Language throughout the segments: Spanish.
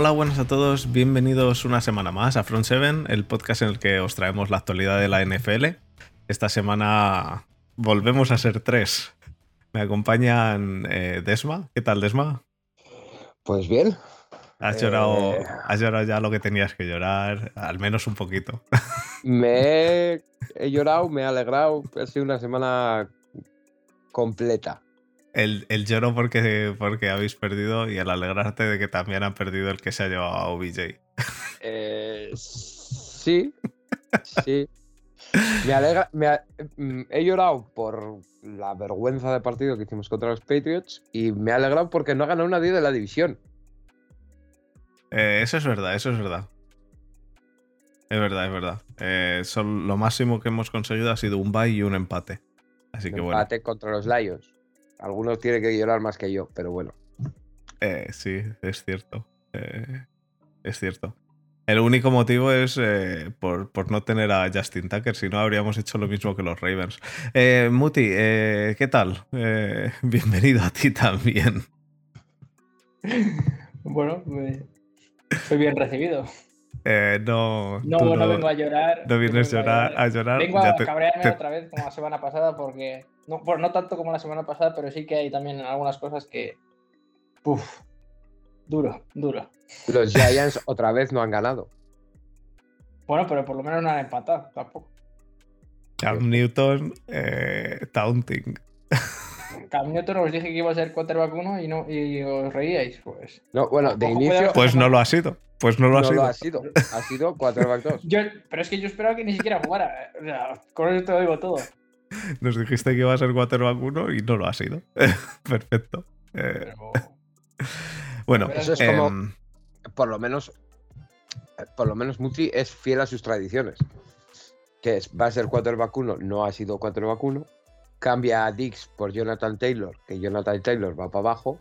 Hola, buenas a todos, bienvenidos una semana más a Front 7, el podcast en el que os traemos la actualidad de la NFL. Esta semana volvemos a ser tres. Me acompañan eh, Desma. ¿Qué tal, Desma? Pues bien. Has, llorado, Eh, has llorado ya lo que tenías que llorar, al menos un poquito. Me he, he llorado, me he alegrado. Ha sido una semana completa. El, el lloro porque, porque habéis perdido y el alegrarte de que también han perdido el que se ha llevado a OBJ. Eh, sí, sí. Me alegra, me ha- mm, he llorado por la vergüenza de partido que hicimos contra los Patriots y me he alegrado porque no ha ganado nadie de la división. Eh, eso es verdad, eso es verdad. Es verdad, es verdad. Eh, son- lo máximo que hemos conseguido ha sido un bye y un empate. Así que bueno. Empate contra los Lions. Algunos tienen que llorar más que yo, pero bueno. Eh, sí, es cierto. Eh, es cierto. El único motivo es eh, por, por no tener a Justin Tucker, si no habríamos hecho lo mismo que los Ravens. Eh, Muti, eh, ¿qué tal? Eh, bienvenido a ti también. Bueno, me- soy bien recibido. Eh, no, No, no, vengo a llorar. no vienes vengo a llorar, a llorar. Vengo ya a te- cabrearme te- otra vez como la semana pasada porque. No, bueno, no tanto como la semana pasada, pero sí que hay también algunas cosas que. Uf. Duro, duro. Los Giants otra vez no han ganado. Bueno, pero por lo menos no han empatado tampoco. Cam Newton, eh, taunting. Cam Newton os dije que iba a ser quarterback uno y, no, y os reíais, pues. No, bueno, de inicio. Pues no lo ha sido. Pues no lo ha no sido. lo ha sido. Ha sido quarterback 2. Yo, pero es que yo esperaba que ni siquiera jugara. O sea, con eso te lo digo todo. Nos dijiste que iba a ser quarterback 1 y no lo ha sido. Perfecto. Eh, Pero. bueno, Eso Eso es como- em, por lo menos, por lo menos Muti es fiel a sus tradiciones. Que es, va a ser quarterback 1, no ha sido quarterback 1. Cambia a Dix por Jonathan Taylor, que Jonathan Taylor va para abajo.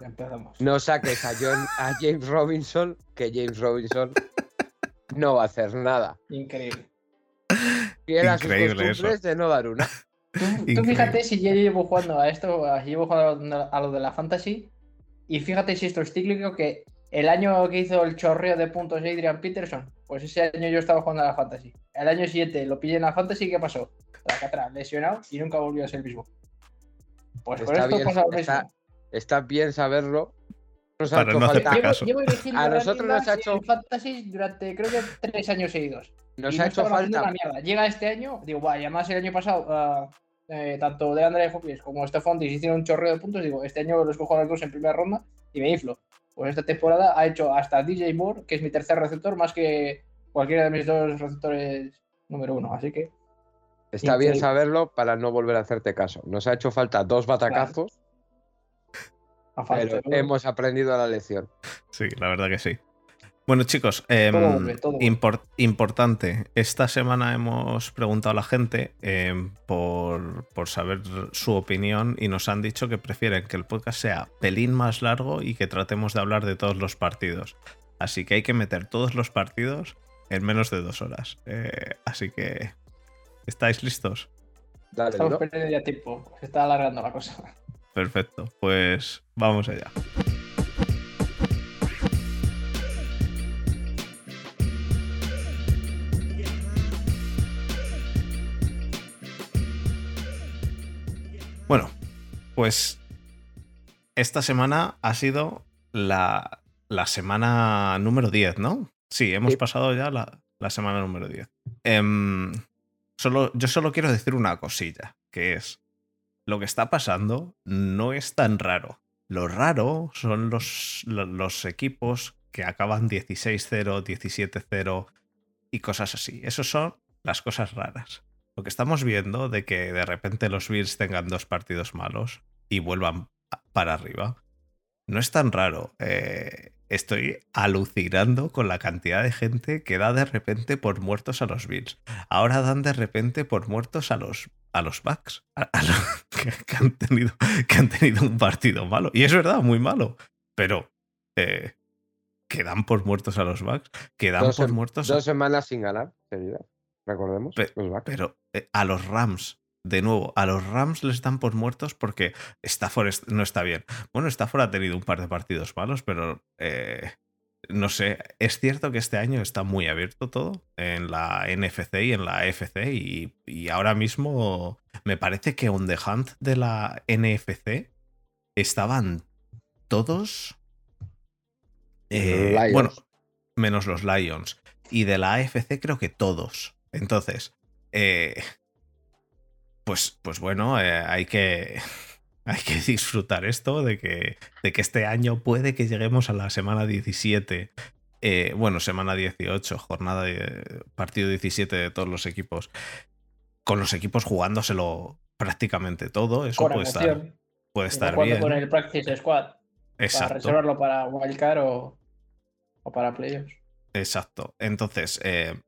Empezamos. No saques a, John, a James Robinson, que James Robinson no va a hacer nada. Increíble. Fiel a sus costumbres de no dar una. Tú, fíjate si yo llevo jugando a esto, llevo jugando a lo de la fantasy, y fíjate si esto es cíclico, que el año que hizo el chorreo de puntos Adrian Peterson, pues ese año yo estaba jugando a la fantasy. El año siguiente lo pillé en la fantasy, ¿qué pasó? Lesionado y nunca volvió a ser el mismo. Pues con Está esto bien, pasa lo está- mismo. Está bien saberlo. Nos ha Para hecho no falta- Llevo, caso. llevo A nosotros nos ha hecho- fantasy durante creo que tres años seguidos. nos y ha no hecho falta. una mierda. Llega este año, digo, vaya, además el año pasado, ah, eh, tanto de André Hopkins como Stephon Diggs hicieron un chorreo de puntos. Digo, este año los cojo a los dos en primera ronda y me inflo. Pues esta temporada ha hecho hasta DJ Moore, que es mi tercer receptor, más que cualquiera de mis dos receptores número uno. Así que Está bien saberlo para no volver a hacerte caso. Nos ha hecho falta dos batacazos, pero hemos aprendido la lección. sí, la verdad que sí. Bueno, chicos, em, Todo todo importante. Esta semana hemos preguntado a la gente em, por, por saber su opinión y nos han dicho que prefieren que el podcast sea pelín más largo y que tratemos de hablar de todos los partidos. Así que hay que meter todos los partidos en menos de dos horas. Eh, así que, ¿estáis listos? Dale, Estamos ¿no? perdiendo ya tiempo. Se está alargando la cosa. Perfecto, pues vamos allá. Bueno, pues esta semana ha sido la, la semana número 10, ¿no? Sí, hemos Sí. pasado ya la, la semana número 10. Em, yo solo quiero decir una cosilla, que es, lo que está pasando no es tan raro. Lo raro son los, lo- los equipos que acaban 16-0, 17-0 y cosas así. Esas son las cosas raras. Lo que estamos viendo de que de repente los Bills tengan dos partidos malos y vuelvan para arriba, no es tan raro. Eh, estoy alucinando con la cantidad de gente que da de repente por muertos a los Bills. Ahora dan de repente por muertos a los a los Bucks, a- a los que, que han tenido, que han tenido un partido malo. Y es verdad, muy malo. Pero eh, que dan por muertos a los Bucks, que dan Dos por muertos a- Dos semanas sin ganar, seguidas. Recordemos. Pe- los Bucks. pero eh, a los Rams, de nuevo, a los Rams les dan por muertos porque Stafford no está bien. Bueno, Stafford ha tenido un par de partidos malos, pero eh, no sé, es cierto que este año está muy abierto todo en la NFC y en la AFC y, y ahora mismo me parece que on the hunt de la NFC estaban todos... eh, bueno, menos los Lions. Y de la AFC creo que todos. Entonces, eh, pues, pues bueno, eh, hay que... Hay que disfrutar esto de que, de que este año puede que lleguemos a la semana 17 eh, bueno, semana 18, jornada de partido 17 de todos los equipos, con los equipos jugándoselo prácticamente todo, eso Con puede estar, puede estar bien. con el Practice Squad. Para Exacto, reservarlo para Wildcard o, o para Playoffs. exacto. Entonces, eh,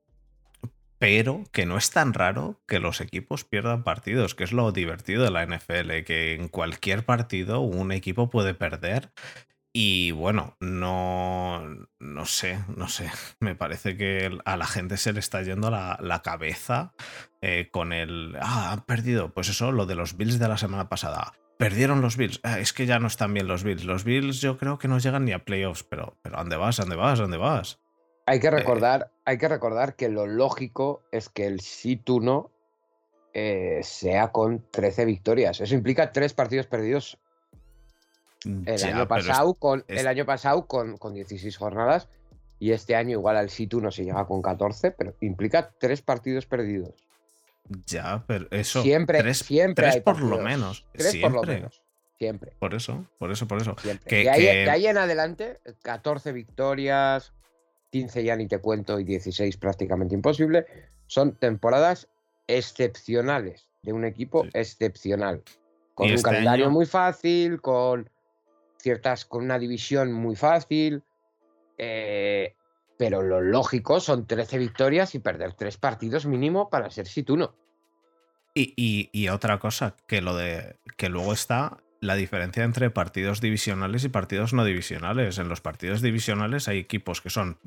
pero que no es tan raro que los equipos pierdan partidos, que es lo divertido de la NFL, que en cualquier partido un equipo puede perder. Y bueno, no, no sé, no sé. Me parece que a la gente se le está yendo la, la cabeza eh, con el. Ah, han perdido. Pues eso, lo de los Bills de la semana pasada. Perdieron los Bills. Ah, es que ya no están bien los Bills. Los Bills yo creo que no llegan ni a playoffs, pero, pero ¿dónde vas? ¿Dónde vas? ¿Dónde vas? Hay Eh. que recordar, hay que recordar que lo lógico es que el sí-1 eh, sea con 13 victorias. Eso implica tres partidos perdidos el Ya, año pero es- pasado con es- el año pasado con, con 16 jornadas y este año igual al sí-1 se llega con 14, pero implica tres partidos perdidos. Ya, pero eso. siempre, tres, siempre tres por lo menos. Tres siempre. por lo menos. Siempre. Por eso, por eso, por eso. Que- de, ahí, que- de ahí en adelante, 14 victorias, 15 ya ni te cuento y 16 prácticamente imposible. Son temporadas excepcionales de un equipo Sí. excepcional. Con un este calendario año- muy fácil, con ciertas, con una división muy fácil. eh, pero lo lógico son 13 victorias y perder tres partidos mínimo para ser situno. Y, y- y otra cosa, que lo de. que luego está la diferencia entre partidos divisionales y partidos no divisionales. En los partidos divisionales hay equipos que son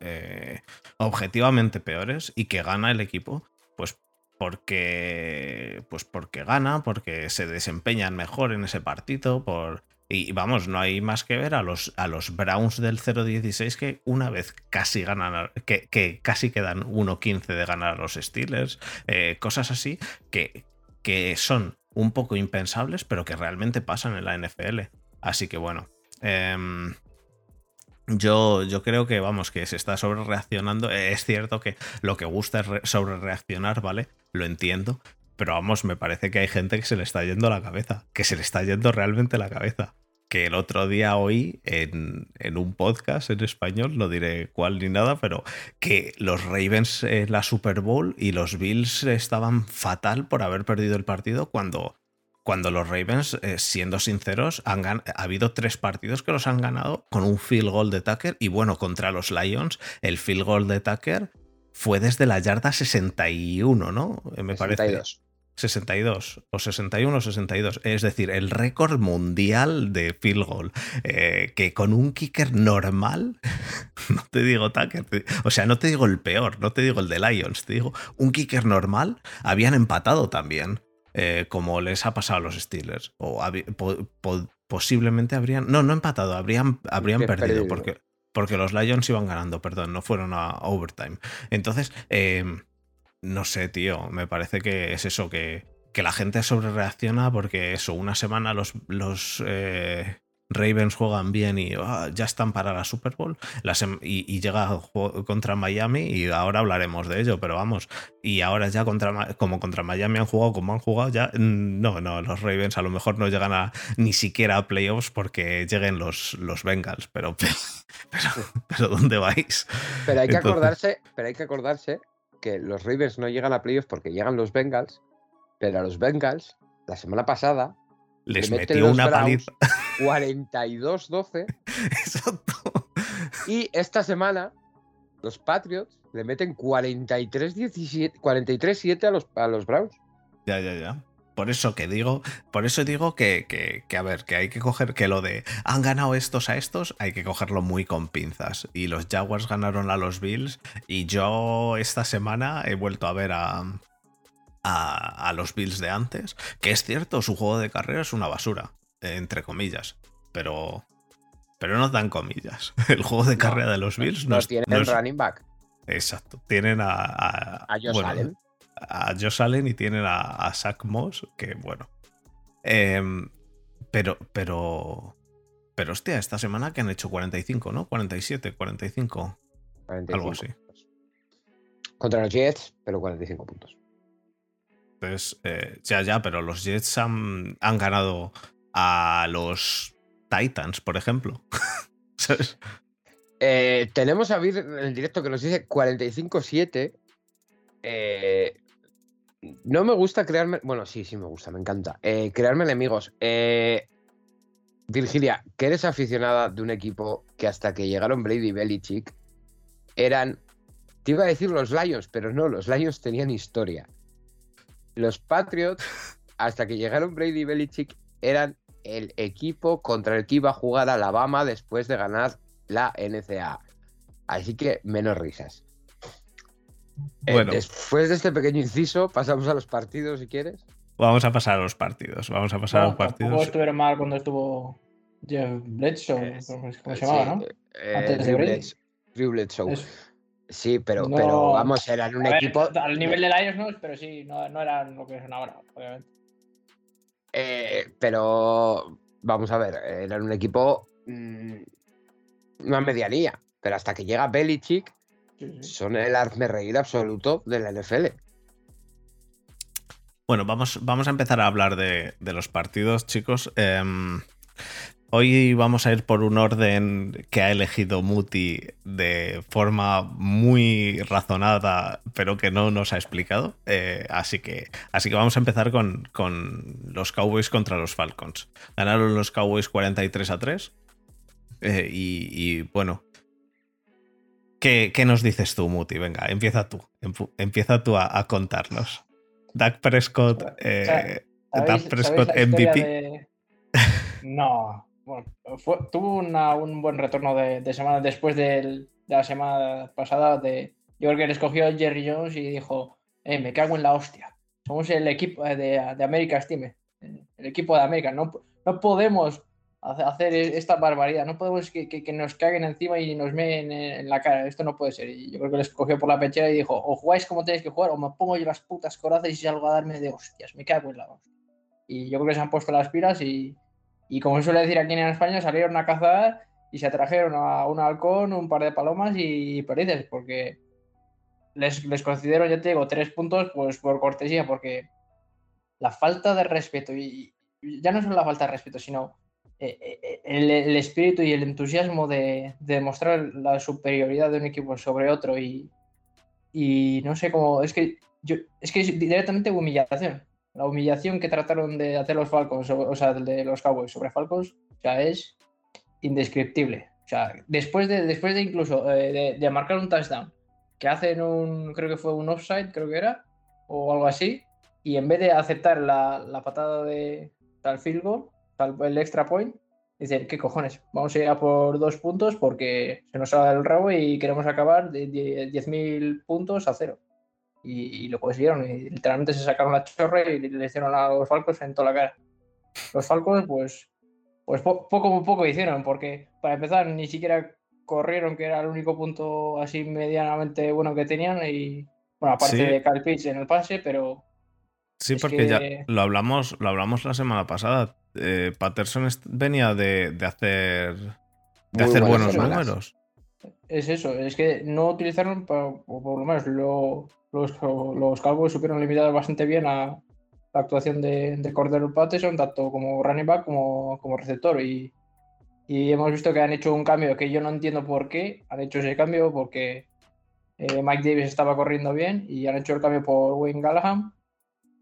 eh, objetivamente peores y que gana el equipo, pues porque. Pues porque gana, porque se desempeñan mejor en ese partido, por. Y vamos, no hay más que ver a los, a los Browns del 0-16 que una vez casi ganan, que, que casi quedan 1-15 de ganar a los Steelers, eh, cosas así que, que son un poco impensables, pero que realmente pasan en la NFL. Así que bueno, em, yo, yo creo que, vamos, que se está sobre reaccionando. Es cierto que lo que gusta es re- sobre reaccionar, ¿vale? Lo entiendo. Pero vamos, me parece que hay gente que se le está yendo la cabeza. Que se le está yendo realmente la cabeza. Que el otro día oí en, en un podcast en español, no diré cuál ni nada, pero que los Ravens en la Super Bowl y los Bills estaban fatal por haber perdido el partido cuando, cuando los Ravens, eh, siendo sinceros, han ha habido tres partidos que los han ganado con un field goal de Tucker y bueno, contra los Lions, el field goal de Tucker fue desde la yarda 61, ¿no? Eh, Me parece. 62. 62 o 61 o 62. Es decir, el récord mundial de field goal. eh, que con un kicker normal, no te digo Tucker, o sea, no te digo el peor, no te digo el de Lions, te digo un kicker normal, habían empatado también, eh, como les ha pasado a los Steelers. O habi- po- po- posiblemente habrían, no, no empatado, habrían, habrían perdido. porque, porque los Lions iban ganando, perdón, no fueron a overtime. Entonces, eh, no sé, tío, me parece que es eso, que, que la gente sobre reacciona porque eso, una semana los, los eh, Ravens juegan bien y ah, ya están para la Super Bowl la y, y llega contra Miami y ahora hablaremos de ello, pero vamos, y ahora ya contra como contra Miami han jugado como han jugado, ya mm, no, no, los Ravens a lo mejor no llegan a ni siquiera a playoffs porque lleguen los, los Bengals, pero, pero, pero, pero ¿dónde vais? Pero hay que Entonces- acordarse, pero hay que acordarse que los Ravens no llegan a playoffs porque llegan los Bengals, pero a los Bengals la semana pasada Les meten metió una paliza. 42-12 Exacto. y esta semana los Patriots le meten 43-17 43-7 a los, a los Browns. Ya, ya, ya. Por eso que digo, por eso digo que, que, que, a ver, que hay que coger que lo de han ganado estos a estos, hay que cogerlo muy con pinzas. Y los Jaguars ganaron a los Bills. Y yo esta semana he vuelto a ver a, a, a los Bills de antes. Que es cierto, su juego de carrera es una basura, entre comillas. Pero, pero no dan comillas. El juego de No, carrera de los Bills no, No no es- running back. Exacto. Tienen a. A, A Josh bueno, Allen. A Josh Allen y tienen a, a Zach Moss, que bueno. Em, pero, pero. Pero hostia, esta semana que han hecho 45, ¿no? 47, 45. 45 Algo así. puntos. Contra los Jets, pero 45 puntos. Entonces, eh, ya, ya, pero los Jets han, han ganado a los Titans, por ejemplo. ¿Sabes? Eh, tenemos a Vir en el directo que nos dice 45-7. Eh, no me gusta crearme. Bueno, sí, sí me gusta, me encanta. Eh, crearme enemigos. Eh, Virgilia, que eres aficionada de un equipo que hasta que llegaron Brady y Belichick eran. Te iba a decir los Lions, pero no, los Lions tenían historia. Los Patriots, hasta que llegaron Brady y Belichick, eran el equipo contra el que iba a jugar Alabama después de ganar la NCAA. Así que menos risas. Eh, después de este pequeño inciso, pasamos a los partidos si quieres. Vamos a pasar a los partidos. Vamos a pasar a los tampoco partidos. estuvieron mal cuando estuvo Jeff Bledsoe, Eh, ¿cómo se Eh, llamaba, sí, no? eh, Antes de Brady. Bledsoe- Drew Bledsoe. Es- Sí, pero, No- pero vamos, eran un a ver, equipo. al nivel de Lions no, pero sí, no, no eran lo que son ahora, obviamente. eh, pero vamos a ver, eran un equipo. mm, una medianía. Pero hasta que llega Belichick. Son el hazme reír absoluto de la NFL. Bueno, vamos, vamos a empezar a hablar de, de los partidos, chicos. Em, hoy vamos a ir por un orden que ha elegido Muti de forma muy razonada, pero que no nos ha explicado. Eh, así, que, así que vamos a empezar con, con los Cowboys contra los Falcons. Ganaron los Cowboys 43 a 3. Eh, y, y, bueno, ¿qué, qué nos dices tú, Muti? Venga, empieza tú. Empieza tú a, a contarnos. Dak Prescott, eh, ¿Sabéis- Dak Prescott MVP. de- No, bueno, fue- tuvo una- un buen retorno de, de semana después del- de la semana pasada. De, yo creo que le escogió Jerry Jones y dijo: eh, Me cago en la hostia. Somos el equipo de, de América Steam, el equipo de América. No, no podemos hacer esta barbaridad. No podemos que, que- que nos caguen encima y nos meen en, la cara. Esto no puede ser. Y yo creo que les cogió por la pechera y dijo: O jugáis como tenéis que jugar, o me pongo yo las putas corazas y salgo a darme de hostias. Me cago en la hostia. Y yo creo que se han puesto las pilas y, y como suele decir aquí en España, salieron a cazar y se trajeron a un halcón, un par de palomas y perdices, porque les, les considero, ya te digo, tres puntos pues por cortesía, porque la falta de respeto, y, y ya no solo la falta de respeto, sino el, el espíritu y el entusiasmo de, de demostrar la superioridad de un equipo sobre otro y, no sé cómo, es que yo, es que directamente humillación. La humillación que trataron de hacer los Falcons, o, sea, de los Cowboys sobre Falcons, sea, es indescriptible. O sea, después de, después de incluso eh, de, marcar un touchdown, que hacen un, creo que fue un offside, creo que era, o algo así, y en vez de aceptar la, patada de al field el extra point, dicen, ¿qué cojones? Vamos a ir a por dos puntos porque se nos sale el rabo y queremos acabar de die- 10.000 puntos a cero. Y, y lo consiguieron, y literalmente se sacaron la chorra y le hicieron a los Falcons en toda la cara. Los Falcons, pues, pues po- poco a poco hicieron, porque para empezar ni siquiera corrieron, que era el único punto así medianamente bueno que tenían, y bueno, aparte Sí. de Cal Pitts en el pase, pero Sí, Es porque ya lo hablamos, lo hablamos la semana pasada. Eh, Patterson venía de, de hacer, de hacer buenos semanas. números. Es eso, es que no utilizaron, o por lo menos lo- los, los Cowboys supieron limitar bastante bien a la actuación de, de Cordero Patterson, tanto como running back como, como receptor. Y, y hemos visto que han hecho un cambio que yo no entiendo por qué han hecho ese cambio, porque eh, Mike Davis estaba corriendo bien y han hecho el cambio por Wayne Gallahan.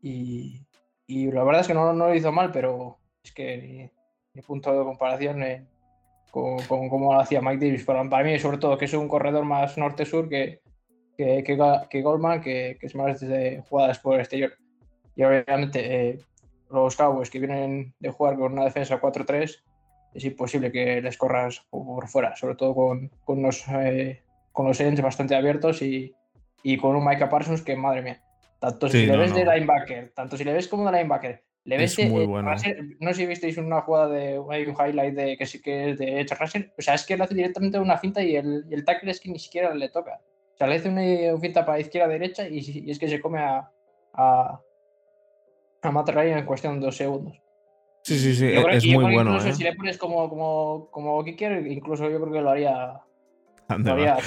Y, y la verdad es que no, no lo hizo mal, pero es que ni, ni punto de comparación. eh, con, con cómo lo hacía Mike Davis. Para, para mí, sobre todo, que es un corredor más norte-sur que, que, que, que Goldman, que, que es más de jugadas por el exterior. Y obviamente, eh, los Cowboys que vienen de jugar con una defensa 4-3, es imposible que les corras por fuera, sobre todo con, con, los, eh, con los ends bastante abiertos y, y con un Micah Parsons que, madre mía, tanto Sí, si le no, ves de linebacker, tanto si le ves como de linebacker, Le Es ves, muy eh, bueno. Russell- no sé si visteis una jugada de hay un highlight de que sí que es de Edge Russell. O sea, es que le hace directamente una finta y el, y el tackle es que ni siquiera le toca. O sea, le hace una, finta para izquierda derecha y, y es que se come a, a, a Matt Ryan en cuestión de dos segundos. Sí, sí, sí, Yo creo- es yo muy bueno. Incluso ¿eh? si le pones como, como, como kicker, incluso yo creo que lo haría, lo haría.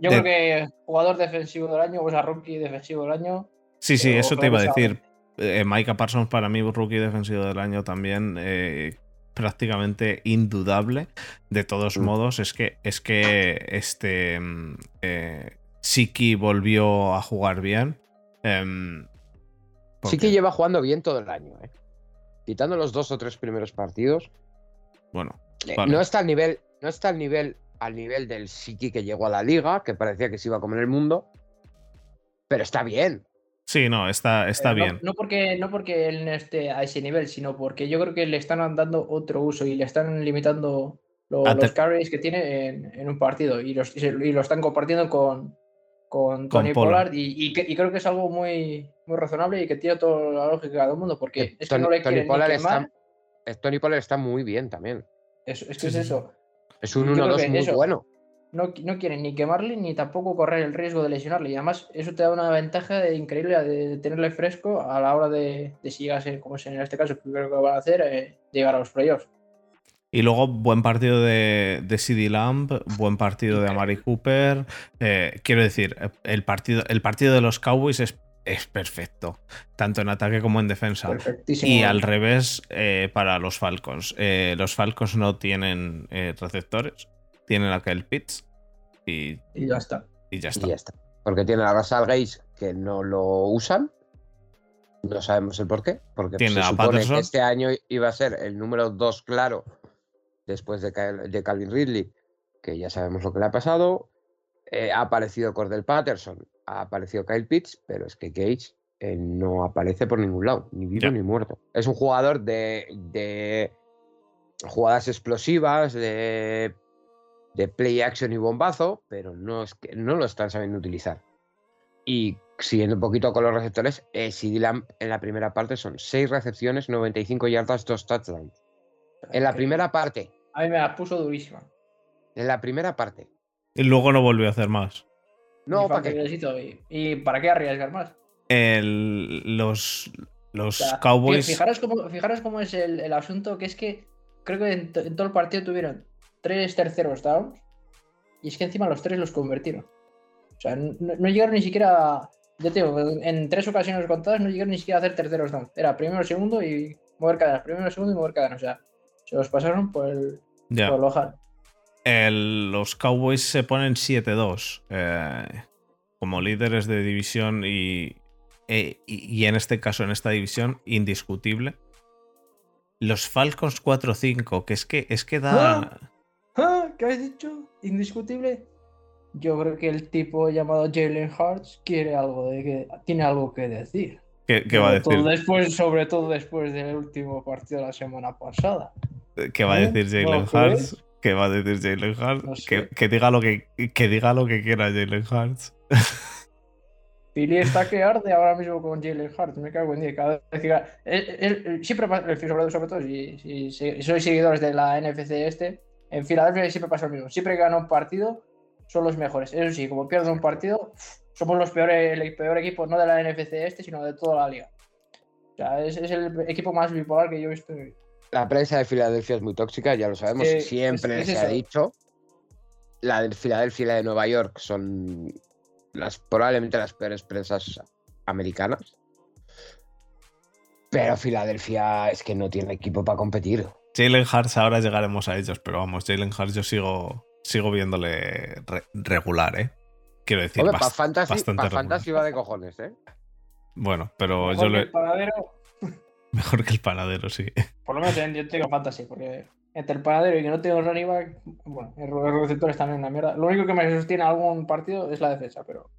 Yo De- creo que jugador defensivo del año, o sea, rookie defensivo del año. Sí, sí, eso te iba a decir. Eh, Micah Parsons para mí, rookie defensivo del año también, eh, prácticamente indudable. De todos Mm. modos, es que, es que este mm, eh, Siki volvió a jugar bien. em, que lleva jugando bien todo el año, ¿eh? Quitando los dos o tres primeros partidos, Bueno, Vale. no está al nivel, no está al nivel, al nivel del Siki que llegó a la liga, que parecía que se iba a comer el mundo, pero está bien. Sí, no, está, está Eh, bien. No, porque, no porque él no esté a ese nivel, sino porque yo creo que le están dando otro uso y le están limitando lo- los carries que tiene en, en un partido y, los, y se- y lo están compartiendo con, con Con Tony Pollard. Pollard y, y que- y creo que es algo muy, muy razonable y que tiene toda la lógica del mundo porque es que Tony, no le Tony Pollard está, eh, Tony Pollard está muy bien también. Eso- es Sí, que es sí. eso. Es un Yo creo 1-2 que muy eso- bueno. No, no quieren ni quemarle ni tampoco correr el riesgo de lesionarle. Y además, eso te da una ventaja de- increíble de tenerle fresco a la hora de, de si llegas, como es en este caso, creo que van a hacer, eh, llegar a los playoffs. Y luego, buen partido de, de CD Lamb, buen partido de Amari Cooper. eh, quiero decir, el partido, el partido de los Cowboys es, es perfecto, tanto en ataque como en defensa. Perfectísimo. Y al revés eh, para los Falcons. Eh, los Falcons no tienen receptores, tienen a Kyle Pitts y, Y ya está. y ya Y está. ya está. Porque tiene a Russell Gates que no lo usan. No sabemos el por qué. Porque Tiene se a supone Patterson. que este año iba a ser el número 2 claro después de, Cal- de Calvin Ridley, que ya sabemos lo que le ha pasado. Eh, ha aparecido Cordell Patterson, ha aparecido Kyle Pitts, pero es que Gage eh, no aparece por ningún lado, ni vivo Ya. ni muerto. Es un jugador de, de jugadas explosivas, de, de play action y bombazo, pero no, es que, no lo están sabiendo utilizar. Y siguiendo un poquito con los receptores, eh, CD Lamb en la primera parte son 6 recepciones, 95 yardas, 2 touchdowns. En la primera parte, A mí me la puso durísima. en la primera parte. Y luego no volvió a hacer más. No, ¿para qué? ¿Y, y para qué arriesgar más? El- los los O sea, Cowboys. Fijaros cómo, fijaros cómo es el, el asunto, que es que creo que en todo el partido tuvieron tres terceros downs y es que encima los tres los convirtieron. O sea, no, no llegaron ni siquiera, ya te digo, en tres ocasiones contadas no llegaron ni siquiera a hacer terceros downs. Era primero, segundo y mover cadenas, primero, segundo y mover cadenas. O sea, se los pasaron por el, ya. por el ojal. El- los Cowboys se ponen 7-2 eh, como líderes de división y, e- y, y en este caso, en esta división, indiscutible. Los Falcons 4-5, que es que, es que da... Ah, ¿Qué habéis dicho? Indiscutible. Yo creo que el tipo llamado Jalen Hurts quiere algo de que tiene algo que decir. ¿Qué, qué va a todo decir, después, sobre todo después del último partido de la semana pasada. qué va a ¿Eh? decir Jalen ¿No lo Hurts? ¿Qué va a decir Jalen Hurts? No sé. que, que diga lo que, que diga lo que quiera Jalen Hurts. Philly está que arde ahora mismo con Jalen Hurts. Me cago en día. Cada vez que gana- él- él- él siempre sobre, sobre todo si, si- si sois seguidores de la NFC este, en Filadelfia siempre pasa lo mismo. Siempre que gana un partido, son los mejores. Eso sí, como pierden un partido, somos los peores, el peor equipo, no de la NFC este, sino de toda la liga. O sea, es, es el equipo más bipolar que yo he visto en mi vida. La prensa de Filadelfia es muy tóxica, ya lo sabemos, siempre es- es se ha dicho. La de Filadelfia y la de Nueva York son las probablemente las peores prensas americanas. Pero Filadelfia es que no tiene equipo para competir. Jalen Hurts, ahora llegaremos a ellos, pero vamos, Jalen Hurts yo sigo, sigo viéndole re- regular, ¿eh? Quiero decir, Hombre, para bast- Fantasy, bastante fantasy va de cojones, ¿eh? Bueno, pero Mejor yo que le... el panadero, Mejor que el panadero, sí. por lo menos en- yo tengo fantasy, porque entre el panadero y que no tengo running back, bueno, los receptores también una mierda. Lo único que me sostiene algún partido es la defensa, pero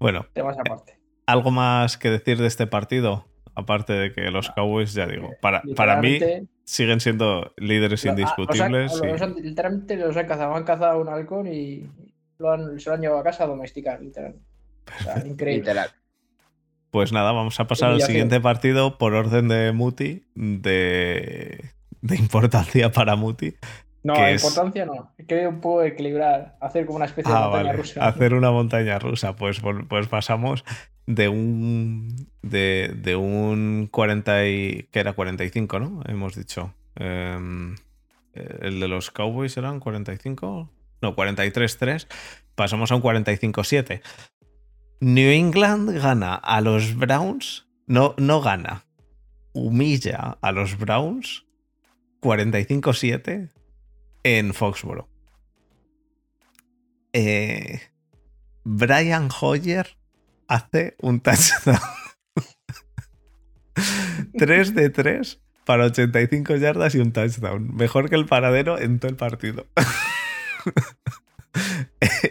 Bueno, temas aparte. ¿algo más que decir de este partido? Aparte de que los Cowboys, ya digo, para, para mí siguen siendo líderes lo- indiscutibles. los han- y- los han- literalmente los han cazado. Han cazado un halcón y lo han, se lo han llevado a casa a domesticar, literal. O sea, increíble. Literal. Pues nada, vamos a pasar al siguiente partido por orden de Muti, de, de importancia para Muti. No, que es- importancia no. Quiero un poco equilibrar, hacer como una especie de Ah, montaña vale. rusa. Hacer una montaña rusa. Pues, pues pasamos de un. De, de un 40 y. que era 45, ¿no? Hemos dicho. Eh, el de los Cowboys eran 45. No, 43-3. Pasamos a un 45-7. New England gana a los Browns. No, no gana. Humilla a los Browns 45-7 en Foxboro. Eh, Brian Hoyer hace un touchdown. 3 de 3 para 85 yardas y un touchdown. Mejor que el paradero en todo el partido.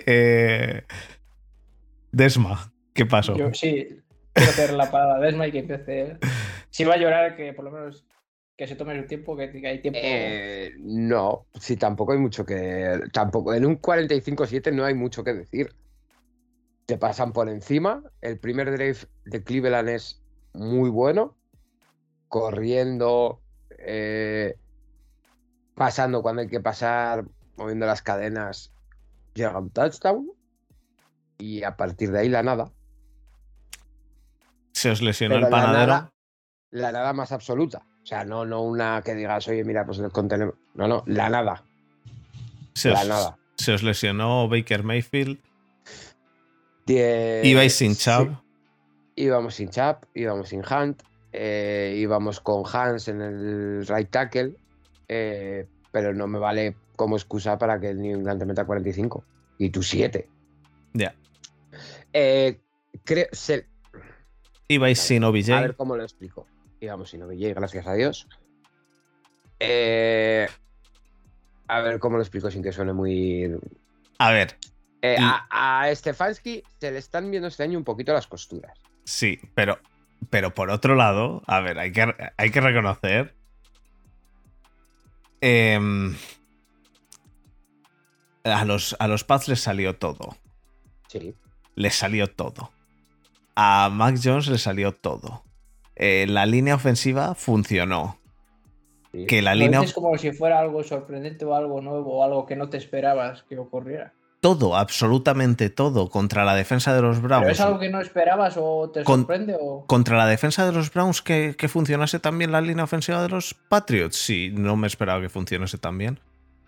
Eh, Desma, ¿qué pasó? Yo sí, quiero hacer la parada de Desma y que empiece. Si va a llorar, que por lo menos que se tome su tiempo, que, que hay tiempo. Eh, no, sí, tampoco hay mucho que. Tampoco, en un 45-7 no hay mucho que decir. Te pasan por encima. El primer drive de Cleveland es muy bueno. Corriendo, eh, pasando cuando hay que pasar, moviendo las cadenas, llega un touchdown. Y a partir de ahí la nada. Se os lesionó Pero el la panadero. nada, la nada más absoluta. O sea, no, no una que digas, oye, mira, pues el contenedor. No, no, la nada. Se la os, nada. se os lesionó Baker Mayfield. Die- Ibais sin sí, Chubb. íbamos sin Chap, íbamos sin Hunt, eh, íbamos con Hans en el right tackle, eh, pero no me vale como excusa para que el New England te meta 45 y tú 7. Ya. Eh, creo, se- Ibais sin OBJ. a ver cómo lo explico. Íbamos sin OBJ, gracias a Dios. Eh, a ver cómo lo explico sin que suene muy A ver, Eh, Y- a, a Stefanski se le están viendo este año un poquito las costuras. sí, pero, pero por otro lado, a ver, hay que, hay que reconocer. em, a, los, a los Pats les salió todo. Sí. Les salió todo. A Mac Jones le salió todo. Eh, la línea ofensiva funcionó. sí. Que la línea. dices como si fuera algo sorprendente o algo nuevo o algo que no te esperabas que ocurriera. Todo, absolutamente todo contra la defensa de los Browns. ¿Pero es algo que no esperabas o te Con- sorprende o...? Contra la defensa de los Browns que, que funcionase también la línea ofensiva de los Patriots. Sí, no me esperaba que funcionase tan bien.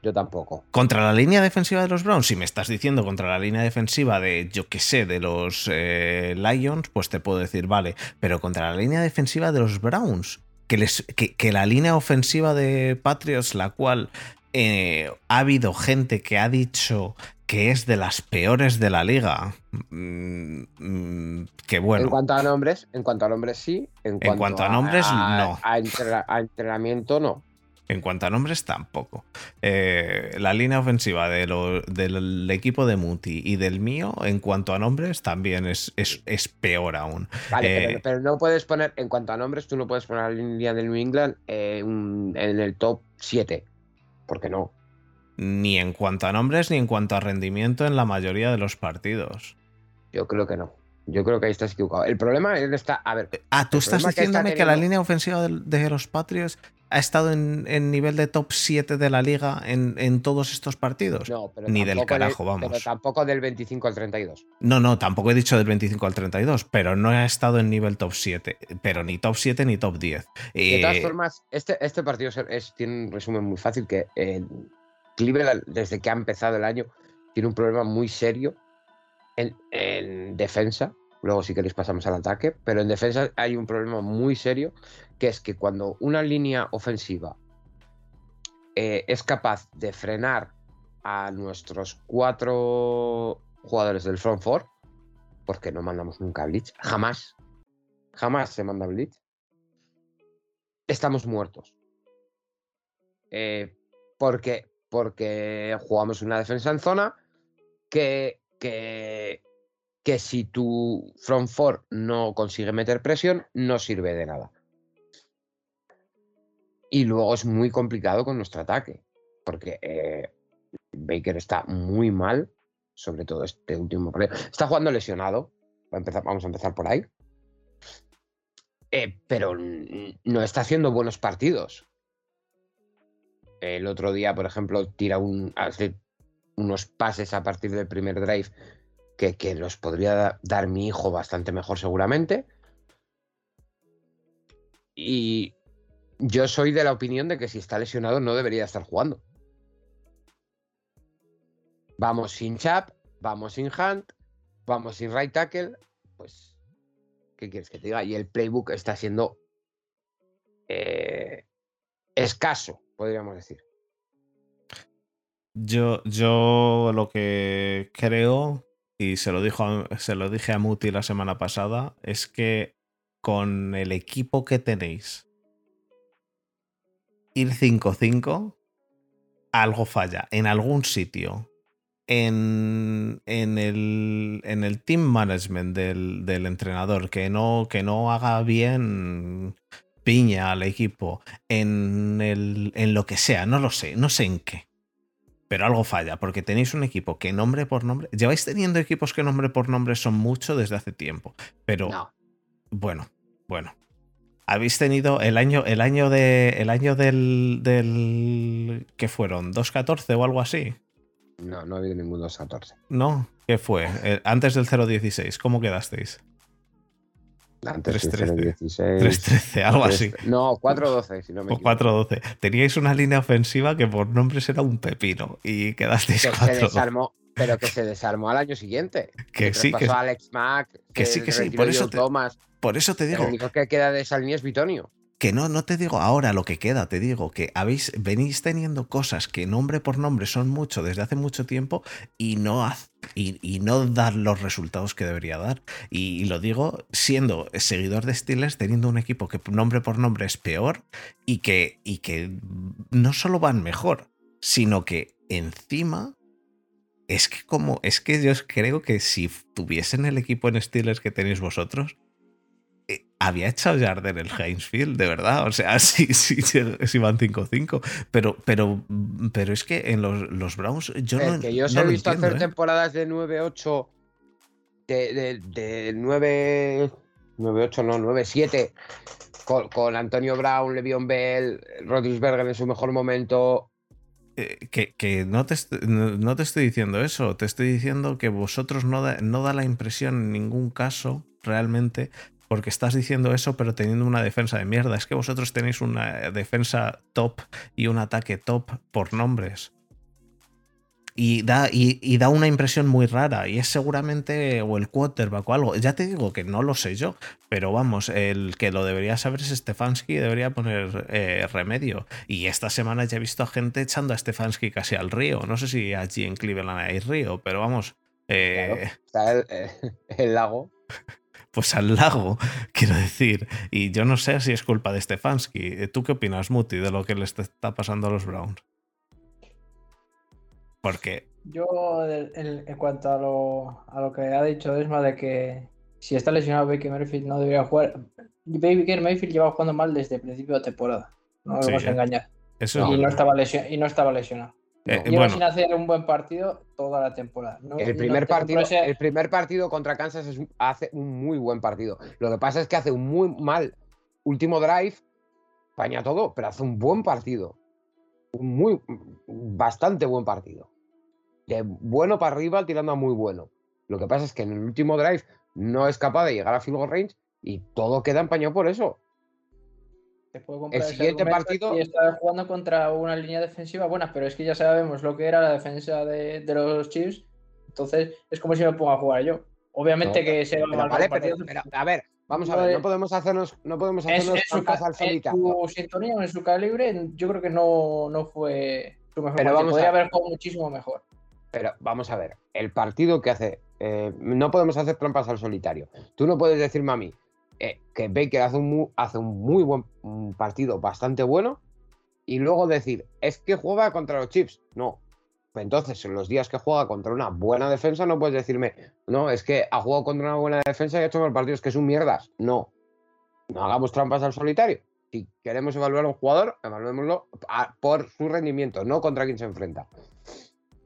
Yo tampoco. Contra la línea defensiva de los Browns, si me estás diciendo contra la línea defensiva de, yo qué sé, de los eh, Lions, pues te puedo decir, vale. Pero contra la línea defensiva de los Browns, que, les, que, que la línea ofensiva de Patriots, la cual eh, ha habido gente que ha dicho que es de las peores de la liga. mm, mm, que bueno. En cuanto a nombres, en cuanto a nombres sí. En cuanto, cuanto a nombres, no. A, entrena- a entrenamiento no. En cuanto a nombres, tampoco. Eh, la línea ofensiva de lo- del equipo de Muti y del mío, en cuanto a nombres, también es, es, es peor aún. Vale, Eh, pero, pero no puedes poner, en cuanto a nombres, tú no puedes poner la línea del New England un- en el top 7. ¿Por qué no? Ni en cuanto a nombres ni en cuanto a rendimiento en la mayoría de los partidos. Yo creo que no. Yo creo que ahí estás equivocado. El problema es está. A ver, Ah, tú estás que diciéndome que, la línea ofensiva de, los Patriots ha estado en, en nivel de top 7 de la liga en, en todos estos partidos. no, pero Ni del carajo, vamos. Pero tampoco del 25 al 32. No, no, tampoco he dicho del 25 al 32, pero no ha estado en nivel top 7. Pero ni top 7 ni top 10. De todas Eh, formas, este, este partido es- tiene un resumen muy fácil que eh, Cleveland, desde que ha empezado el año, tiene un problema muy serio en, en defensa. Luego, si queréis, pasamos al ataque. Pero en defensa hay un problema muy serio, que es que cuando una línea ofensiva eh, es capaz de frenar a nuestros cuatro jugadores del front four, porque no mandamos nunca blitz, jamás, jamás se manda blitz, estamos muertos. Eh, porque, porque jugamos una defensa en zona que, que, que si tu front four no consigue meter presión, no sirve de nada. Y luego es muy complicado con nuestro ataque, porque eh, Baker está muy mal, sobre todo este último partido. Está jugando lesionado, vamos a empezar por ahí. Eh, pero no está haciendo buenos partidos. El otro día, por ejemplo, tira un, hace unos pases a partir del primer drive que, que los podría dar mi hijo bastante mejor seguramente. Y yo soy de la opinión de que si está lesionado no debería estar jugando. Vamos sin Chap, vamos sin Hunt, vamos sin right tackle, pues, ¿qué quieres que te diga? Y el playbook está siendo eh, escaso, podríamos decir. Yo, yo lo que creo, y se lo, dijo se lo dije a Muti la semana pasada, es que con el equipo que tenéis, ir 5-5, algo falla en algún sitio. En, en, el, en el team management del, del entrenador, que no, que no haga bien piña al equipo, en, el, en lo que sea, no lo sé, no sé en qué pero algo falla, porque tenéis un equipo que nombre por nombre. Lleváis teniendo equipos que nombre por nombre son mucho desde hace tiempo, pero No. bueno, bueno. Habéis tenido el año, el año de. El año del. del ¿Qué fueron? ¿2.14 o algo así? No, no ha habido ningún 2-14. ¿No? ¿Qué fue? Eh, antes del 0.16, ¿cómo quedasteis? Antes del 3-13. 16. 3.13, algo así. No, 4-12, si no me O equivoco. 4.12. Teníais una línea ofensiva que por nombres era un pepino y quedasteis Que se 4 desarmó, pero que se desarmó al año siguiente. Que sí, que- traspasó a Alex Mack, que sí, que sí, por eso te- Thomas. Por eso te digo, El único que queda de esa línea es Bitonio. Que no, no te digo ahora lo que queda, te digo que habéis, venís teniendo cosas que nombre por nombre son mucho desde hace mucho tiempo y no, haz- y, no dan los resultados que debería dar. Y, lo digo siendo seguidor de Steelers, teniendo un equipo que nombre por nombre es peor y que, y que no solo van mejor, sino que encima es que como es que yo creo que si tuviesen el equipo en Steelers que tenéis vosotros, había echado Jarden el Heinzfield, de verdad. O sea, sí, sí, sí, van 5-5. Pero, pero, pero es que en los, los Browns yo Es no, que yo os no he visto entiendo, hacer ¿eh? temporadas de 9-8, de, de, de 9, 9-8, no, 9-7, con, con Antonio Brown, Le'Veon Bell, Rodríguez en su mejor momento. Eh, que, que no, te no te estoy diciendo eso, te estoy diciendo que vosotros no da, no da la impresión en ningún caso realmente, porque estás diciendo eso pero teniendo una defensa de mierda. Es que vosotros tenéis una defensa top y un ataque top por nombres. Y da, y, y da una impresión muy rara. Y es seguramente o el quarterback o algo. Ya te digo que no lo sé yo. Pero vamos, el que lo debería saber es Stefanski. Debería poner eh, remedio. Y esta semana ya he visto a gente echando a Stefanski casi al río. No sé si allí en Cleveland hay río, pero vamos. eh, Está el, eh, el lago. Pues al lago, quiero decir. Y yo no sé si es culpa de Stefanski. ¿Tú qué opinas, Muti, de lo que les está pasando a los Browns? Porque Yo, en, cuanto a lo, a lo que ha dicho Desma de que si está lesionado Baker Mayfield no debería jugar. Baker Mayfield lleva jugando mal desde el principio de temporada. No nos Sí, vamos a eh. engañar. eso No, y, no es estaba lesio- y no estaba lesionado. Eh, Lleva bueno. sin hacer un buen partido toda la temporada. No- El no primer, te- partido, no sé- el primer partido contra Kansas es hace un muy buen partido. Lo que pasa es que hace un muy mal último drive, paña todo, pero hace un buen partido. Un muy, bastante buen partido. De bueno para arriba tirando a muy bueno. Lo que pasa es que en el último drive no es capaz de llegar a field goal range y todo queda empañado por eso. El siguiente partido- Y está jugando contra una línea defensiva buena, pero es que ya sabemos lo que era la defensa de, de los Chiefs. Entonces es como si me ponga a jugar yo. Obviamente No, que se va Pero vale, pero- a ver, vamos a ver, es- no podemos hacernos, no podemos en, hacernos en su, al en solitario. su sintonía en su calibre, yo creo que no, no fue su mejor Pero vamos Podría a- haber jugado muchísimo mejor. Pero vamos a ver, el partido que hace, eh, no podemos hacer trampas al solitario. Tú no puedes decirme a mí eh, que Baker hace un, muy, hace un muy buen un partido bastante bueno y luego decir, es que juega contra los Chips. No. Entonces, en los días que juega contra una buena defensa, no puedes decirme, no, es que ha jugado contra una buena defensa y ha hecho mal partidos que son mierdas. No. No hagamos trampas al solitario. Si queremos evaluar a un jugador, evaluémoslo a- por su rendimiento, no contra quién se enfrenta.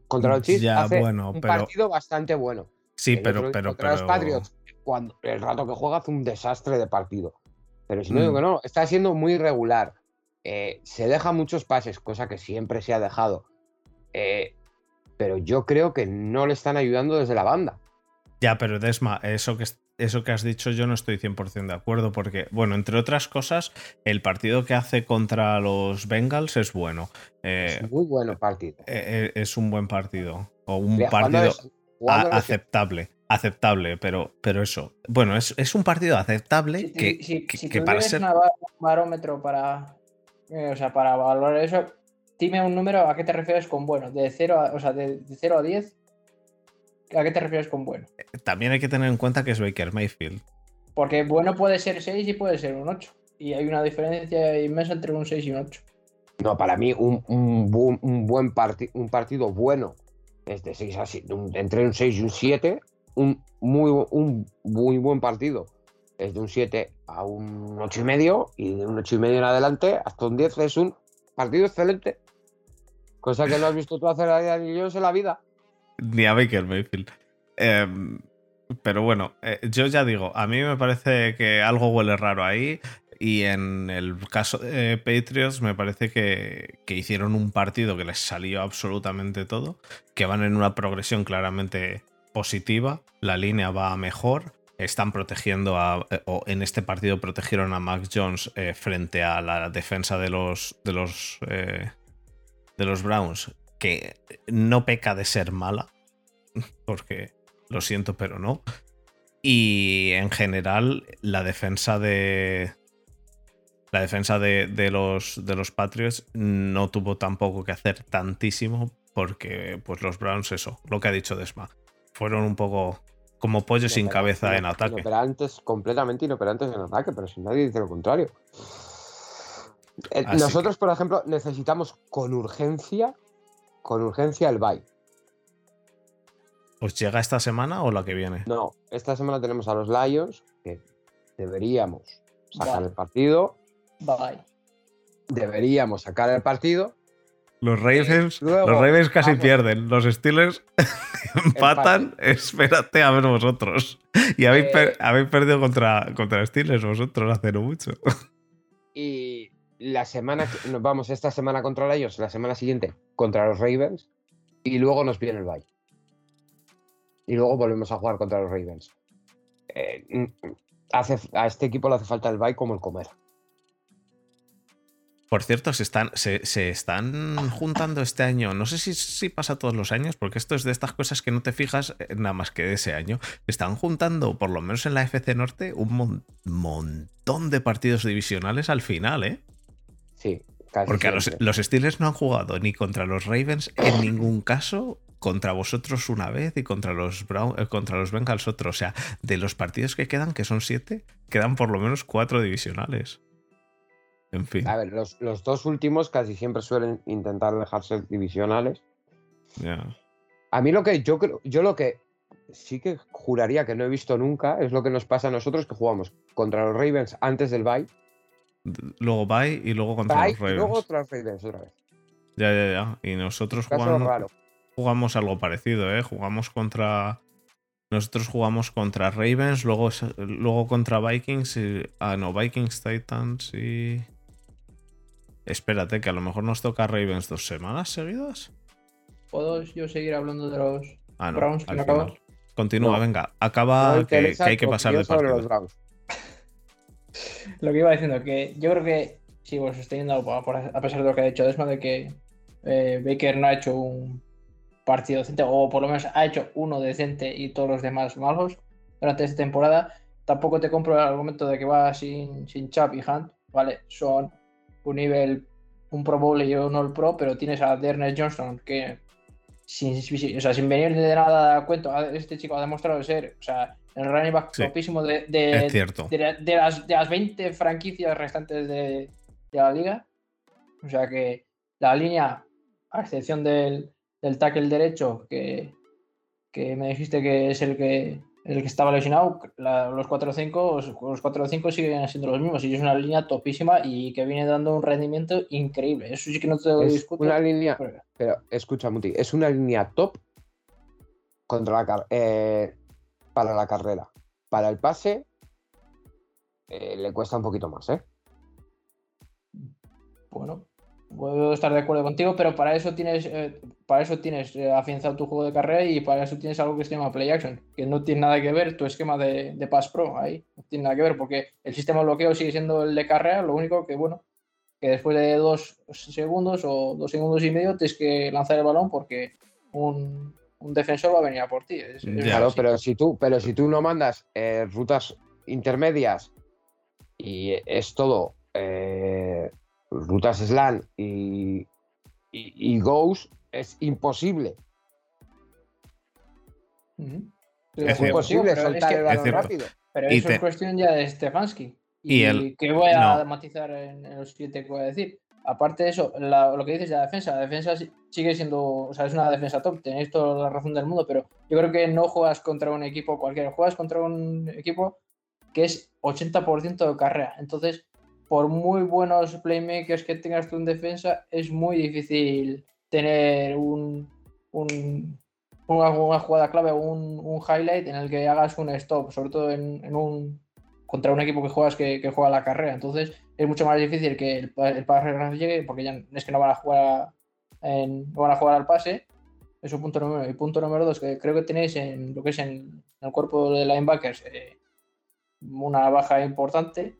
Contra los Chiefs Ya, hace bueno, un pero- partido bastante bueno. Sí, El pero, pero, contra los Patriots, cuando el rato que juega hace un desastre de partido. Pero si no digo Mm. que no, está siendo muy irregular. Eh, se deja muchos pases, cosa que siempre se ha dejado. Eh, pero yo creo que no le están ayudando desde la banda. Ya, pero Desma, eso que, es- eso que has dicho yo no estoy 100% de acuerdo porque, bueno, entre otras cosas, el partido que hace contra los Bengals es bueno. Eh, Es muy bueno partido. eh, eh, es un buen partido. O un Mira, partido es- a- aceptable. Aceptable, pero, pero eso. Bueno, es, es un partido aceptable Si, que, si- que- si que para ser. un barómetro para, eh, o sea, para valorar eso, dime un número a qué te refieres con bueno. De 0 a, o sea, de, de 0 a 10, ¿a qué te refieres con bueno? También hay que tener en cuenta que es Baker Mayfield. Porque bueno puede ser 6 y puede ser un 8. Y hay una diferencia inmensa entre un 6 y un 8. No, para mí un, un un buen parti- un partido bueno es de 6 a 7, un- entre un 6 y un 7. Un muy, un muy buen partido es de un 7 a un 8 y medio. Y de un 8 y medio en adelante hasta un 10 es un partido excelente. Cosa que no has visto tú hacer a Jones en la vida. Ni a Baker Mayfield. Em, pero bueno, eh, yo ya digo, a mí me parece que algo huele raro ahí. Y en el caso de Patriots, me parece que, que hicieron un partido que les salió absolutamente todo. Que van en una progresión claramente positiva. La línea va mejor. Están protegiendo a. eh, O en este partido protegieron a Mac Jones eh, frente a la defensa de los. de los. eh, de los Browns. Que no peca de ser mala porque lo siento, pero no. Y en general, la defensa de. La defensa de, de los, de los Patriots no tuvo tampoco que hacer tantísimo porque pues los Browns, eso, lo que ha dicho Desma, fueron un poco como pollo sin cabeza en ataque. Inoperantes, completamente inoperantes en ataque, pero si nadie dice lo contrario. Eh, Así Nosotros, por ejemplo, necesitamos con urgencia, con urgencia el bye. ¿Os llega esta semana o la que viene? No, esta semana tenemos a los Lions, que deberíamos sacar el partido. Bye. Deberíamos sacar el partido. Los Ravens, luego, los Ravens casi vamos. pierden. Los Steelers empatan. Espérate a ver vosotros. Y habéis, per- Eh. habéis perdido contra, contra Steelers vosotros hace no mucho. Y la semana que nos vamos esta semana contra Lions, la semana siguiente contra los Ravens. Y luego nos viene el bye. Y luego volvemos a jugar contra los Ravens. Eh, hace, a este equipo le hace falta el bye como el comer. Por cierto, se están, se, se están juntando este año. No sé si, si pasa todos los años, porque esto es de estas cosas que no te fijas eh, nada más que de ese año. Se están juntando, por lo menos en la FC Norte, un mon- montón de partidos divisionales al final, ¿eh? Sí, casi Porque los Steelers no han jugado ni contra los Ravens en ningún caso, contra vosotros una vez y contra los, Brown, eh, contra los Bengals otro. O sea, de los partidos que quedan, que son siete, quedan por lo menos cuatro divisionales. En fin. A ver, los, los dos últimos casi siempre suelen intentar dejarse divisionales. ya. A mí lo que yo creo, yo lo que sí que juraría que no he visto nunca es lo que nos pasa a nosotros que jugamos contra los Ravens antes del bye, Luego bye y luego contra bye los y Ravens. luego contra los Ravens otra vez. Ya, ya, ya. Y nosotros jugamos, raro. jugamos algo parecido, ¿eh? Jugamos contra. Nosotros jugamos contra Ravens, luego, luego contra Vikings y. Ah, no, Vikings, Titans y. Espérate, que a lo mejor nos toca Ravens dos semanas seguidas. ¿Puedo yo seguir hablando de los Ah, no. Browns que no acabas? Continúa, No. venga. Acaba que, hay que pasar de los partido. Browns. Lo que iba diciendo, que yo creo que sigo sosteniendo, a por- a pesar de lo que ha dicho Desma, de que eh, Baker no ha hecho un partido decente, o por lo menos ha hecho uno decente y todos los demás malos durante esta temporada. Tampoco te compro el argumento de que va sin, sin Chubb y Hunt, ¿vale? Son un nivel, un Pro Bowl y un All Pro, pero tienes a Derner Johnston que sin, sin- o sea, sin venir de nada a cuento, este chico ha demostrado ser, o sea, el running back Sí. topísimo de, de- de, la- de las, de las 20 franquicias restantes de, de la liga. O sea que la línea, a excepción del, del tackle derecho, que, que me dijiste que es el que, el que estaba lesionado, la- los 4 o 5, los 4 o 5 siguen siendo los mismos. Y es una línea topísima y que viene dando un rendimiento increíble. Eso sí que no te lo Es discuto. una línea, pero- pero escucha, Muti, es una línea top contra la eh, para la carrera. Para el pase, eh, le cuesta un poquito más, ¿eh? Bueno, puedo estar de acuerdo contigo, pero para eso tienes, eh, para eso tienes eh, afianzado tu juego de carrera y para eso tienes algo que se llama Play Action, que no tiene nada que ver tu esquema de, de Pass Pro ahí, no tiene nada que ver, porque el sistema de bloqueo sigue siendo el de carrera, lo único que, bueno, que después de dos segundos o dos segundos y medio tienes que lanzar el balón porque un, un defensor va a venir a por ti. Es- es Ya. Claro, pero si tú, pero si tú no mandas eh, rutas intermedias y es todo eh, rutas slam y, y, y goes, es imposible. Es Es cierto. imposible Pero es que- el balón rápido. Pero Y eso te- es cuestión ya de Stefanski. Y Y, el- que voy a no. matizar en, en lo siguiente que voy a decir. Aparte de eso, la- lo que dices de la defensa, la defensa si- sigue siendo, o sea, es una defensa top, tenéis toda la razón del mundo, pero yo creo que no juegas contra un equipo cualquiera, juegas contra un equipo que es 80% de carrera. Entonces, por muy buenos playmakers que tengas tú en defensa, es muy difícil tener un, un- una, jugada clave un, un highlight en el que hagas un stop, sobre todo en, en un contra un equipo que juegas que, que juega la carrera. Entonces es mucho más difícil que el, el pase llegue porque ya es que no van a jugar en- no van a jugar al pase. Eso punto número uno. Y punto número dos, que creo que tenéis en lo que es en el cuerpo de linebackers eh, una baja importante.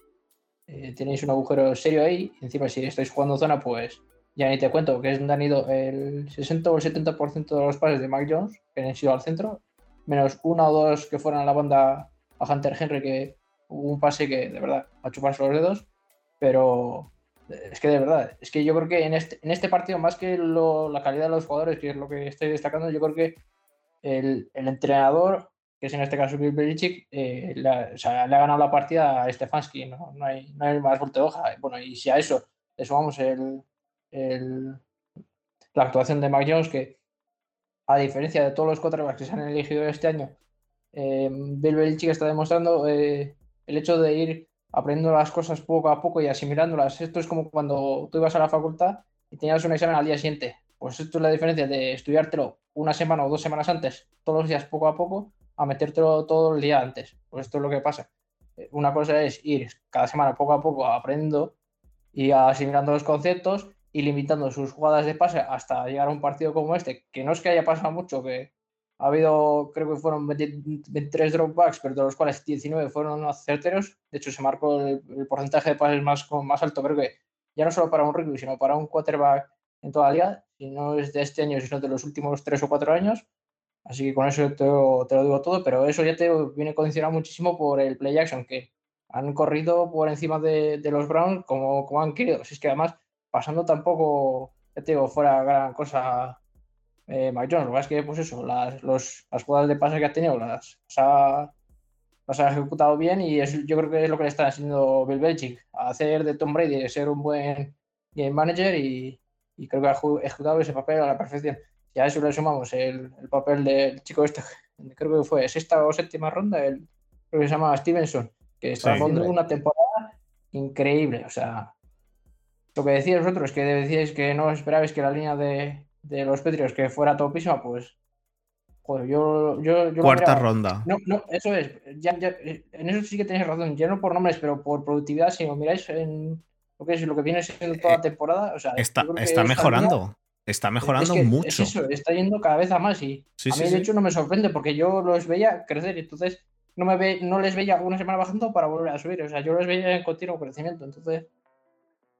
Eh, tenéis un agujero serio ahí. Encima, si estáis jugando zona, pues ya ni te cuento que han ido el 60 o el 70% de los pases de Mac Jones, que han sido al centro, menos uno o dos que fueron a la banda a Hunter Henry, que hubo un pase que de verdad a chuparse los dedos. Pero es que de verdad, es que yo creo que en este, en este partido, más que la calidad de los jugadores, que es lo que estoy destacando, yo creo que el entrenador, que es en este caso Bill eh, le, ha, ganado la partida a Stefanski, ¿no? No, hay, no hay más vuelta de hoja. Bueno, y si a eso le sumamos el, el- la actuación de Mac Jones, que a diferencia de todos los quarterbacks que se han elegido este año, eh, Bill Belichick está demostrando eh, el hecho de ir aprendiendo las cosas poco a poco y asimilándolas. Esto es como cuando tú ibas a la facultad y tenías un examen al día siguiente. Pues esto es la diferencia de estudiártelo una semana o dos semanas antes, todos los días poco a poco, a metértelo todo el día antes. Pues esto es lo que pasa. Eh, Una cosa es ir cada semana poco a poco aprendiendo y asimilando los conceptos y limitando sus jugadas de pase hasta llegar a un partido como este, que no es que haya pasado mucho, que ha habido, creo que fueron 20 23 dropbacks, pero de los cuales 19 fueron certeros. De hecho, se marcó el, el porcentaje de pases más, más alto, creo que ya no solo para un rugby, sino para un quarterback en toda la liga. Y no es de este año, sino de los últimos 3 o 4 años. Así que con eso te, te lo digo todo, pero eso ya te viene condicionado muchísimo por el play action, que han corrido por encima de, los Browns como, han querido. Si es que además, pasando tampoco, ya te digo, fuera gran cosa eh, Mike Jones. Lo que es que, pues eso, las, las jugadas de pase que ha tenido las, ha, las ha ejecutado bien y es, yo creo que es lo que le está haciendo Bill Belichick, hacer de Tom Brady, ser un buen game manager y, y creo que ha ejecutado ese papel a la perfección. Y a eso le sumamos el, el papel del chico este, creo que fue sexta o séptima ronda, el, creo que se llama Stevenson, que está Sí. haciendo una temporada increíble. O sea, lo que decíais vosotros, que decíais que no esperabais que la línea de, de los Petrios que fuera topísima, pues. Joder, yo. yo, yo lo Cuarta ronda. No, no, eso es. Ya, ya, eh, en eso sí que tenéis razón. Ya no por nombres, pero por productividad. Si lo miráis en lo que es lo que viene siendo toda la temporada. O sea, Está, creo que está mejorando. es que mucho. Es eso, está yendo cada vez a más. Y Sí, a mí, sí. de hecho, no me sorprende porque yo los veía crecer. y Entonces, no, me ve, no les veía una semana bajando para volver a subir. O sea, yo los veía en continuo crecimiento. Entonces.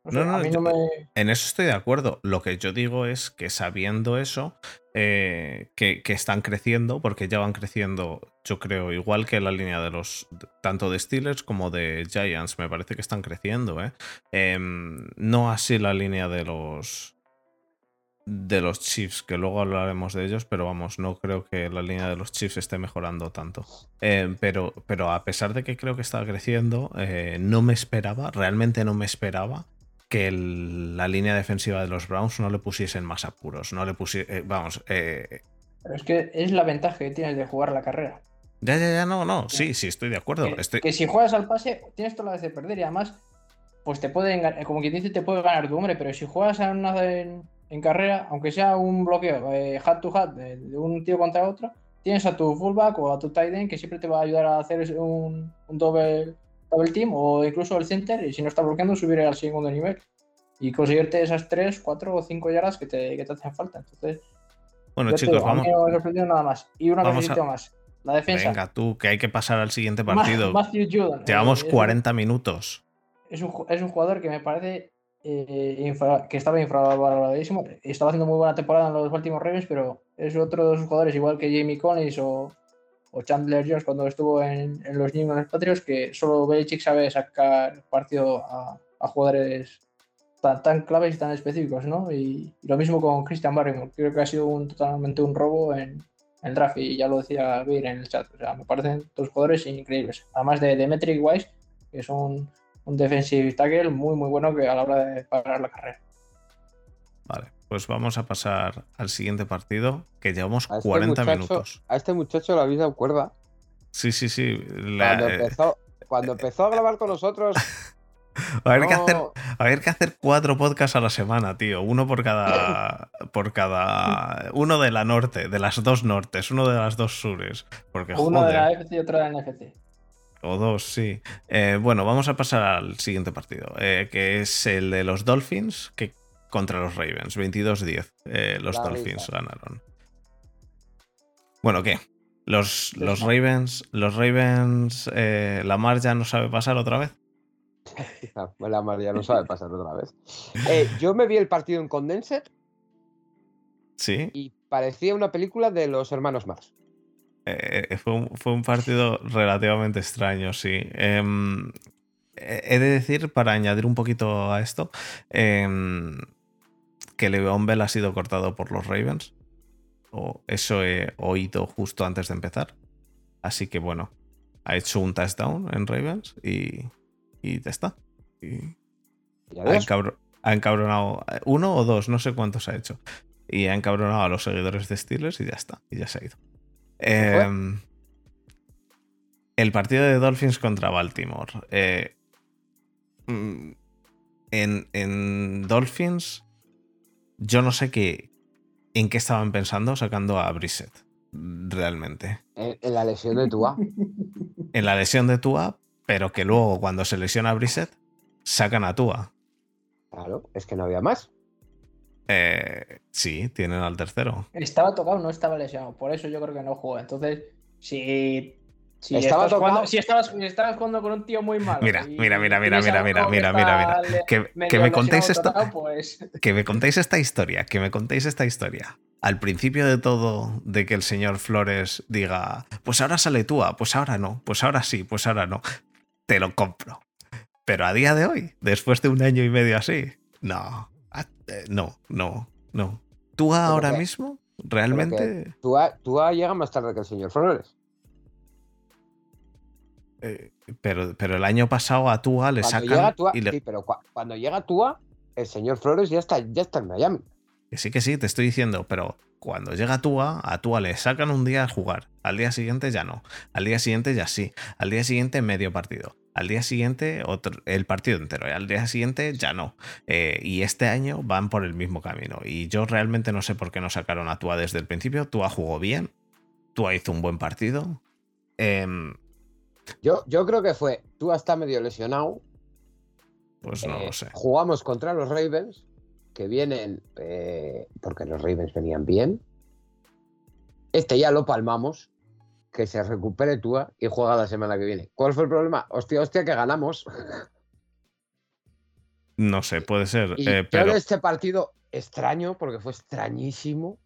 No, no, a mí no me. En eso estoy de acuerdo. Lo que yo digo es que sabiendo eso, eh, que, que están creciendo, porque ya van creciendo, yo creo, igual que la línea de los, tanto de Steelers como de Giants, me parece que están creciendo, ¿eh? Em, no así la línea de los de los Chiefs, que luego hablaremos de ellos, pero vamos, no creo que la línea de los Chiefs esté mejorando tanto. Eh, pero, pero a pesar de que creo que está creciendo, eh, no me esperaba, realmente no me esperaba que el- la línea defensiva de los Browns no le pusiesen más apuros, no le pusiesen, vamos, eh, Pero es que es la ventaja que tienes de jugar la carrera. ya, ya, ya, no, no, sí, sí, estoy de acuerdo. Que, estoy- que si juegas al pase, tienes toda la vez de perder y además, pues te pueden, como quien dice, te puede ganar tu hombre, pero si juegas en, una- en, en carrera, aunque sea un bloqueo, eh, hat to hat, de, de un tío contra otro, tienes a tu fullback o a tu tight end que siempre te va a ayudar a hacer un, un doble double team o incluso el center y si no está bloqueando subir al segundo nivel y conseguirte esas 3, 4 o 5 yardas que te, que te hacen falta. Entonces, Bueno, chicos, digo, a mí vamos. no nada más. Y una cosita a- más. La defensa. Venga, tú, que hay que pasar al siguiente partido. Matthew Judon. Llevamos Eh, es un- 40 minutos. es un, es un jugador que me parece eh, infra- que estaba infravaloradísimo. Estaba haciendo muy buena temporada en los Baltimore Ravens, pero es otro de esos jugadores, igual que Jamie Collins o, o Chandler Jones cuando estuvo en, en los New England Patriots, que solo Belichick sabe sacar partido a, a jugadores tan, tan claves y tan específicos, ¿no? Y, y lo mismo con Christian Barrymore. Creo que ha sido un, totalmente un robo en, el draft y ya lo decía Beer en el chat. O sea, me parecen dos jugadores increíbles. Además de Demetric Wise, que es un, defensive tackle muy, muy bueno que a la hora de parar la carrera. Vale, pues vamos a pasar al siguiente partido, que llevamos A este 40 muchacho- minutos. A este muchacho le habéis dado cuerda. Sí, sí, sí. la- Cuando empezó, cuando empezó a grabar con nosotros. va a haber que hacer no- a haber que hacer cuatro podcasts a la semana, tío. Uno por cada. por cada. Uno de la norte, de las dos nortes, uno de las dos sures. Porque Uno de la. FC y otro de la NFC. O dos, sí. Eh, bueno, vamos a pasar al siguiente partido. eh, que es el de los Dolphins que contra los Ravens. 22-10. eh, los La Dolphins risa. ganaron. Bueno, ¿qué? Los, los. Ravens. Los Ravens. Lamar ya no sabe pasar otra vez. Ah, La María no sabe pasar otra vez. Yo me vi el partido en Condensed Sí. y parecía una película de los hermanos Mars. Eh, fue, un, fue un partido relativamente extraño, sí. Em, he he de decir, para añadir un poquito a esto, em, que Le'Veon Bell ha sido cortado por los Ravens. O eso he oído justo antes de empezar. Así que bueno, ha hecho un touchdown en Ravens y, y ya está. Y ha, encabro- ha encabronado uno o dos, no sé cuántos ha hecho. Y ha encabronado a los seguidores de Steelers y ya está. Y ya se ha ido. Em, el partido de Dolphins contra Baltimore. Eh, mm, en, en Dolphins, yo no sé qué, en qué estaban pensando sacando a Brissett. Realmente. En, en la lesión de Tua. En la lesión de Tua, pero que luego cuando se lesiona a Brissett, sacan a Tua. Claro, es que no había más. Eh, sí, tienen al tercero. Estaba tocado, no estaba lesionado. Por eso yo creo que no jugó. Entonces, si. Si, Estaba estás jugando, tocado. si, estabas, si estabas jugando con un tío muy malo. Mira, y- mira, mira, mira, mira, mira, que mira, mira, mira. Que, me contéis tocado, pues, Que me contéis esta historia, que me contéis esta historia. Al principio de todo, de que el señor Flores diga, pues ahora sale Tua, pues ahora no, pues ahora sí, pues ahora no. Te lo compro. Pero a día de hoy, después de un año y medio así, no, no, no, no. Tua Pero ahora que- mismo, realmente, Tua, Tua llega más tarde que el señor Flores. eh, pero, pero el año pasado a Tua le Cuando sacan Tua, y le- sí, pero cua- cuando llega Tua, el señor Flores ya está, ya está en Miami. Que sí, que sí, te estoy diciendo, pero cuando llega Tua, a Tua le sacan un día a jugar, al día siguiente ya no, al día siguiente ya sí, al día siguiente medio partido, al día siguiente otro, el partido entero, y al día siguiente ya no. Eh, y este año van por el mismo camino. Y yo realmente no sé por qué no sacaron a Tua desde el principio. Tua jugó bien, Tua hizo un buen partido. Em, Yo, yo creo que fue, Tua está medio lesionado. pues no eh, lo sé. Jugamos contra los Ravens, que vienen, eh, porque los Ravens venían bien. Este ya lo palmamos, que se recupere Tua y juega la semana que viene. ¿Cuál fue el problema? Hostia, hostia, que ganamos. No sé, puede ser, Y eh, pero este partido extraño, porque fue extrañísimo.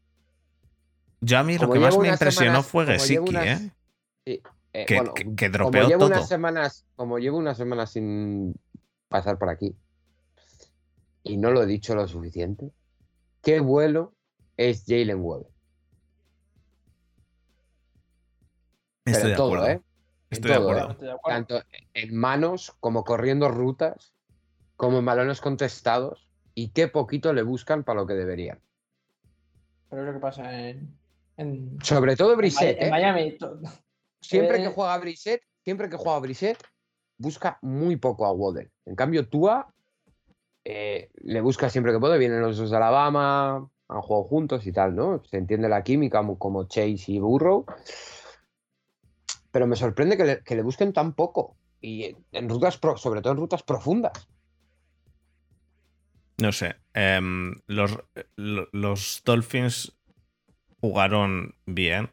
yo a mí lo como que más me impresionó semanas- fue Gesicki, unas- ¿eh? Eh, Que, bueno, que- que como dropeó llevo todo. unas semanas, como llevo unas semanas sin pasar por aquí y no lo he dicho lo suficiente, qué vuelo es Jalen Webb. Estoy en de todo, acuerdo. ¿eh? En de todo, ¿eh? acuerdo. Estoy de acuerdo. Tanto en manos como corriendo rutas, como en balones contestados y qué poquito le buscan para lo que deberían. Pero es lo que pasa en. en Sobre todo en Brissett, Mi- en ¿eh? Miami. to- Siempre Eh, que juega Brissett, siempre que juega Brissett, busca muy poco a Waddle. En cambio, Tua eh, le busca siempre que puede. Vienen los dos de Alabama, han jugado juntos y tal, ¿no? Se entiende la química como Chase y Burrow. Pero me sorprende que le, que le busquen tan poco. y en rutas, pro- sobre todo en rutas profundas. No sé. em, los, lo- los Dolphins jugaron bien.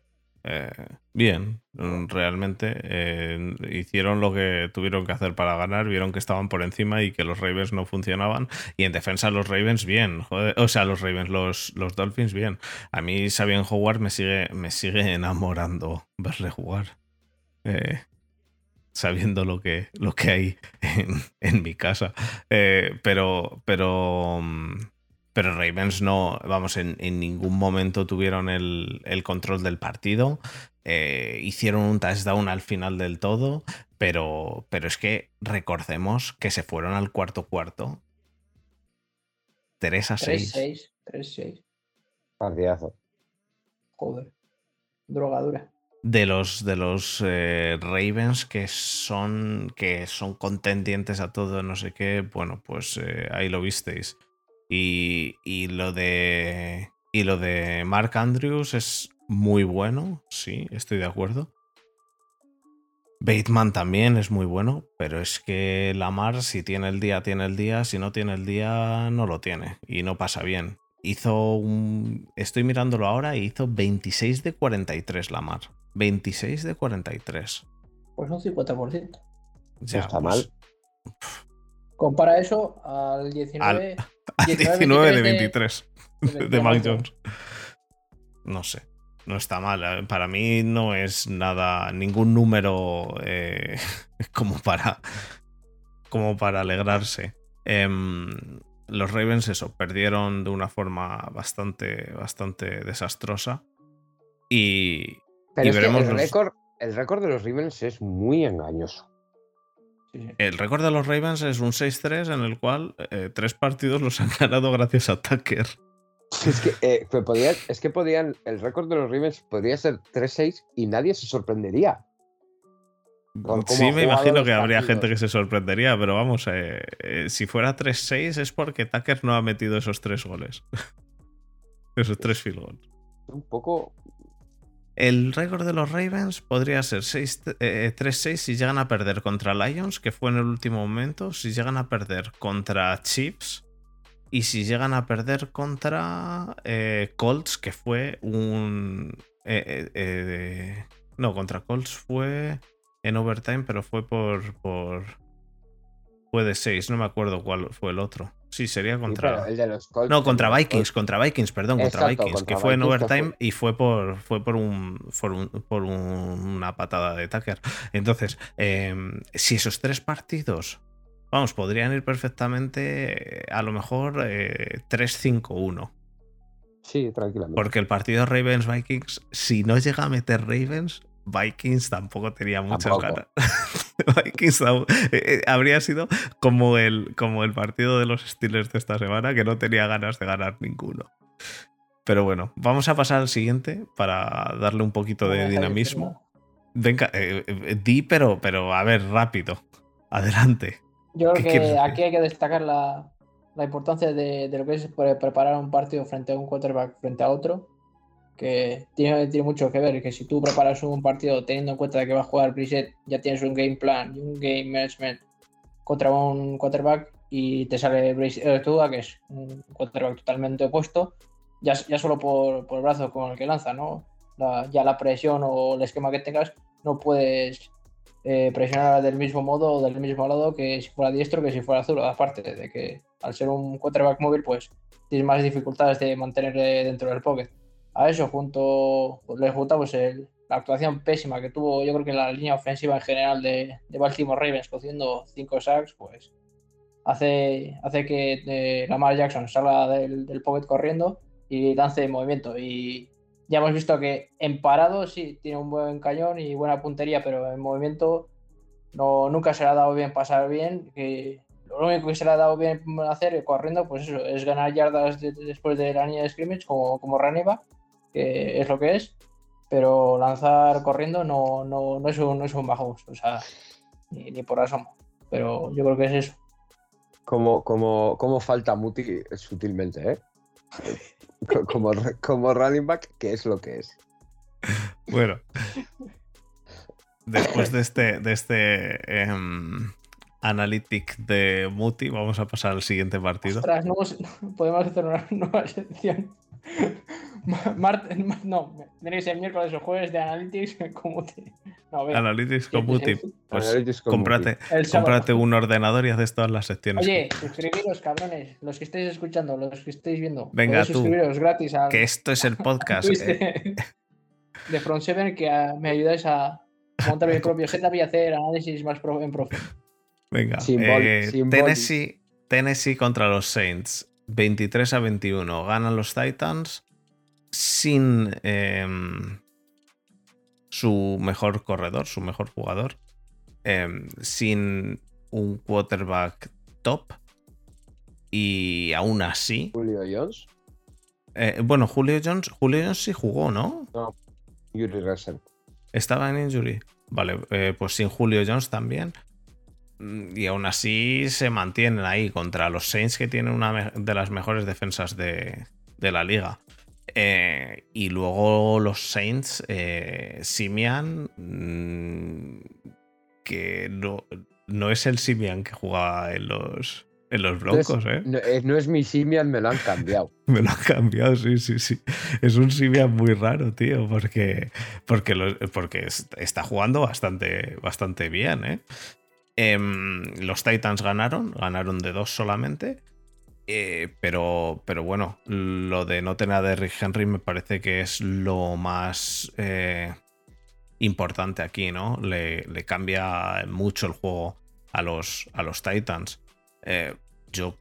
eh, bien, realmente. eh, hicieron lo que tuvieron que hacer para ganar. Vieron que estaban por encima y que los Ravens no funcionaban. Y en defensa, los Ravens bien. o sea, los Ravens, los, los Dolphins bien. A mí, Sabien Howard me sigue, me sigue enamorando verle jugar. Eh, sabiendo lo que, lo que hay en, en mi casa. Eh, pero, pero, mm, pero Ravens no, vamos, en, en ningún momento tuvieron el, el control del partido. Eh, hicieron un touchdown al final del todo, pero, pero es que recordemos que se fueron al cuarto cuarto. 3 a 6. 3-6. 3-6. Partidazo. Joder. Drogadura. De los de los eh, Ravens que son que son contendientes a todo no sé qué bueno pues eh, ahí lo visteis. Y, y lo de y lo de Mark Andrews es muy bueno sí estoy de acuerdo. Bateman también es muy bueno pero es que Lamar si tiene el día tiene el día si no tiene el día no lo tiene y no pasa bien hizo un estoy mirándolo ahora y hizo 26 de 43 Lamar 26 de 43. Pues un 50%. Ya, está pues, mal. Compara eso al 19. Al 19, 19 de 23 23 de Mac Jones. No sé. No está mal. eh, Para mí no es nada, ningún número eh, como para como para alegrarse. Em, los Ravens, eso, perdieron de una forma bastante, bastante desastrosa. Y, Pero Y es que veremos el los- récord, el récord de los Ravens es muy engañoso. El récord de los Ravens es un 6-3 en el cual eh, tres partidos los han ganado gracias a Tucker. Es que, eh, podía- es que podían, el récord de los Ravens podría ser 3-6 y nadie se sorprendería. Sí, me imagino que habría partidos. gente que se sorprendería, pero vamos, eh, eh, si fuera 3-6 es porque Tucker no ha metido esos tres goles. esos tres field goals. Un poco. El récord de los Ravens podría ser 6, eh, 3-6 si llegan a perder contra Lions, que fue en el último momento, si llegan a perder contra Chiefs y si llegan a perder contra Colts, que fue un... no, contra Colts fue en overtime, pero fue por... por fue de 6, no me acuerdo cuál fue el otro. Sí, sería contra... el de los Colts- No, contra Vikings, contra Vikings, perdón, contra Vikings, contra que fue en Vikings, overtime fue- y fue por, fue por, un, por, un- por un- una patada de Tucker. Entonces, eh, si esos tres partidos, vamos, podrían ir perfectamente, eh, a lo mejor eh, 3-5-1. Sí, tranquilamente. Porque el partido Ravens-Vikings, si no llega a meter Ravens, Vikings tampoco tenía muchas ganas. Vikings eh, eh, habría sido como el, como el partido de los Steelers de esta semana, que no tenía ganas de ganar ninguno. Pero bueno, vamos a pasar al siguiente para darle un poquito de dinamismo. Venga, eh, eh, di, pero, pero a ver, rápido. Adelante. Yo ¿Qué creo que aquí hay que destacar la, la importancia de, de lo que es pre- preparar un partido frente a un quarterback frente a otro, que tiene, mucho que ver, que si tú preparas un partido teniendo en cuenta que va a jugar Brissett, ya tienes un game plan y un game management contra un quarterback y te sale Brissett, eh, Tua, que es un quarterback totalmente opuesto, ya, solo por, por el brazo con el que lanza, ¿no? La- ya la presión o el esquema que tengas, no puedes eh, presionar del mismo modo o del mismo lado que si fuera diestro que si fuera azul. Aparte de que al ser un quarterback móvil, pues tienes más dificultades de mantenerle dentro del pocket. A eso junto le juntamos el- la actuación pésima que tuvo, yo creo que la línea ofensiva en general de, de Baltimore Ravens, cogiendo 5 sacks, pues hace, hace que eh, Lamar Jackson salga del, del pocket corriendo y lance en movimiento. Y ya hemos visto que en parado sí tiene un buen cañón y buena puntería, pero en movimiento no, nunca se le ha dado bien pasar bien. Lo único que se le ha dado bien hacer corriendo, pues eso, es ganar yardas de- de- después de la línea de scrimmage, como, como que es lo que es. Pero lanzar corriendo no, no, no es un, no es un bajo gusto, o sea, ni, ni por asomo. Pero yo creo que es eso. Como, como, como falta Muti sutilmente, ¿eh? Co- Como, como running back, que es lo que es. Bueno. después de este, de este em, analytic de Muti, vamos a pasar al siguiente partido. Ostras, no hemos- podemos hacer una nueva sección. Ma- Marte, ma- no, tiene que ser miércoles o jueves de Analytics. Como te... No, Analytics con Muti. Pues Analytics cómprate, cómprate un ordenador y haces todas las secciones. Oye, suscribiros, cabrones. Los que estáis escuchando, los que estáis viendo. Venga, tú, suscribiros gratis al que esto es el podcast. Twitch eh, de, Front Seven que ah, me ayudáis a montar mi propio setup y hacer análisis más pro- en profe. Venga, Symbol- eh. Tennessee, Tennessee contra los Saints. 23 a 21. Ganan los Titans sin em, su mejor corredor, su mejor jugador. em, sin un quarterback top. Y aún así. Julio Jones, eh, bueno, Julio Jones. Julio Jones sí jugó, ¿no? Yuri Russell. Estaba en injury. Vale, eh, pues sin Julio Jones también. Y aún así se mantienen ahí contra los Saints que tienen una de las mejores defensas de, de la liga. Eh, y luego los Saints, eh, Simian, mm, que no, no es el Simian que jugaba en los, en los Broncos, ¿eh? No, eh, no es mi Simian, me lo han cambiado. Me lo han cambiado, sí, sí, sí. Es un Simian muy raro, tío, porque, porque, lo- porque es- está jugando bastante, bastante bien, ¿eh? Em, los Titans ganaron, ganaron de dos solamente. eh, pero, pero bueno, lo de no tener a Derrick Henry me parece que es lo más eh, importante aquí, ¿no? Le, le cambia mucho el juego a los, a los Titans. Eh, yo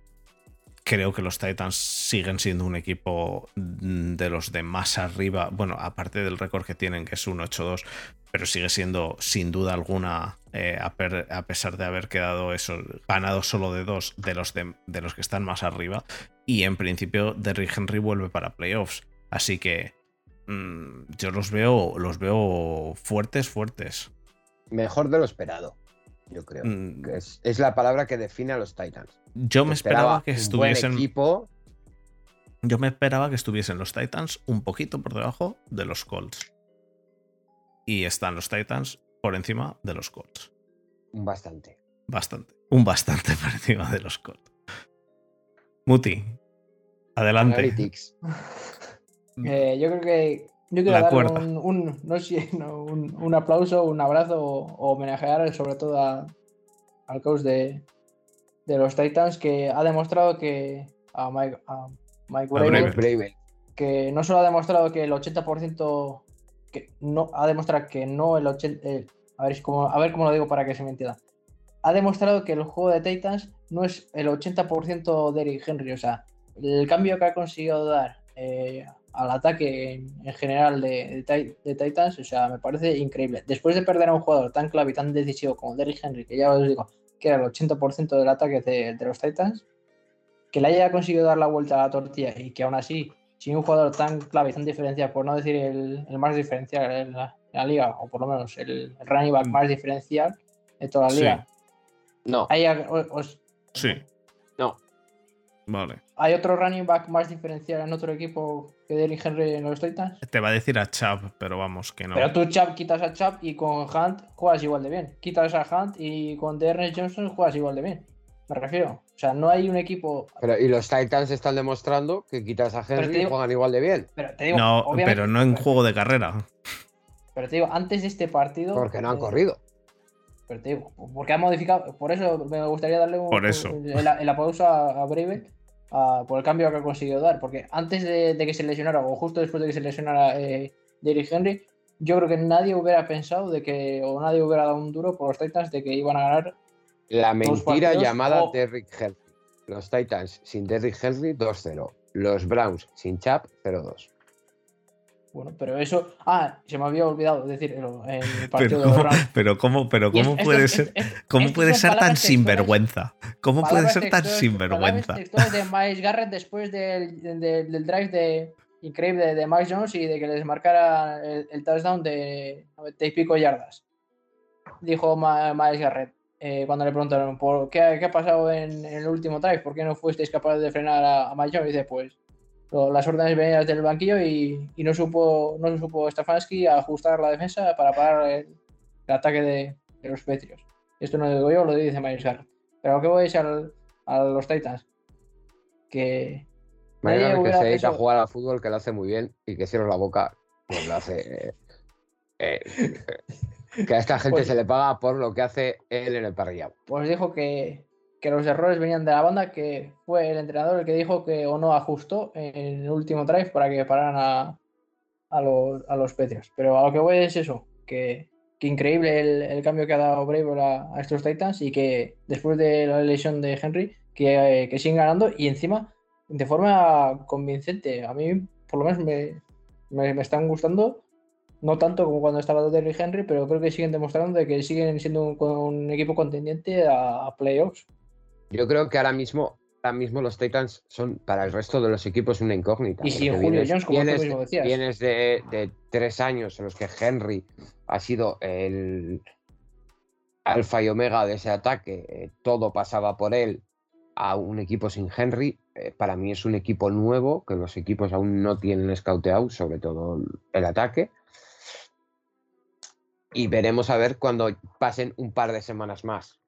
creo que los Titans siguen siendo un equipo mm, de los de más arriba. Bueno, aparte del récord que tienen, que es un 8-2, pero sigue siendo sin duda alguna, eh, a, pesar de haber quedado eso, ganado solo de dos de los, de, de los que están más arriba. Y en principio, Derrick Henry vuelve para playoffs. Así que mm, yo los veo, los veo fuertes, fuertes. Mejor de lo esperado, yo creo. Mm, Que Es, es la palabra que define a los Titans. Yo me esperaba que un buen estuviesen. equipo. Yo me esperaba que estuviesen los Titans un poquito por debajo de los Colts. Y están los Titans por encima de los Colts. Bastante. Bastante. Un bastante por encima de los Colts. Muti, adelante. Analytics. Eh, yo creo que yo quiero La cuerda. un, un- no sé, no, un, un aplauso, un abrazo o, o homenajear sobre todo a- al coach de, de los Titans que ha demostrado que a Mike, a Mike. Bravel. que no solo ha demostrado que el 80% que no ha demostrado que no el 80 el- a ver cómo a ver cómo lo digo para que se me entienda ha demostrado que el juego de Titans no es el 80% de Eric Henry o sea el cambio que ha conseguido dar eh, al ataque en, en general de, de de Titans o sea me parece increíble después de perder a un jugador tan clave y tan decisivo como Derrick Henry que ya os digo que era el 80% del ataque de, de los Titans que le haya conseguido dar la vuelta a la tortilla y que aún así sin un jugador tan clave y tan diferencial, por no decir el, el más diferencial en la, en la liga, o por lo menos el, el running back más diferencial de toda la Sí. liga. No, Haya- os- Sí, no. Vale. ¿Hay otro running back más diferencial en otro equipo que Derrick Henry en los Titans? Te va a decir a Chubb, pero vamos, que no. Pero tú, Chubb, quitas a Chubb y con Hunt juegas igual de bien. Quitas a Hunt y con Ernest Johnson juegas igual de bien. Me refiero. O sea, no hay un equipo. Pero, y los Titans están demostrando que quitas a Henry y juegan igual de bien. Pero te digo, no, obviamente- pero no en juego de carrera. Pero te digo, antes de este partido. Porque no han eh, corrido. Pero te digo, porque ha modificado. Por eso me gustaría darle un, Por eso. El, el aplauso a, a Bravel por el cambio que ha conseguido dar. Porque antes de, de que se lesionara, o justo después de que se lesionara eh, Derrick Henry, yo creo que nadie hubiera pensado de que, o nadie hubiera dado un duro por los Titans de que iban a ganar. La mentira llamada o- Derrick Henry. Los Titans sin Derrick Henry 2-0. Los Browns sin Chap 0-2. Bueno, pero eso. Ah, se me había olvidado decir en el Pero partido de los cómo, pero cómo, pero cómo esto- puede esto- ser, esto- cómo puede ser tan sinvergüenza? ¿Cómo puede ser tan sinvergüenza? textuales de Miles Garrett después del, del- del drive de, increíble de Mike Jones y de que les marcara el, el touchdown de 90 y pico yardas. Dijo Miles Garrett eh, cuando le preguntaron por qué, qué ha pasado en, en el último drive, por qué no fuisteis capaces de frenar a, a Mike Jones. Y dice, pues las órdenes venían del banquillo y, y no supo no supo Stefanski ajustar la defensa para parar el, el ataque de, de los Patriots. Esto no lo digo yo, lo dice Garrett. Pero ¿qué voy a decir al- a los Titans? Que Mañana que se dedica a jugar al fútbol, que lo hace muy bien y que cierra la boca, pues lo hace. eh, eh, que a esta gente Pues- se le paga por lo que hace él en el parrillado. pues dijo que, que los errores venían de la banda, que fue el entrenador el que dijo que o no ajustó en el último drive para que pararan a, los, a. Pero a lo que voy es eso, que, increíble el, cambio que ha dado Brave a, estos Titans y que después de la lesión de Henry, que, siguen ganando y encima de forma convincente. A mí, por lo menos, me, están gustando. No tanto como cuando estaba Derrick Henry, pero creo que siguen demostrando de que siguen siendo un, equipo contendiente a playoffs. Yo creo que ahora mismo, ahora mismo los Titans son para el resto de los equipos una incógnita. Y porque Julio vienes- Jones, como tú vienes, mismo decías. vienes de, de tres años en los que Henry ha sido el alfa y omega de ese ataque, eh, todo pasaba por él, a un equipo sin Henry. eh, para mí es un equipo nuevo, que los equipos aún no tienen scouteado, sobre todo el ataque. Y veremos a ver cuando pasen un par de semanas más.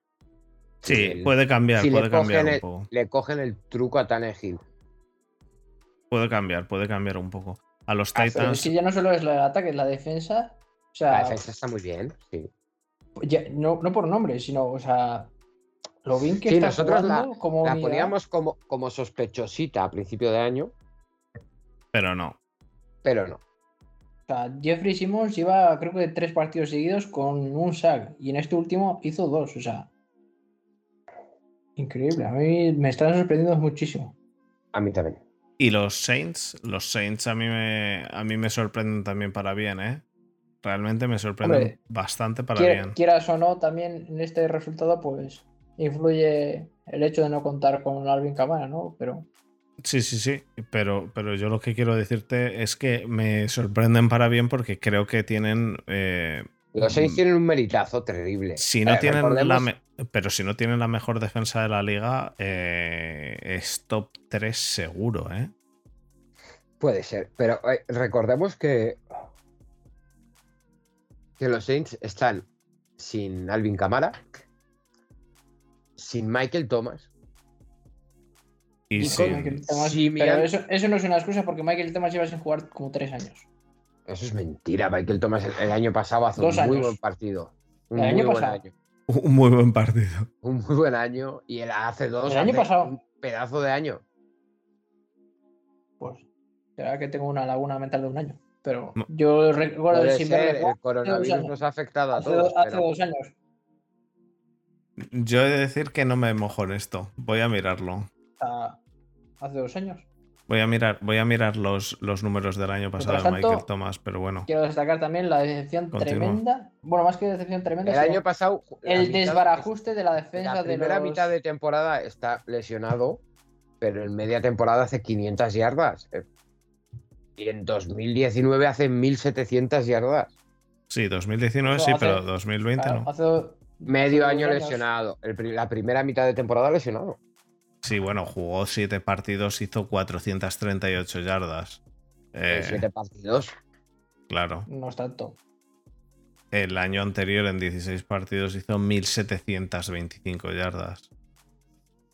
Sí, el- puede cambiar, si puede cambiar un el- poco. le cogen el truco a Tannehill. Puede cambiar, puede cambiar un poco. A los Pero Titans. es que ya no solo es el ataque, es la defensa. O La defensa está muy bien, sí. ya- no, no por nombre, sino, o sea, lo bien que Sí, está nosotros la- como La unidad. poníamos como, como sospechosita a principio de año, Pero no. pero no. O sea, Jeffrey Simmons lleva creo que tres partidos seguidos con un sack y en este último hizo dos, o sea. Increíble, a mí me están sorprendiendo muchísimo. A mí también. Y los Saints, los Saints a mí me, a mí me sorprenden también para bien, ¿eh? Realmente me sorprenden Hombre, bastante para bien. quieras o no, también en este resultado, pues influye el hecho de no contar con Alvin Kamara, ¿no? Pero Sí, sí, sí. Pero, pero yo lo que quiero decirte es que me sorprenden para bien porque creo que tienen. eh, Los seis Mm. tienen un meritazo terrible. si no Eh, tienen la recordemos- me- pero si no tienen la mejor defensa de la liga, eh, es top 3 seguro, ¿eh? Puede ser, pero eh, recordemos que, que los Saints están sin Alvin Kamara, sin Michael Thomas. Y y sí, con Michael Thomas- sí, pero eso no es una excusa porque Michael Thomas lleva sin jugar como tres años. Eso es mentira. Michael Thomas el, el año pasado hace Dos un muy años. buen partido. Un El muy año buen pasado. año. un muy buen partido. Un muy buen año. Y él hace dos. El año pasado. Un pedazo de año. Pues será que tengo una laguna mental de un año. Pero No. yo recuerdo ser, verle jugar el coronavirus nos ha afectado a hace, todos. do- hace pero- dos años. Yo he de decir que no me mojo en esto. Voy a mirarlo. Sea, hace dos años. Voy a mirar, voy a mirar los, los números del año pasado de Michael Thomas, pero bueno. Quiero destacar también la decepción Continúa. tremenda. Bueno, más que decepción tremenda, El año pasado. la el desbarajuste de la defensa La de primera los... mitad de temporada está lesionado, pero en media temporada hace 500 yardas. eh, Y en 2019 hace 1700 yardas. Sí, 2019 Eso sí, hace- pero 2020 Claro, no. hace Medio hace año lesionado. El la primera mitad de temporada lesionado. Sí, bueno, jugó 7 partidos, hizo 438 yardas. En Eh, siete partidos. claro. No es tanto. El año anterior, en 16 partidos, hizo 1725 yardas.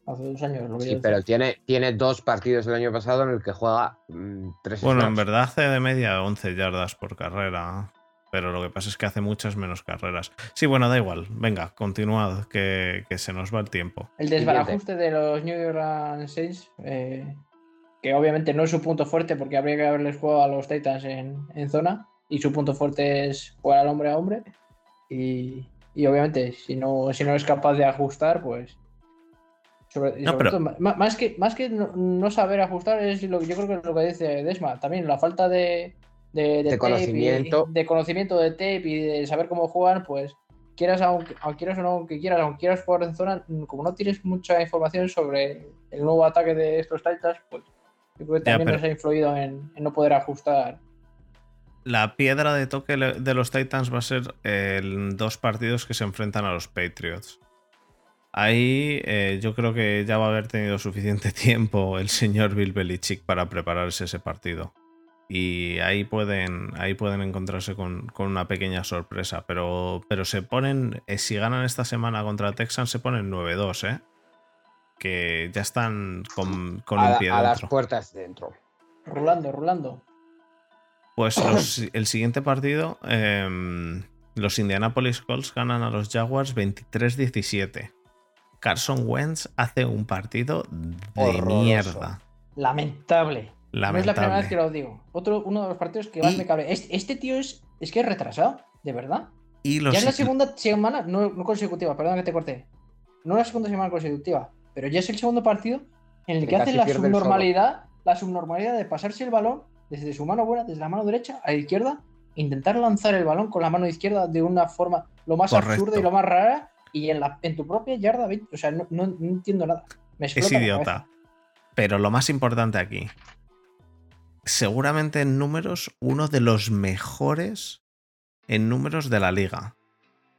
Hace dos años lo que Sí, pero tiene, tiene dos partidos el año pasado en el que juega mm, tres Bueno, en verdad hace de media 11 yardas por carrera. Pero lo que pasa es que hace muchas menos carreras. Sí, bueno, da igual. Venga, continuad, que, que se nos va el tiempo. El desbarajuste de los New Orleans Saints, eh, que obviamente no es su punto fuerte porque habría que haberles jugado a los Titans en, en zona y su punto fuerte es jugar al hombre a hombre y, y obviamente si no, si no es capaz de ajustar, pues... Sobre, No, sobre pero- todo, más que, más que no, no saber ajustar es lo que yo creo que es lo que dice Desma, también la falta de, de, De tape y- conocimiento. de conocimiento de tape y de saber cómo juegan, pues quieras, aunque, aunque quieras o no, aunque quieras, aunque quieras jugar en zona, mm, como no tienes mucha información sobre el nuevo ataque de estos Titans, pues yo creo que Ya, también pero- nos ha influido en, en no poder ajustar. La piedra de toque de los Titans va a ser en dos partidos que se enfrentan a los Patriots. Ahí eh, yo creo que ya va a haber tenido suficiente tiempo el señor Bill Belichick para prepararse ese partido. Y ahí pueden, ahí pueden encontrarse con, con una pequeña sorpresa. Pero, pero se ponen, eh, si ganan esta semana contra Texans, se ponen 9-2, ¿eh? Que ya están con, con a, un pie a las puertas dentro. Rulando, rulando. Pues los- el siguiente partido, em, los Indianapolis Colts ganan a los Jaguars 23-17. Carson Wentz hace un partido de Horroroso. mierda. Lamentable. No es la primera vez que lo digo. Otro, uno de los partidos que más Y- me cabe. Este, este tío es, es que es retrasado, de verdad. Y los ya es la segunda semana, no, no consecutiva, perdón que te corté. No la segunda semana consecutiva, pero ya es el segundo partido en el Que que hace la subnormalidad, la subnormalidad de pasarse el balón desde su mano buena, desde la mano derecha a la izquierda, intentar lanzar el balón con la mano izquierda de una forma lo más Correcto. absurda y lo más rara, y en, la, en tu propia yarda, o sea, no, no- no entiendo nada. Me Es idiota. Pero lo más importante aquí, seguramente en números, uno de los mejores en números de la liga.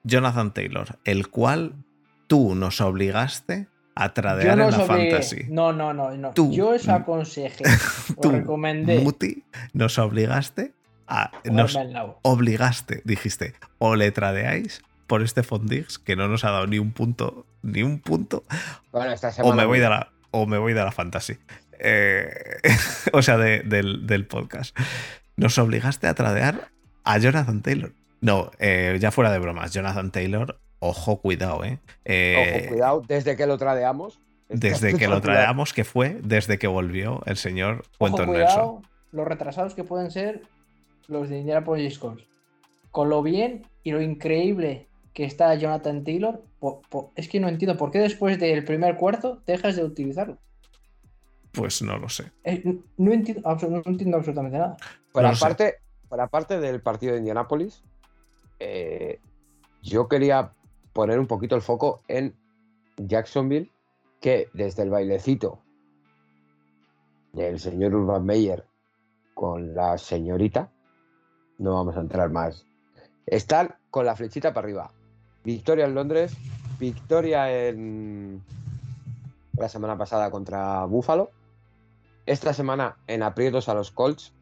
Jonathan Taylor, el cual tú nos obligaste a tradear no en os la obligué. fantasy. No, no, no, no. Tú. Yo os aconsejé, os Tú, recomendé. Muti, nos obligaste a. Nos obligaste, dijiste, o le tradeáis por este Fondix que no nos ha dado ni un punto, ni un punto, Bueno, esta o me voy de la, o me voy de la fantasy. Eh, o sea, de- del, del podcast. Nos obligaste a tradear a Jonathan Taylor. No, eh, ya fuera de bromas, Jonathan Taylor, ojo, cuidado, ¿eh? Eh, Ojo, cuidado, desde que lo tradeamos. desde que lo tradeamos, que fue desde que volvió el señor Quentin Nelson. los retrasados que pueden ser los de Indianapolis Colts. Con lo bien y lo increíble que está Jonathan Taylor, po- po- es que no entiendo por qué después del primer cuarto dejas de utilizarlo. Pues no lo sé. Eh, no, entiendo, absol- no entiendo absolutamente nada. Por aparte, por aparte del partido de Indianápolis, eh, yo quería poner un poquito el foco en Jacksonville, que desde el bailecito del señor Urban Meyer con la señorita, no vamos a entrar más, están con la flechita para arriba. Victoria en Londres, victoria en la semana pasada contra Buffalo. Esta semana en aprietos a los Colts,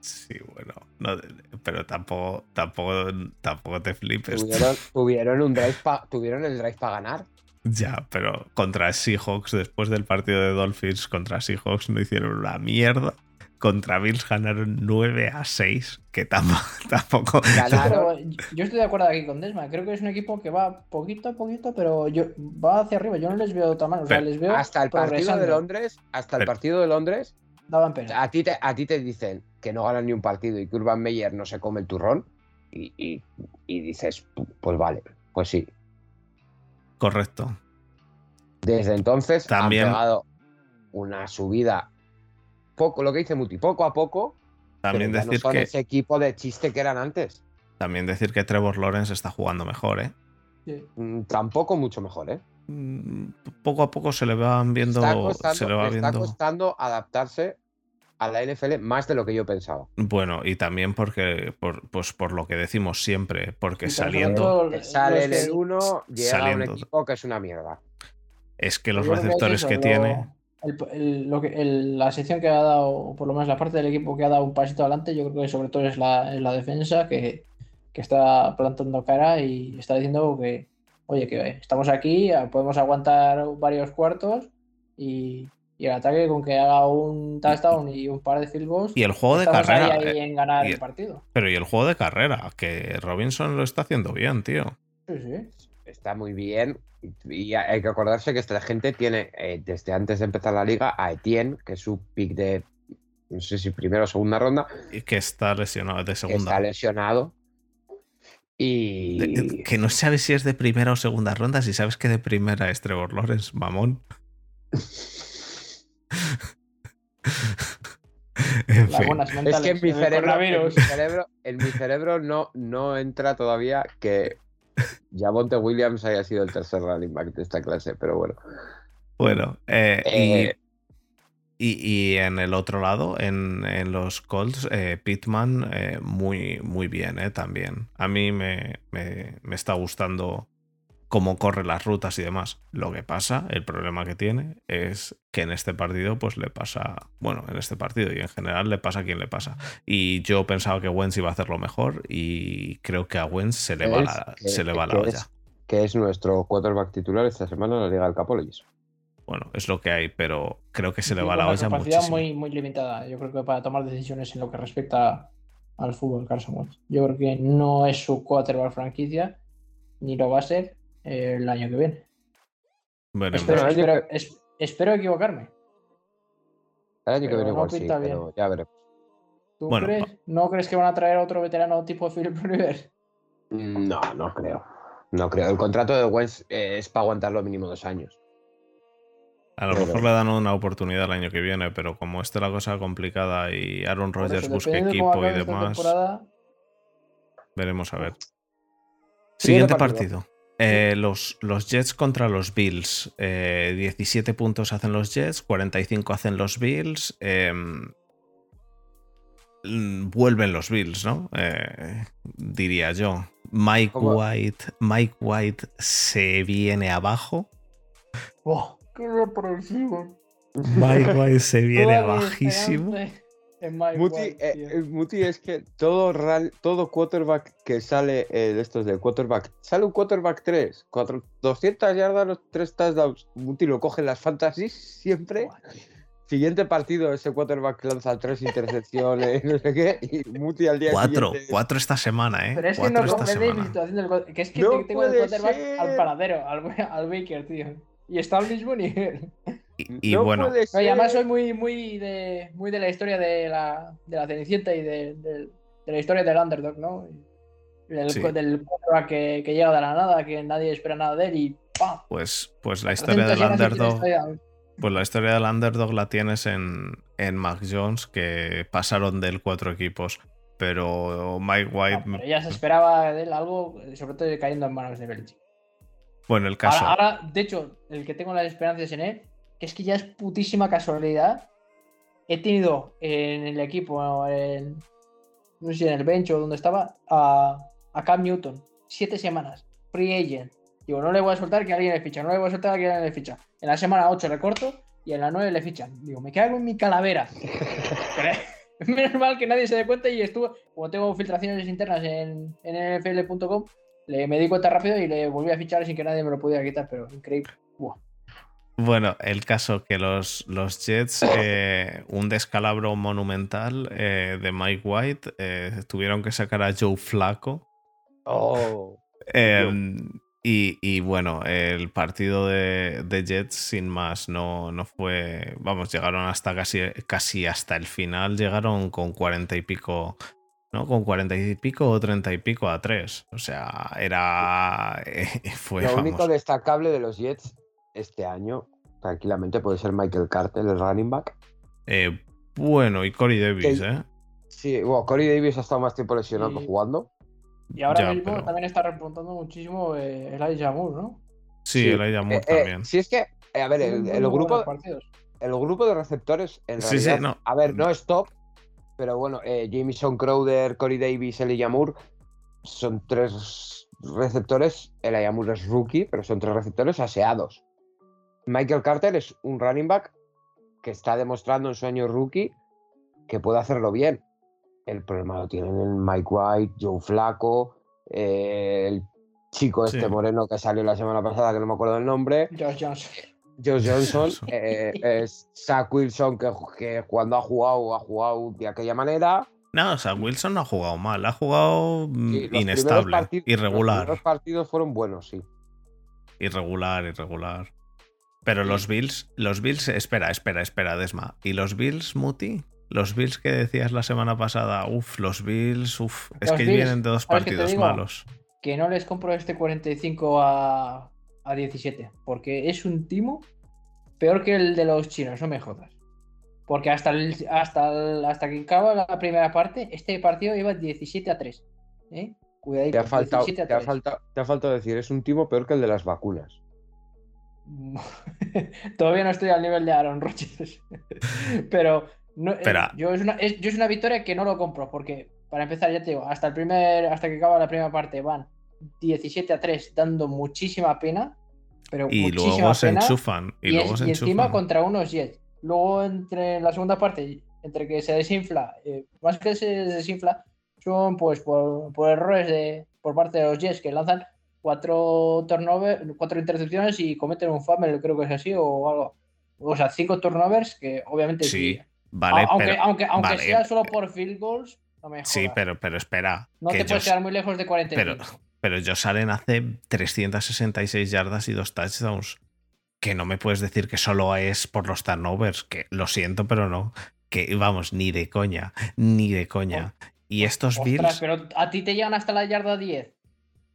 Sí, bueno, no, pero tampoco, tampoco, tampoco te flipes. Tuvieron, tuvieron un drive pa- tuvieron el drive para ganar. Ya, pero contra Seahawks, después del partido de Dolphins contra Seahawks, no hicieron una mierda. Contra Bills ganaron 9 a 6, que tampoco. tampoco Ganaron. Pero yo estoy de acuerdo aquí con Desma. Creo que es un equipo que va poquito a poquito, pero yo, va hacia arriba. Yo no les veo tan mal. O sea, Pero les veo Hasta el partido de. Londres, hasta el Pero- partido de Londres, Daban pena. a ti te, a ti te dicen que no ganan ni un partido y que Urban Meyer no se come el turrón. Y, y- y dices, pues vale, pues sí. correcto. Desde entonces También- han pegado una subida poco, lo que dice Muti, poco a poco. También pero ya no decir, son que, ese equipo de chiste que eran antes. también decir que Trevor Lawrence está jugando mejor, ¿eh? Sí. Mm, Tampoco mucho mejor, ¿eh? Mm, Poco a poco se le van viendo. Está costando, se le va le está viendo. costando adaptarse a la NFL más de lo que yo pensaba. Bueno, y también porque, por, pues por lo que decimos siempre, porque saliendo. sale el 1, llega saliendo- un equipo que es una mierda. Es que los receptores que lo- tiene. El- el- lo que, el- la sección que ha dado, o por lo menos la parte del equipo que ha dado un pasito adelante, yo creo que sobre todo es la, es la defensa que, que está plantando cara y está diciendo que, oye, que estamos aquí, podemos aguantar varios cuartos y, y el ataque con que haga un touchdown y un par de field goals, Y el juego de carrera. ahí, ahí eh, en ganar y- el partido. Pero y el juego de carrera, que Robinson lo está haciendo bien, tío. Sí, sí. Está muy bien. Y hay que acordarse que esta gente tiene, eh, desde antes de empezar la liga, a Etienne, que es su pick de, no sé si primera o segunda ronda, Y que está lesionado de segunda. está lesionado. Y. De- que no sabes si es de primera o segunda ronda, si sabes que de primera es Trevor Lawrence, mamón. en fin. Es que en mi del cerebro, en mi cerebro, en mi cerebro no, no entra todavía que Javonte Williams haya sido el tercer running back de esta clase, pero bueno. Bueno, eh, Eh, y, y- y en el otro lado, en, en los Colts, eh, Pittman eh, muy, muy bien eh, también. A mí me, me- me está gustando cómo corre las rutas y demás. Lo que pasa, el problema que tiene es que en este partido, pues le pasa, bueno, en este partido y en general le pasa a quien le pasa. Y yo pensaba que Wentz iba a hacerlo mejor y creo que a Wentz se le va la, que- se le va que la es- olla. Que es nuestro quarterback titular esta semana en la Liga del Capologis. Bueno, es lo que hay, pero creo que se le va la olla capacidad muchísimo. muy, muy limitada. Yo creo que para tomar decisiones en lo que respecta al fútbol, Carson Wentz. Yo creo que no es su quarterback franquicia, ni lo va a ser el año que viene. Veremos. Espero, el año espero- es- espero equivocarme. El año que viene no igual sí, pinta bien. pero ya veremos. ¿Tú Bueno, crees? ¿No crees que van a traer a otro veterano tipo Philip Rivers? No, no creo. No creo. El contrato de Wentz eh, es para aguantarlo mínimo dos años. A lo Pero- mejor le dan una oportunidad el año que viene, pero como esté la cosa complicada y Aaron Rodgers eso, busca de equipo y demás, veremos a ver. Siguiente Siguiente partido. partido. Eh, los, los Jets contra los Bills. Eh, 17 puntos hacen los Jets, 45 hacen los Bills. em, vuelven los Bills, ¿no? Eh, diría yo. Mike ¿Cómo? White, Mike White se viene abajo. ¡Wow! ¡Qué depresivo! Mike White se viene bajísimo. Muti, eh, eh, Muti, es que todo, ral- todo quarterback que sale eh, de estos del quarterback, sale un quarterback 3, 4, 200 yardas, los 3 touchdowns. Muti lo coge en las fantasies siempre. Siguiente partido, ese quarterback lanza tres intercepciones, no sé qué, y Muti al día Cuatro, siguiente. cuatro esta semana, ¿eh? Pero es que Cuatro no esta comprendéis mi semana. situación del Que es que No te- tengo el quarterback ser. al panadero, al, al Baker, tío. Y está al mismo nivel. Y, y No bueno, No, además soy muy, muy de, muy de la historia de la, de la Cenicienta y de, de- de la historia del underdog, ¿no? Del, Sí. del que, que llega de la nada, que nadie espera nada de él y ¡pam! pues, pues la historia del 300 yardas y underdog. Pues la historia del underdog la tienes en, en Mac Jones, que pasaron de él cuatro equipos. Pero Mike No, White, pero ya se esperaba de él algo, sobre todo cayendo en manos de Belichick. bueno, el caso. Ahora, ahora, de hecho, el que tengo las esperanzas en él, que es que ya es putísima casualidad. He tenido en el equipo, en, no sé si en el bench o donde estaba, a, a Cam Newton. Siete semanas. Free agent. Digo, no le voy a soltar que alguien le ficha. No le voy a soltar que alguien le ficha. En la semana 8 le corto y en la 9 le fichan. Digo, me cago en mi calavera. Menos mal que nadie se dé cuenta y estuvo, como tengo filtraciones internas en, en nfl.com, le, me di cuenta rápido y le volví a fichar sin que nadie me lo pudiera quitar, pero increíble. Buah. Bueno, el caso que los, los Jets, eh, un descalabro monumental eh, de Mike White, eh, tuvieron que sacar a Joe Flaco. Oh. Eh, y, y bueno, el partido de, de Jets, sin más, no, no fue. Vamos, llegaron hasta casi, casi hasta el final, llegaron con cuarenta y pico. ¿No? Con cuarenta y pico o treinta y pico a tres. O sea, era. fue. Lo vamos, único destacable de los Jets este año, tranquilamente, puede ser Michael Carter, el running back. eh, bueno, y Corey Davis, Que- ¿eh? Sí, bueno, Corey Davis ha estado más tiempo lesionado Sí. jugando. Y ahora Ya, mismo pero- también está repuntando muchísimo eh, Elijah Moore, ¿no? Sí, Sí. el Elijah Moore Eh, eh, también. si es que, eh, a ver, el, el grupo, el grupo de receptores, en Sí, sí, realidad, no. a ver, no es top, pero bueno, eh, Jameson Crowder, Corey Davis, Elijah Moore, son tres receptores. Elijah Moore es rookie, pero son tres receptores aseados. Michael Carter es un running back que está demostrando en su año rookie que puede hacerlo bien. El problema lo tienen en Mike White, Joe Flaco, eh, el chico este Sí. moreno que salió la semana pasada, que no me acuerdo el nombre. Josh Johnson. Josh Johnson, eh, es Zach Wilson, que, que cuando ha jugado, ha jugado de aquella manera. No, o sea, Wilson no ha jugado mal, ha jugado mm, Sí, los inestable, Los irregular, primeros partidos fueron buenos, sí. irregular, irregular. Pero los Bills, los Bills, espera, espera, espera, Desma. ¿Y los Bills, Muti? Los Bills que decías la semana pasada, uff, los Bills, uff, es que Bills, vienen de dos ¿sabes qué te partidos digo? malos. Que no les compro este 45 a, a 17. Porque es un timo peor que el de los chinos, no me jodas. Porque hasta, el- hasta, el- hasta que acaba la primera parte, este partido iba 17 a 3. ¿eh? Cuidadito. Te ha, faltado, 17 a te, ha 3. faltado, te ha faltado decir, es un timo peor que el de las vacunas. Todavía no estoy al nivel de Aaron Rodgers. Pero no, eh, Espera. yo, es una, es, yo es una victoria que no lo compro. Porque, para empezar, ya te digo, hasta el primer, hasta que acaba la primera parte van 17 a 3, dando muchísima pena. Pero Y muchísima luego se pena. enchufan. Y, Y, luego es- se y encima contra unos Jets. Luego, entre la segunda parte, entre que se desinfla, eh, más que se desinfla, son pues por, por errores de, por parte de los Jets que lanzan cuatro turnovers, cuatro intercepciones y cometen un fumble, creo que es así, o algo. O sea, cinco turnovers que obviamente Sí, sí. Vale, aunque pero. aunque, aunque vale, sea solo por field goals, no me Sí, pero, pero espera. no que te puedes quedar muy lejos de 40 pero, pero Josh Allen hace 366 yardas y dos touchdowns. Que no me puedes decir que solo es por los turnovers. Que lo siento, pero no. Que vamos, ni de coña. Ni de coña. Y estos Ostras, Bills. pero a ti te llegan hasta la yarda 10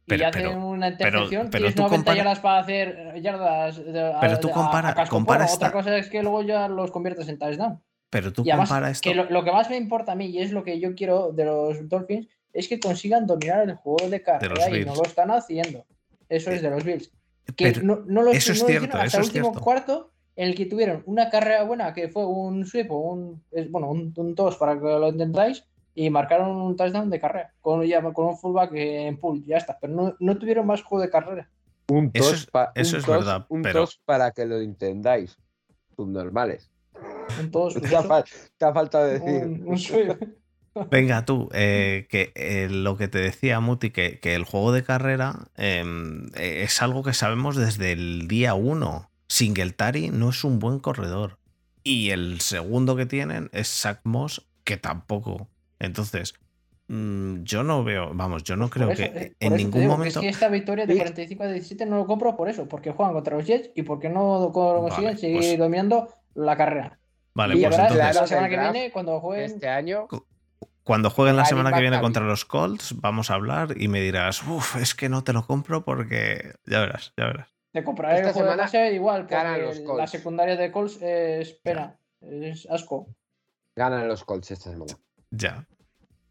y Pero- hacen pero- una intercepción. pero tienes tú 90 compara- yardas para hacer yardas. de- a- Pero tú compara- a compara. Otra cosa es que luego ya los conviertes en touchdown. Pero tú Y además, compara esto. que lo, lo que más me importa a mí y es lo que yo quiero de los Dolphins es que consigan dominar el juego de carrera y no lo están haciendo. Eso es de los Bills. Que pero- no, no lo, eso es no lo cierto, hasta eso el es último cierto. cuarto en el que tuvieron una carrera buena que fue un sweep o un, es- bueno, un, un toss para que lo entendáis y marcaron un touchdown de carrera con, ya, con un fullback en pool, ya está, pero no, no tuvieron más juego de carrera. Un Eso tos, es- pa- eso un es tos- verdad, Un pero- tos para que lo entendáis. Subnormales. Un toss, pues Te ha, fal- faltado decir. un, un. Venga tú, eh, que eh, lo que te decía Muti, que, que el juego de carrera em, eh, es algo que sabemos desde el día uno. Singletary no es un buen corredor. Y el segundo que tienen es Zach Moss, que tampoco. Entonces, mm, yo no veo, vamos, yo no creo eso, que eh, en ningún digo que momento... Es que esta victoria de Sí. 45 a 17 no lo compro por eso, porque juegan contra los Jets y porque no consiguen Vale, seguir pues- dominando la carrera. Vale, y pues entonces, Claro, la semana que viene, cuando jueguen, Este año, cuando jueguen la semana que viene contra los Colts, vamos a hablar y me dirás, uff, es que no te lo compro porque... Ya verás, ya verás. te compraré esta el juego de semana base igual, ganan porque los la Colts. secundaria de Colts es pena, es asco. ganan los Colts esta semana. Ya.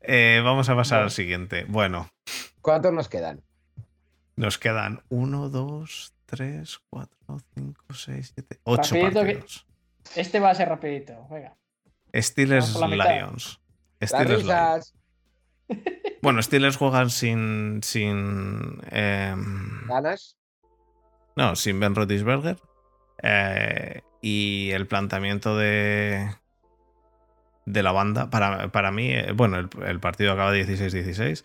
Eh, vamos a pasar Bueno. al siguiente. Bueno, ¿Cuántos nos quedan? nos quedan 1, 2, 3, 4, 5, 6, 7, 8 Rapidito que- partidos. Este va a ser rapidito, venga. Steelers. Lions. Las Steelers Lions. Bueno, Steelers juegan sin. sin. em, ganas. no, sin Ben Roethlisberger. Eh, y el planteamiento de. De la banda. Para, para mí, eh, bueno, el, el partido acaba 16-16.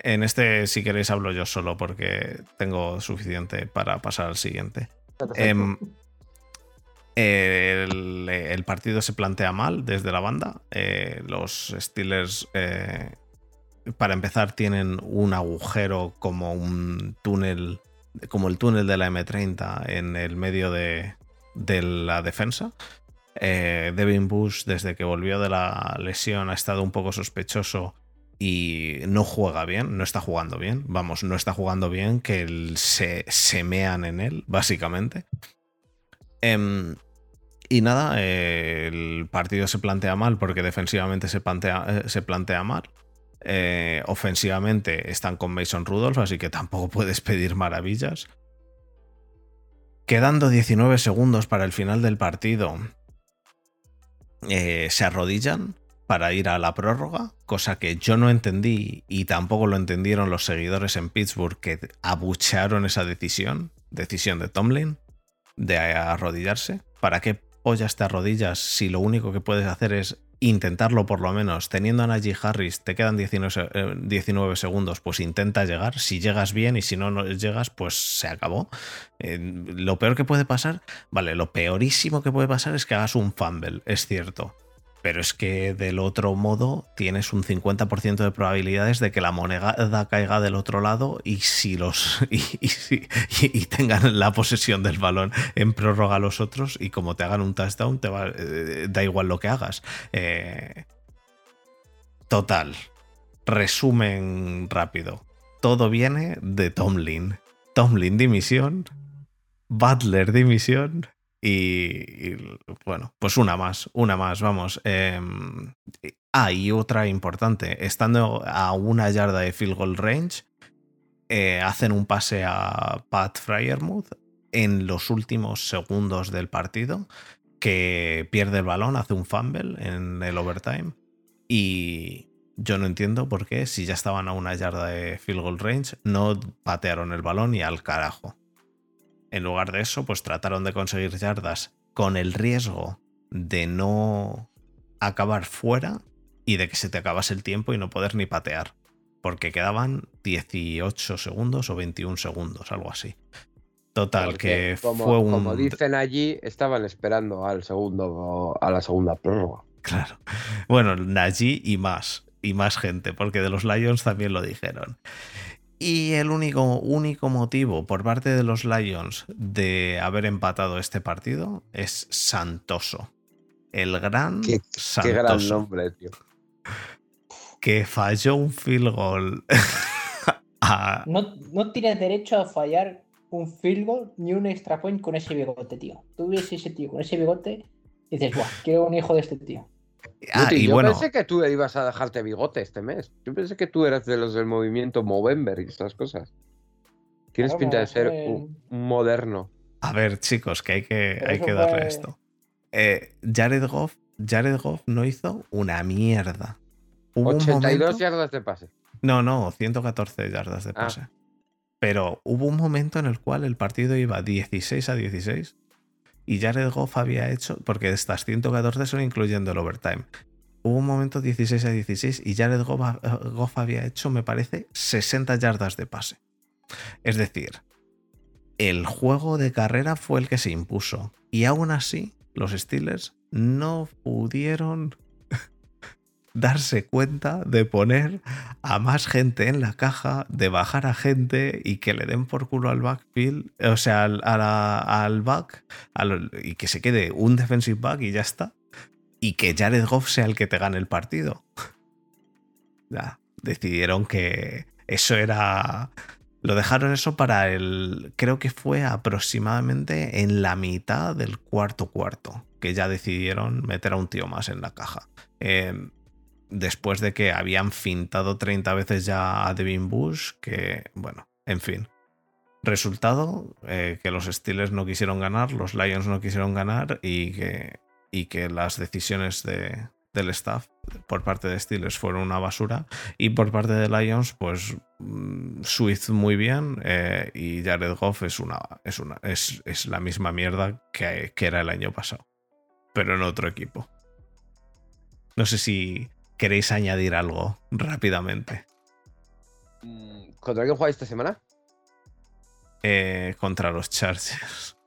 En este, si queréis, hablo yo solo porque tengo suficiente para pasar al siguiente. Em, el, el partido se plantea mal desde la banda. Eh, los Steelers, eh, para empezar, tienen un agujero como un túnel, como el túnel de la M30 en el medio de, de la defensa. Eh, Devin Bush, desde que volvió de la lesión, ha estado un poco sospechoso y no juega bien, no está jugando bien. Vamos, no está jugando bien, que se, se mean en él, básicamente. Em, y nada, eh, el partido se plantea mal porque defensivamente se plantea, eh, se plantea mal. Ofensivamente están con Mason Rudolph, así que tampoco puedes pedir maravillas. Quedando 19 segundos para el final del partido, eh, se arrodillan para ir a la prórroga, cosa que yo no entendí y tampoco lo entendieron los seguidores en Pittsburgh que abuchearon esa decisión, decisión de Tomlin, de arrodillarse. ¿Para qué pollas te arrodillas si lo único que puedes hacer es intentarlo por lo menos? Teniendo a Najee Harris, te quedan 19, se- eh, 19 segundos, pues intenta llegar. Si llegas bien y si no, no llegas, pues se acabó. Lo peor que puede pasar, vale, lo peorísimo que puede pasar es que hagas un fumble, es cierto. Pero es que del otro modo tienes un 50% de probabilidades de que la moneda caiga del otro lado y si los y, y tengan la posesión del balón en prórroga los otros y como te hagan un touchdown te va, eh, da igual lo que hagas. Eh, total. Resumen rápido. Todo viene de Tomlin. Tomlin dimisión. Butler dimisión. Y, bueno, pues una más, una más, vamos. Eh, ah, y otra importante. Estando a una yarda de field goal range, eh, hacen un pase a Pat Fryermuth en los últimos segundos del partido, que pierde el balón, hace un fumble en el overtime y, Yo no entiendo por qué, si ya estaban a una yarda de field goal range, no patearon el balón y al carajo. En lugar de eso, pues trataron de conseguir yardas con el riesgo de no acabar fuera y de que se te acabase el tiempo y no poder ni patear. Porque quedaban 18 segundos o 21 segundos, algo así. Total, Porque, que como, fue un. como dicen allí, estaban esperando al segundo, a la segunda prórroga. Claro. Bueno, Najee y más. Y más gente, porque de los Lions también lo dijeron. Y el único, único motivo por parte de los Lions de haber empatado este partido es Santoso. El gran Qué, Santoso. qué gran nombre, tío. Que falló un field goal. a- No, no tienes derecho a fallar un field goal ni un extra point con ese bigote, tío. Tú ves ese tío con ese bigote y dices, ¡buah! Quiero un hijo de este tío. Ah, y yo bueno, pensé que tú ibas a dejarte bigote este mes. Yo pensé que tú eras de los del movimiento Movember y estas cosas. Tienes Claro, pinta de ser un, un moderno. a ver, chicos, que hay que, hay que darle fue- esto. Eh, Jared Goff, Jared Goff no hizo una mierda. Hubo un 82 momento- yardas de pase. No, no, 114 yardas de Ah. pase. Pero hubo un momento en el cual el partido iba 16 a 16 y Jared Goff había hecho, porque estas 114 son incluyendo el overtime. Hubo un momento 16 a 16 y Jared Goff, eh, Goff había hecho, me parece, 60 yardas de pase. Es decir, el juego de carrera fue el que se impuso. Y aún así, los Steelers no pudieron darse cuenta de poner a más gente en la caja, de bajar a gente y que le den por culo al backfield, o sea, al, a al back, y que se quede un defensive back y ya está. Y que Jared Goff sea el que te gane el partido. Ya, decidieron que eso era... Lo dejaron eso para el... Creo que fue aproximadamente en la mitad del cuarto cuarto, que ya decidieron meter a un tío más en la caja. Eh, después de que habían fintado 30 veces ya a Devin Bush, que, bueno, en fin. Resultado, eh, que los Steelers no quisieron ganar, los Lions no quisieron ganar y que, y que las decisiones de, del staff por parte de Steelers fueron una basura y por parte de Lions, pues mm, Swift muy bien eh, y Jared Goff es, una, es, una, es, es la misma mierda que, que era el año pasado, pero en otro equipo. No sé si queréis añadir algo rápidamente. Mm, ¿Contra quién jugáis esta semana? eh, contra los Chargers.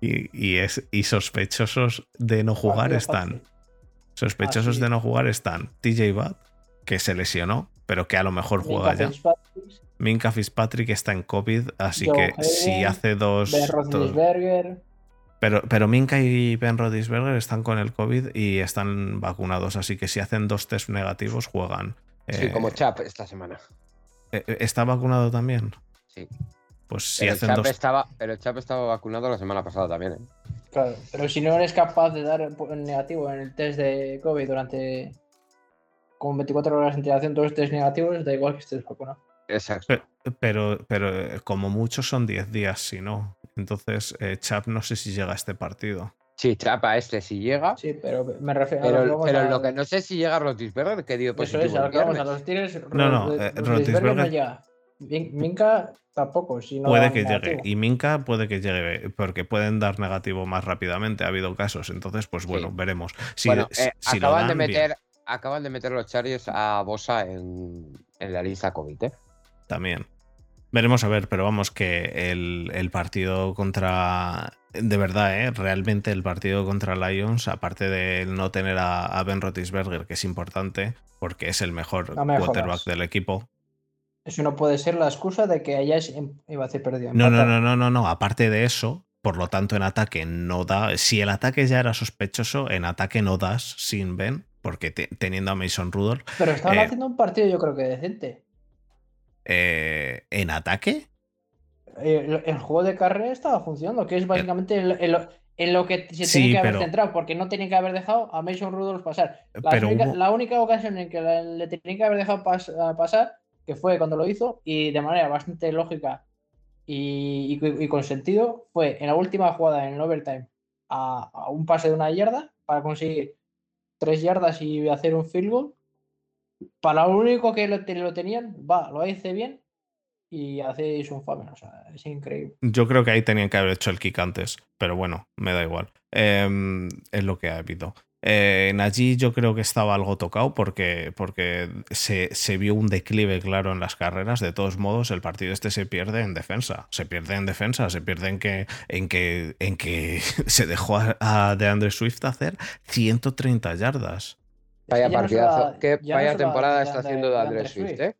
Y, y es, y sospechosos de no jugar Partido están. fácil. Sospechosos Así de no jugar están TJ Watt, que se lesionó, pero que a lo mejor juega Minka ya. Fitzpatrick, Minka Fitzpatrick está en COVID, así Joe que si hace dos. Ben dos- Roethlisberger. Pero, pero Minka y Ben Roethlisberger están con el COVID y están vacunados, así que si hacen dos test negativos juegan. Sí, Eh, como Chap esta semana. eh, ¿Está vacunado también? Sí. Pues si pero, hacen Chap dos. estaba, pero el Chap estaba vacunado la semana pasada también. ¿eh? Claro, pero si no eres capaz de dar negativo en el test de COVID durante con 24 horas de antelación, dos test negativos, da igual que estés vacunado. Exacto. Pe- Pero, pero eh, como mucho son 10 días, si no. Entonces, eh, Chap no sé si llega a este partido. Sí, Chap a este si llega. Sí, pero me refiero a lo que Pero, vamos pero a- lo que no sé si llega Rotisberger, que dio Eso positivo es, a el lo que vamos a los Steelers. No, no, eh, Roethlisberger- no llega. Minka tampoco, si no puede que negativo. llegue. Y Minka puede que llegue, porque pueden dar negativo más rápidamente. Ha habido casos. Entonces, pues bueno, Sí. veremos. Si, bueno, eh, si lo acaban, de dan, bien, meter, acaban de meter los Chargers a Bosa en, en la lista COVID. ¿eh? también. Veremos a ver, pero vamos que el, el partido contra. De verdad, ¿eh? realmente el partido contra Lions, aparte de no tener a, a Ben Roethlisberger, que es importante, porque es el mejor No me quarterback jodas. del equipo, Eso no puede ser la excusa de que hayas em- iba a decir perdido. No, no, no, no, no, no. Aparte de eso, por lo tanto, en ataque no da. Si el ataque ya era sospechoso, en ataque no das sin Ben, porque te- teniendo a Mason Rudolph. Pero estaban Eh, haciendo un partido, yo creo que decente. Eh, ¿En ataque? El, el juego de carrera estaba funcionando, que es básicamente en, lo, en lo que se Sí, tenía que haber centrado, porque no tenía que haber dejado a Mason Rudolph pasar. La, Pero única, hubo- la única ocasión en que le tenía que haber dejado pas- pasar, que fue cuando lo hizo, y de manera bastante lógica y, y- y con sentido, fue en la última jugada en el overtime a, a un pase de una yarda para conseguir tres yardas y hacer un field goal. Para lo único que lo, te- lo tenían, va, lo hice bien y hacéis un famen. O sea, es increíble. Yo creo que ahí tenían que haber hecho el kick antes, pero bueno, me da igual. Em, es lo que ha habido. Eh, Najee yo creo que estaba algo tocado porque, porque se, se vio un declive claro en las carreras. De todos modos, el partido este se pierde en defensa. Se pierde en defensa, se pierde en que, en que, en que se dejó a, a DeAndre Swift hacer 130 yardas. Vaya ya no partidazo. Qué ya no vaya temporada está haciendo de Andrés Swift, Swift. ¿eh?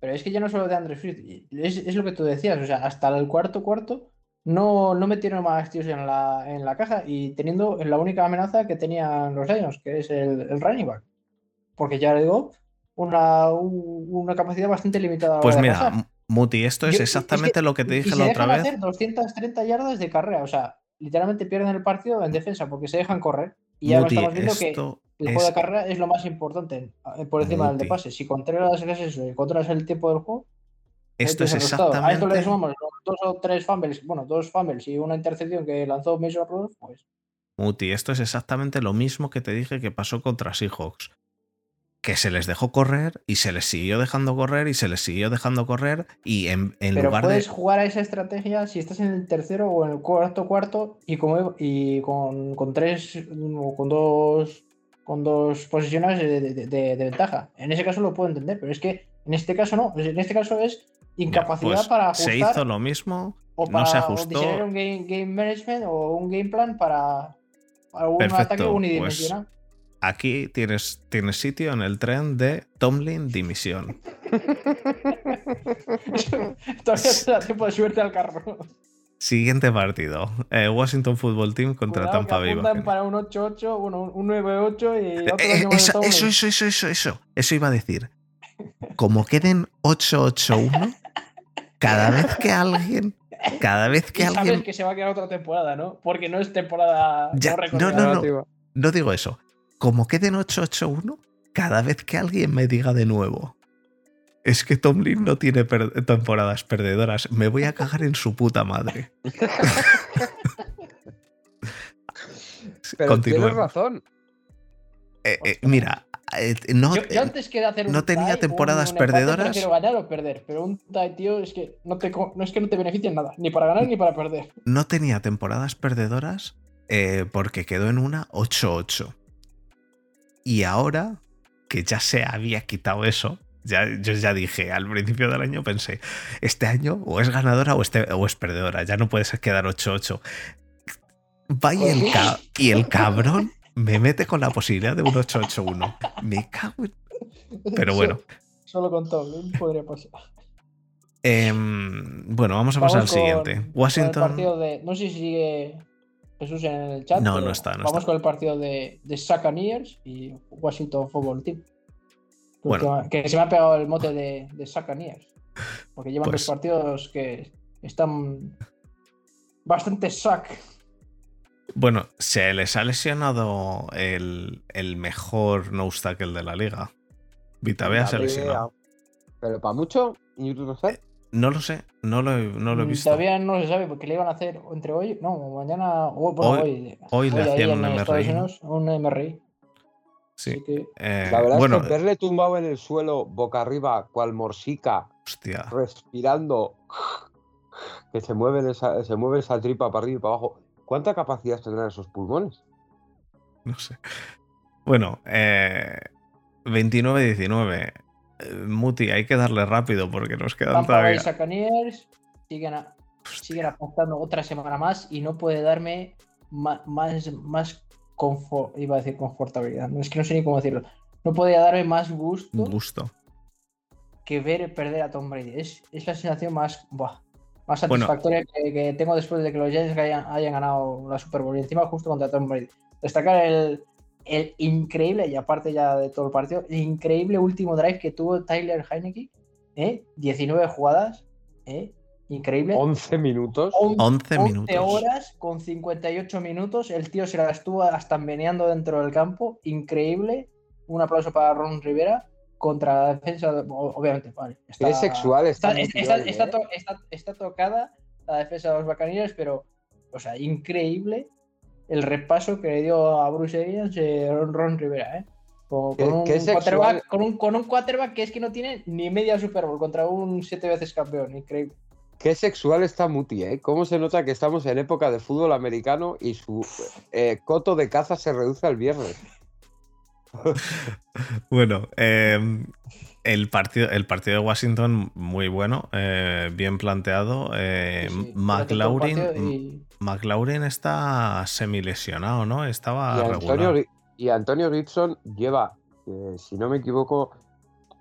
Pero es que ya no solo de Andre Swift, es, es lo que tú decías, o sea, hasta el cuarto cuarto no, no metieron más tíos en la, en la caja y teniendo la única amenaza que tenían los Lions, que es el, el running back. Porque ya le digo, una, un- una capacidad bastante limitada. Pues mira, pasar. Muti, esto es Yo- es que- exactamente lo que te dije y la otra dejan vez. hacer 230 yardas de carrera, o sea, literalmente pierden el partido en defensa porque se dejan correr. Y ahora Muti, estamos viendo que el juego de carrera es lo más importante eh, por encima del de pase. Si controlas eso y controlas el tiempo del juego, Esto es el resultado. A esto le exactamente. sumamos dos o tres fumbles, bueno, dos fumbles y una intercepción que lanzó Mason Rudolph, pues Muti, esto es exactamente lo mismo que te dije que pasó contra Seahawks. Que se les dejó correr y se les siguió dejando correr y se les siguió dejando correr y en, en Pero lugar puedes de... jugar a esa estrategia si estás en el tercero o en el cuarto cuarto y, como, y con, con tres o con dos con dos posiciones de, de- de- de ventaja. En ese caso lo puedo entender, pero es que en este caso no. En este caso es incapacidad Pues para ajustar se hizo lo mismo, o no para se o ajustó. diseñar un game, game management o un game plan para, para un Perfecto, ataque pues, unidimensional. Aquí tienes, tienes sitio en el tren de Tomlin dimisión. Todavía te da tiempo de subirte al carro. Siguiente partido. eh, Washington Football Team contra Cuidado, Tampa Bay. apuntan para un 8-8, bueno, un 9-8 y otro Eh, eh, año más de eso, eso, eso, eso, eso, eso. Iba a decir. Como queden 8-8-1, cada vez que alguien. Cada vez que Y sabes alguien. que se va a quedar otra temporada, ¿no? Porque no es temporada. Ya, no, no, no. Narrativa. No digo eso. Como queden 8-8-1, cada vez que alguien me diga de nuevo. Es que Tomlin no tiene per- temporadas perdedoras. Me voy a cagar en su puta madre. Pero tienes razón. Eh, eh, mira, eh, no, yo, yo antes que hacer un no tenía tie, temporadas un, un empate, perdedoras. Prefiero ganar o perder, pero un tie, tío, es que no, te, no es que no te beneficia en nada, ni para ganar ni para perder. no tenía temporadas perdedoras eh, porque quedó en una 8-8. Y ahora que ya se había quitado eso, ya, yo ya dije al principio del año, pensé, este año o es ganadora o, este, o es perdedora, ya no puede ser quedar 8-8. Va y el, y el cabrón me mete con la posibilidad de un 8-8-1. Me cago en... Pero bueno. Solo con Tomlin podría pasar. Em, bueno, vamos a pasar al con- siguiente. Washington... de, no sé si sigue Jesús en el chat. No, no está, no vamos está. con el partido de, de y Washington Football Team. Que Bueno. última- Que se me ha pegado el mote de, de Buccaneers. Porque llevan Pues- dos partidos que están bastante sac. Bueno, se les ha lesionado el, el mejor nose tackle de la liga. Vitabea se lesionó. Pero para mucho, y no sé. No lo sé, no lo he, no lo he visto. Todavía no se sabe porque le iban a hacer entre hoy, no, mañana, o- bueno, Hoy- hoy, hoy le hacían un MRI, ¿no? Unidos, un MRI. Sí. Así que Eh, La verdad bueno, es que verle tumbado en el suelo, boca arriba, cual morsica, hostia. respirando, que se mueve esa, se mueve esa tripa para arriba y para abajo. ¿Cuánta capacidad tendrán esos pulmones? No sé. Bueno, eh, 29-19. Eh, Muti, hay que darle rápido porque nos quedan Tampa todavía. Buccaneers siguen, a- siguen apostando otra semana más y no puede darme más, más confort, iba a decir confortabilidad, no es que no sé ni cómo decirlo. No podría darme más gusto gusto. que ver perder a Tom Brady. Es, es la sensación más, buah, más Bueno. satisfactoria que, que tengo después de que los Giants hayan, hayan ganado la Super Bowl y encima justo contra Tom Brady. Destacar el, el increíble, y aparte ya de todo el partido, el increíble último drive que tuvo Tyler Heineke. ¿eh? 19 jugadas. ¿eh? Increíble. 11 minutos. On- 11 minutos. horas con 58 minutos. El tío se la estuvo hasta meneando dentro del campo. Increíble. Un aplauso para Ron Rivera contra la defensa. de- Obviamente, vale. está- Qué sexual está. Está, Muti está- hoy, está ¿eh? to- está- está tocada la defensa de los Bacaneros, pero, o sea, increíble el repaso que le dio a Bruce Arians eh, Ron, Ron Rivera. ¿eh? Con, ¿Qué- con un con, un, con un quarterback que es que no tiene ni media Super Bowl contra un siete veces campeón. Increíble. Qué sexual está Muti, ¿eh? ¿Cómo se nota que estamos en época de fútbol americano y su eh, coto de caza se reduce al viernes? Bueno, eh, el, partido, el partido de Washington, muy bueno, eh, bien planteado. eh, Sí, sí, McLaurin, y- está semilesionado, ¿no? Estaba y. Antonio, y Antonio Gibson lleva, eh, si no me equivoco,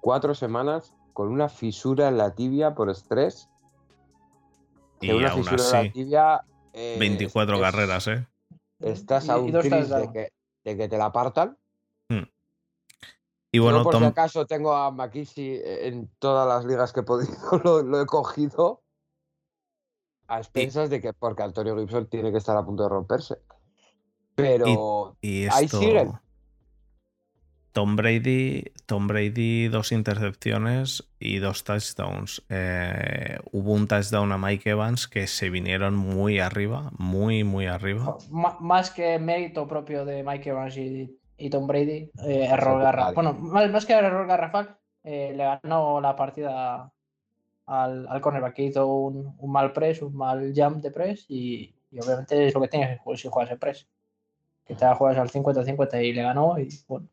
cuatro semanas con una fisura en la tibia por estrés. Y una aún así, la tibia. eh, 24 es- carreras, ¿eh? Estás y- a y un de que, de que te la partan. Y bueno, Yo, por Tom, si acaso, tengo a McKinsey en todas las ligas que he podido, lo, lo he cogido a expensas de que porque Antonio Gibson tiene que estar a punto de romperse. Pero y ahí esto. siguen. Tom Brady, Tom Brady, dos intercepciones y dos touchdowns. Eh, hubo un touchdown a Mike Evans que se vinieron muy arriba, muy, muy arriba. Más que mérito propio de Mike Evans y, y Tom Brady, eh, error Total. garrafal. Bueno, más, más que error garrafal, eh, le ganó la partida al, al cornerback que hizo un, un mal press, un mal jump de press y, y obviamente es lo que tienes que si juegas el press. Que te juegas al 50-50 y le ganó y bueno.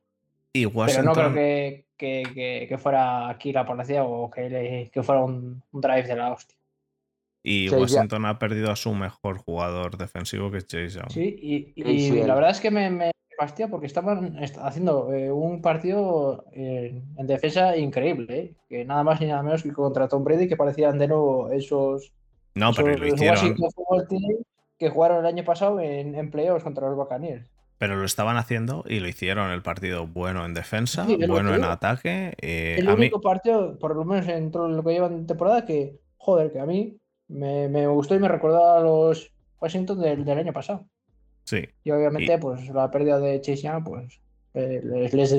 Y Pero no creo que, que, que- que fuera aquí la policía o que, le- que fuera un, un drive de la hostia. y Sí, ya- Washington ha perdido a su mejor jugador defensivo que es Chase Young. Sí, y, y Sí, sí, la verdad es que me, me fastidia porque estaban est- haciendo eh, un partido eh, en defensa increíble, ¿eh? que nada más ni nada menos que contra Tom Brady, que parecían de nuevo esos, No, pero esos lo hicieron. Que jugaron el año pasado en, en playoffs contra los Buccaneers. Pero lo estaban haciendo y lo hicieron el partido bueno en defensa, Sí, bueno en ataque. eh, el mí, único partido, por lo menos en todo lo que llevan de temporada, que, joder, que a mí me, me gustó y me recordó a los Washington del, del año pasado. sí. Y obviamente, pues la pérdida de Chase Young, pues eh, les, les,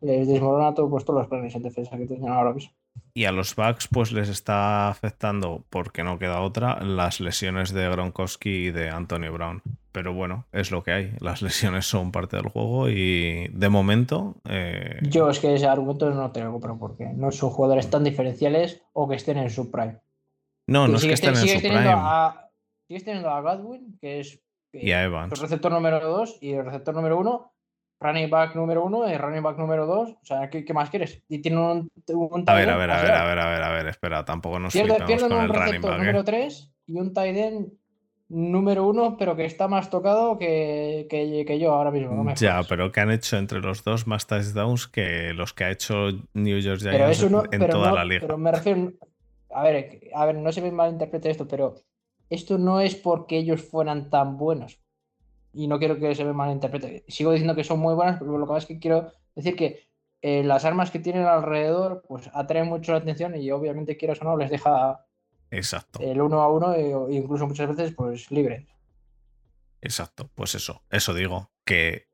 les desmorona todo, pues, todos los planes en defensa que tenían ahora mismo. Y a los Bucks pues les está afectando, porque no queda otra, las lesiones de Gronkowski y de Antonio Brown. Pero bueno, es lo que hay. Las lesiones son parte del juego y de momento... eh, Yo es que ese argumento no te lo compro porque no son jugadores tan diferenciales o que estén en su prime. no, no es que estén ten- en sigues su teniendo prime. a- sigues teniendo a Godwin, que es eh, Y a el Evans. receptor número 2 y el receptor número 1, running back número 1 y running back número 2. O sea, ¿qué, qué más quieres? Y tiene un, un A ver, a ver, a ver, a ver, a ver, a ver, espera, tampoco nos Pierde- flipemos pierden con un el running receptor back. ¿eh? número 3 y un tight end número 1, pero que está más tocado que, que, que yo ahora mismo. no Ya, pero que han hecho entre los dos más touchdowns que los que ha hecho New York Giants no, en pero toda no- la liga. pero me refiero. A ver, a ver, no se me malinterprete esto, pero esto no es porque ellos fueran tan buenos. Y no quiero que se me malinterprete. Sigo diciendo que son muy buenas, pero lo que pasa es que quiero decir que eh, las armas que tienen alrededor, pues atraen mucho la atención y obviamente quieras o no, les deja Exacto, el uno a uno e incluso muchas veces pues libres. exacto. Pues eso, eso digo, que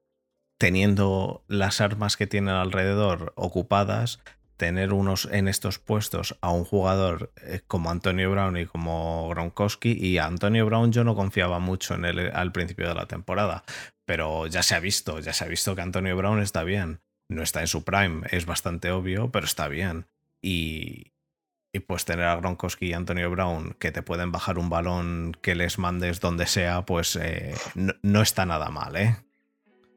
teniendo las armas que tienen alrededor ocupadas, tener unos en estos puestos a un jugador eh, como Antonio Brown y como Gronkowski, y a Antonio Brown yo no confiaba mucho en él al principio de la temporada, pero ya se ha visto, ya se ha visto que Antonio Brown está bien. No está en su prime, es bastante obvio, pero está bien. Y, y pues tener a Gronkowski y Antonio Brown que te pueden bajar un balón que les mandes donde sea, pues eh, no, no está nada mal, ¿eh?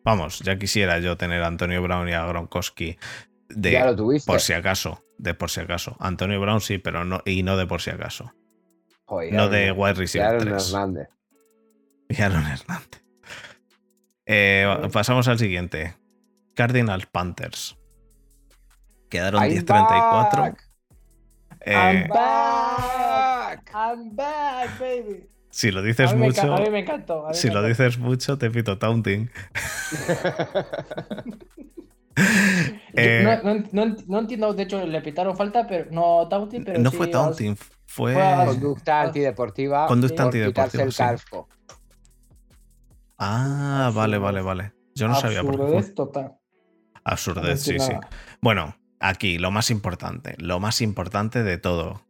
Vamos, ya quisiera yo tener a Antonio Brown y a Gronkowski de ya lo tuviste. por si acaso, de por si acaso. Antonio Brown sí, pero no y no de por si acaso. Joder, no de wide y receiver 3. Hernández. Y Aaron Hernández. Eh, pasamos al siguiente. Cardinals Panthers. Quedaron I'm 10-34. Eh, I'm back. I'm back, baby. si lo A dices mí, me, enca- mucho, a mí me encantó. a mí si me lo encantó. dices mucho, te pito taunting. Eh, no, no- no- no entiendo, de hecho, le pitaron falta, pero no taunting, pero no sí fue taunting, fue. fue Conducta antideportiva. Conducta antideportiva, el sí. casco. Ah, vale, vale, vale. Yo no sabía por qué fue. absurdez total. Absurdez, sí, No sí. nada. Bueno, aquí lo más importante, lo más importante de todo.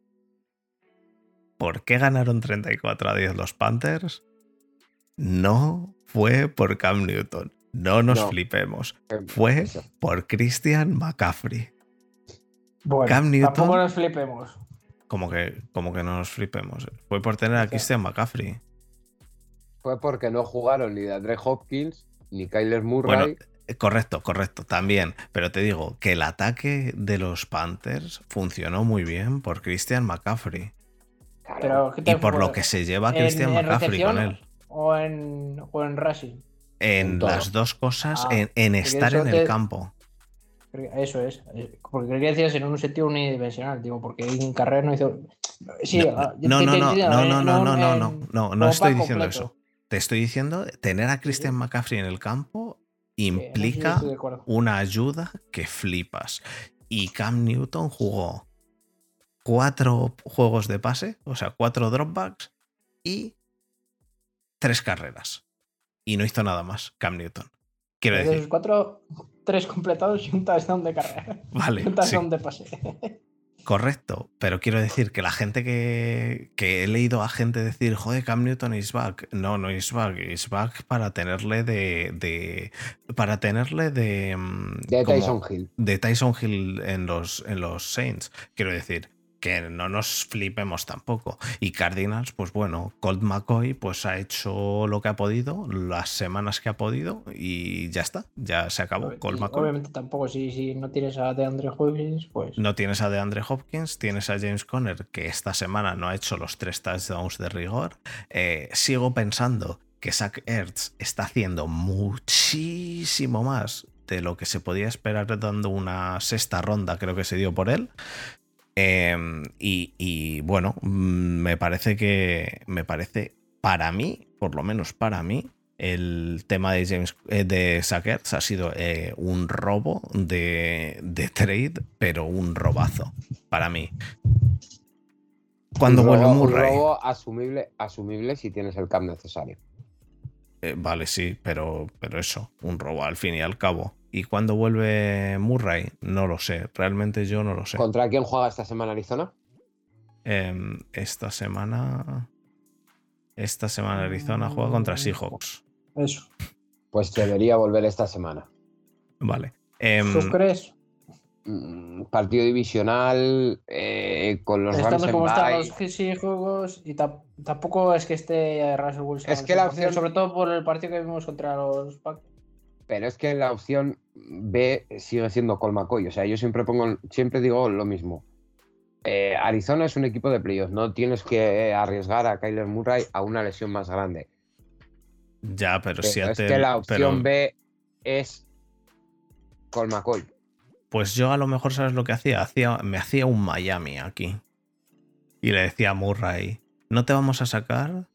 ¿Por qué ganaron 34 a 10 los Panthers? No fue por Cam Newton. no nos No. flipemos. Eh, Fue por Christian McCaffrey. Bueno, Cam Newton. tampoco nos flipemos. Como que, como que no nos flipemos. Fue por tener a Christian McCaffrey. Fue porque no jugaron ni Andre Hopkins ni Kyler Murray. Bueno, correcto, correcto, también. Pero te digo que el ataque de los Panthers funcionó muy bien por Christian McCaffrey. Claro. Pero, ¿qué Y por lo que se lleva ¿En- Christian en McCaffrey con él. O en, o en rushing. En las dos cosas, Ah, en, estar en te- el campo. Eso es. eh, Porque creo que decías en un sentido unidimensional, digo, porque en carrera no hizo. Sí, No, no, no, no, no, en- no, no, no, no, no, no, no como estoy diciendo completo. eso. Te estoy diciendo, tener a Christian McCaffrey en el campo Sí implica una ayuda que flipas. Y Cam Newton jugó cuatro juegos de pase, o sea, cuatro dropbacks y tres carreras. Y no hizo nada más, Cam Newton. Quiero De decir, cuatro, tres completados y un touchdown de carrera. vale, un sí, touchdown de pase. correcto, pero quiero decir que la gente que, que he leído a gente decir, joder, Cam Newton is back. No, no is back, is back para tenerle de. de para tenerle de. mm, de como- Tyson Hill. de Tyson Hill en los, en los Saints. Quiero decir, que no nos flipemos tampoco. Y Cardinals, pues bueno, Colt McCoy pues ha hecho lo que ha podido, las semanas que ha podido y ya está, ya se acabó. Colt Y McCoy. Obviamente tampoco, si, si no tienes a DeAndre Hopkins, pues. No tienes a DeAndre Hopkins, tienes a James Conner, que esta semana no ha hecho los tres touchdowns de rigor. Eh, sigo pensando que Zach Ertz está haciendo muchísimo más de lo que se podía esperar dando una sexta ronda, creo que se dio por él. Eh, y, y, bueno, mm, me parece que. Me parece, para mí, por lo menos para mí, el tema de James eh, de Zach Ertz ha sido eh, un robo de, de trade, pero un robazo para mí. Cuando vuelve un robo asumible, asumible si tienes el cap necesario. eh, vale, sí, pero, pero eso, un robo al fin y al cabo. Y cuando vuelve Murray, no lo sé. Realmente yo no lo sé. ¿Contra quién juega esta semana Arizona? Em, esta semana. Esta semana Arizona juega contra Seahawks. Eso. Pues debería volver esta semana. Vale. ¿Tú crees? Mm, Partido divisional eh, con los Rams Estando en como están los juegos y tam- tampoco es que esté Russell Wilson. Es que la 100%, opción- Sobre todo por el partido que vimos contra los Packers. Pero es que la opción B sigue siendo Col McCoy. O sea, yo siempre pongo, siempre digo lo mismo. Eh, Arizona es un equipo de playoffs. No tienes que arriesgar a Kyler Murray a una lesión más grande. ya, pero, Pero Seattle- es que la opción pero- B es Col McCoy. Pues yo a lo mejor, ¿sabes lo que hacía? hacía? Me hacía un Miami aquí. Y le decía a Murray, no te vamos a sacar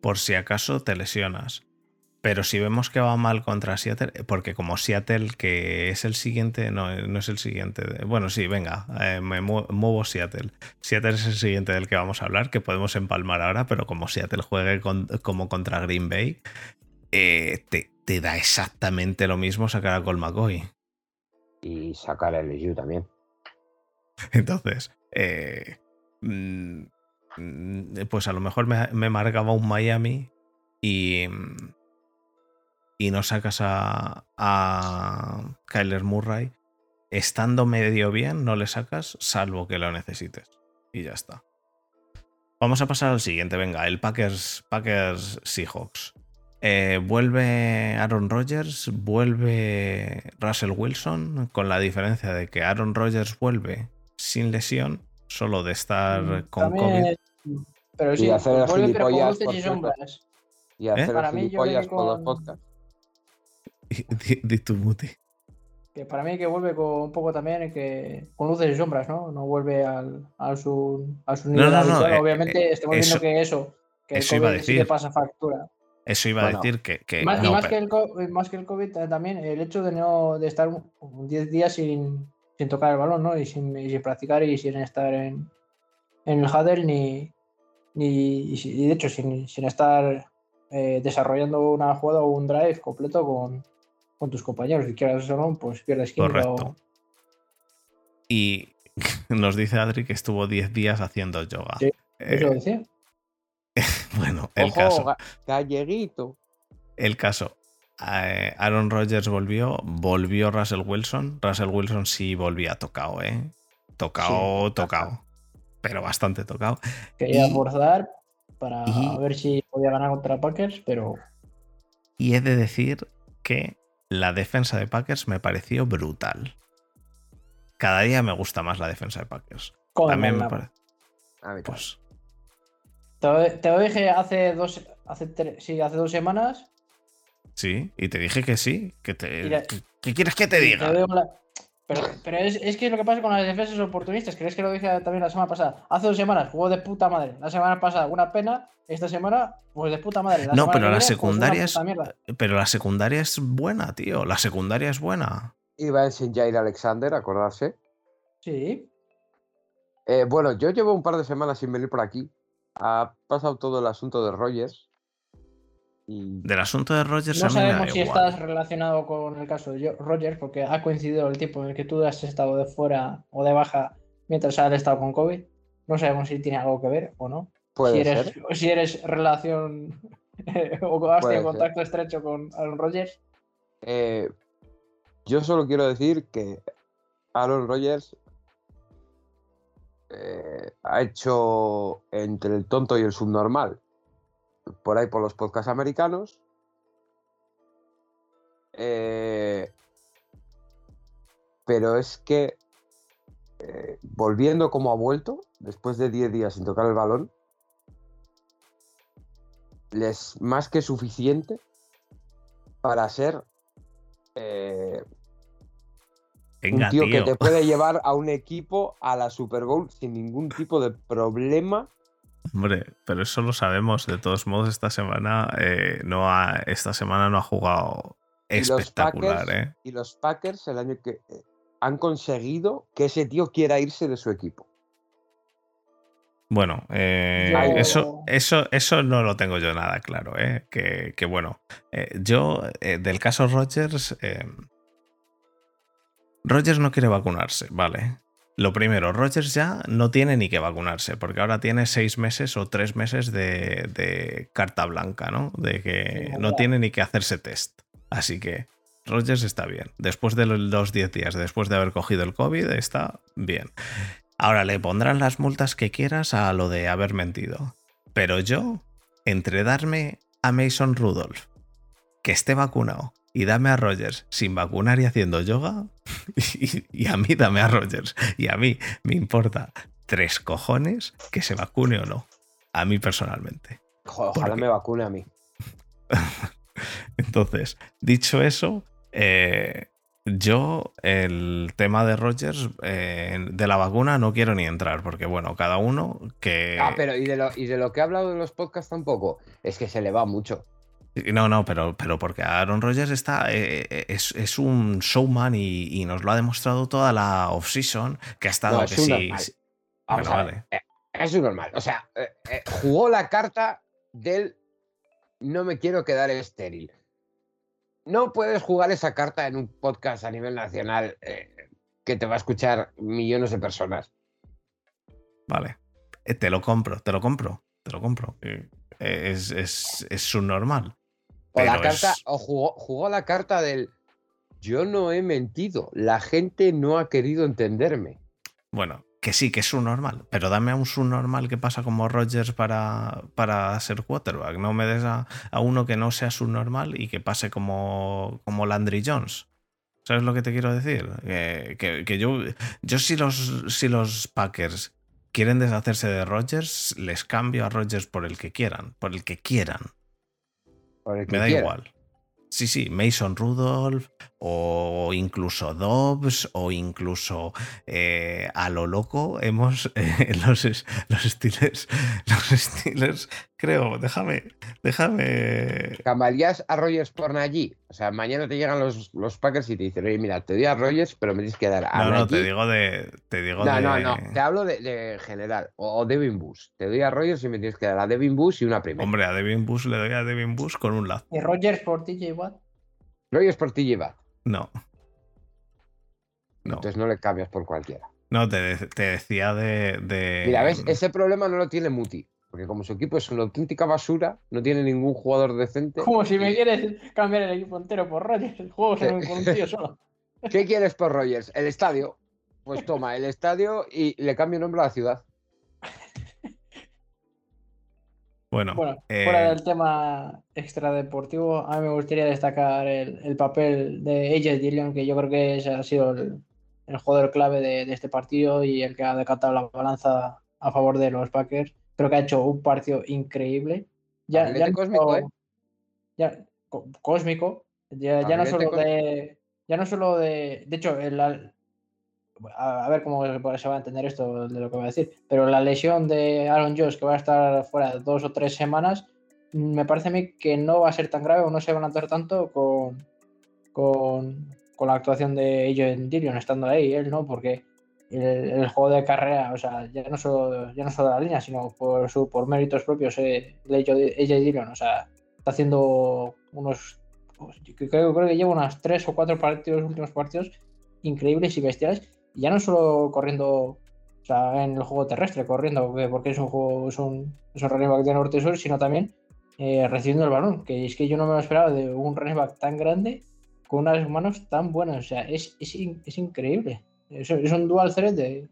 por si acaso te lesionas. Pero si vemos que va mal contra Seattle, porque como Seattle, que es el siguiente, no, no es el siguiente. Bueno, sí, venga, eh, me mu- muevo Seattle. Seattle es el siguiente del que vamos a hablar, que podemos empalmar ahora, pero como Seattle juegue con- como contra Green Bay, eh, te, te da exactamente lo mismo sacar a Col McCoy. Y sacar el LSU también. Entonces, eh, mm, mm, pues a lo mejor me, me marcaba un Miami y, mm, y no sacas a, a Kyler Murray. Estando medio bien, no le sacas, salvo que lo necesites. Y ya está. Vamos a pasar al siguiente, venga, el Packers, Packers Seahawks. Eh, vuelve Aaron Rodgers, vuelve Russell Wilson, con la diferencia de que Aaron Rodgers vuelve sin lesión, solo de estar con Mm, También- COVID. Pero Y sí, hacer el vuelve, pero con gilipollas, luces por y. Y hacer Para mí, yo por los con- podcasts. Di tu muti. Que para mí que vuelve con un poco también que con luces y sombras, ¿no? No vuelve al, a su, a su No, nivel no, no, habitual. eh, Obviamente eh, estamos eso- viendo que eso, que el eso iba a COVID sí decir. le pasa factura. Eso iba Bueno, a decir que. que Más, y no, más pero- que, el, co- eh, más que el COVID eh, también el hecho de no de estar un- un 10 días sin, sin tocar el balón, ¿no? Y sin, y sin practicar y sin estar en, en el huddle ni, ni y de hecho sin, sin estar eh, desarrollando una jugada o un drive completo con, con tus compañeros. Si quieras o no, pues pierdes química o- Correcto. Y nos dice Adri que estuvo 10 días haciendo yoga. Sí, Eh, Eso decía. bueno, el Ojo, caso. ga- galleguito. El caso. eh, Aaron Rodgers volvió, volvió Russell Wilson. Russell Wilson sí volvía tocado, ¿eh? Tocado, Sí. tocado. Pero bastante tocado. Quería Y- forzar para y- ver si podía ganar contra Packers, pero Y he de decir que la defensa de Packers me pareció brutal. Cada día me gusta más la defensa de Packers. También me parece. Pues, Te, lo- te dije hace dos, hace tres, sí, hace dos semanas. sí, y te dije que sí. Que te, Mira, ¿qué, qué quieres que te diga? digo la- Pero, pero es, es que es lo que pasa con las defensas oportunistas. ¿Crees que lo dije también la semana pasada? Hace dos semanas jugó de puta madre. La semana pasada una pena. Esta semana, pues de puta madre. La No, pero la pues, secundaria es-. Pero la secundaria es buena, tío. La secundaria es buena. Iba en St. Jair Alexander, acordarse. Sí. Eh, bueno, yo llevo un par de semanas sin venir por aquí. Ha pasado todo el asunto de Rogers. Y Del asunto de Rogers No a mí me da sabemos si igual. estás relacionado con el caso de Rogers, porque ha coincidido el tiempo en el que tú has estado de fuera o de baja mientras has estado con COVID. No sabemos si tiene algo que ver o no. puede si, eres, ser. si eres relación o has tenido ser. contacto estrecho con Aaron Rodgers. Eh, yo solo quiero decir que Aaron Rodgers eh, ha hecho entre el tonto y el subnormal por ahí por los podcasts americanos. Eh, pero es que eh, volviendo como ha vuelto, después de 10 días sin tocar el balón, le es más que suficiente para ser eh, Venga, un tío, tío. que te puede llevar a un equipo a la Super Bowl sin ningún tipo de problema. Hombre, pero eso lo sabemos. De todos modos, esta semana eh, no ha, esta semana no ha jugado Y los espectacular, Packers- ¿eh? Y los Packers el año que eh, han conseguido que ese tío quiera irse de su equipo. Bueno, eh, Yo- eso, eso, eso no lo tengo yo nada claro, ¿eh? Que, que bueno, eh, yo del caso Rogers, Rogers no quiere vacunarse, ¿vale? Lo primero, Rogers ya no tiene ni que vacunarse, porque ahora tiene seis meses o tres meses de, de carta blanca, ¿no? De que no tiene ni que hacerse test. Así que Rogers está bien. Después de los 10 días, después de haber cogido el COVID, está bien. Ahora le pondrán las multas que quieras a lo de haber mentido. Pero yo, entre darme a Mason Rudolph, que esté vacunado, y dame a Rogers sin vacunar y haciendo yoga, y, y a mí dame a Rogers, y a mí me importa tres cojones que se vacune o no. A mí personalmente. Jo- ¿Por Ojalá me vacune a mí. Entonces, dicho eso, eh, yo el tema de Rogers, eh, de la vacuna, no quiero ni entrar, porque bueno, cada uno que... Ah, pero y de, lo, y de lo que he hablado en los podcasts tampoco. Es que se le va mucho. No, no, pero, pero porque Aaron Rodgers está, eh, eh, es, es un showman y, y nos lo ha demostrado toda la off-season, que ha estado No, que es sí. normal. sí- Vamos Bueno, a ver, vale. eh, Es un normal. O sea, eh, eh, jugó la carta del no me quiero quedar estéril. No puedes jugar esa carta en un podcast a nivel nacional que te va a escuchar millones de personas. Vale. Te lo compro, te lo compro, te lo compro. Es, es, es subnormal. O la Pero carta, es- o jugó, jugó la carta del yo no he mentido, la gente no ha querido entenderme. Bueno, que sí, que es subnormal, pero dame a un subnormal que pasa como Rogers para, para ser quarterback. No me des a, a uno que no sea subnormal y que pase como, como Landry Jones. ¿Sabes lo que te quiero decir? Que, que- que yo, yo si, los, si los Packers quieren deshacerse de Rogers, les cambio a Rogers por el que quieran, por el que quieran. Me da quiera. igual. Sí, sí, Mason Rudolph o incluso Dobbs o incluso eh, a lo loco hemos eh, los, los Steelers, los Steelers, creo, déjame, déjame. ¿Cambiarías a Rogers por Najee? O sea, mañana te llegan los, los Packers y te dicen, oye, mira, te doy a Rogers, pero me tienes que dar a No, no, te Najee". digo de, te digo No, de. no, no. Te hablo de, de general. O, o Devin Bush. Te doy a Rogers y me tienes que dar a Devin Bush y una primera. Hombre, a Devin Bush le doy a Devin Bush con un lazo. Y Rogers por TJ Watt. Rogers por ti lleva. No. No, Entonces no le cambias por cualquiera. no te, de- te decía de. de- Mira, ¿ves? Ese problema no lo tiene Muti. Porque como su equipo es una auténtica basura, no tiene ningún jugador decente. Como si me quieres cambiar el equipo entero por Rogers. El juego se ¿Qué? me con un tío solo. ¿Qué quieres por Rogers? El estadio. Pues toma, el estadio y le cambio nombre a la ciudad. Bueno, Bueno, eh, fuera del tema extradeportivo, a mí me gustaría destacar el, el papel de AJ Dillon, que yo creo que ese ha sido el, el jugador clave de, de este partido y el que ha decantado la balanza a favor de los Packers. Creo que ha hecho un partido increíble. Ya, ya cósmico, ¿eh? ya- có- cósmico. Ya, ya no solo de. Ya no solo de. De hecho, el, a, a ver cómo se va a entender esto de lo que voy a decir. Pero la lesión de Aaron Josh, que va a estar fuera dos o tres semanas, me parece a mí que no va a ser tan grave o no se va a notar tanto con, con, con la actuación de AJ Dillon estando ahí, él, ¿no? Porque el, el juego de carrera, o sea, ya no solo, ya no solo la línea, sino por, su, por méritos propios, eh, AJ Dillon, o sea, está haciendo unos. pues, Creo, creo que lleva unos tres o cuatro partidos, últimos partidos increíbles y bestiales. Y ya no solo corriendo o sea, en el juego terrestre, corriendo, que- porque es un juego, es un, es un running back de norte-sur, sino también eh, recibiendo el balón. Que es que yo no me lo esperaba de un running back tan grande con unas manos tan buenas. O sea, es, es, es increíble. Es, es un dual threat de,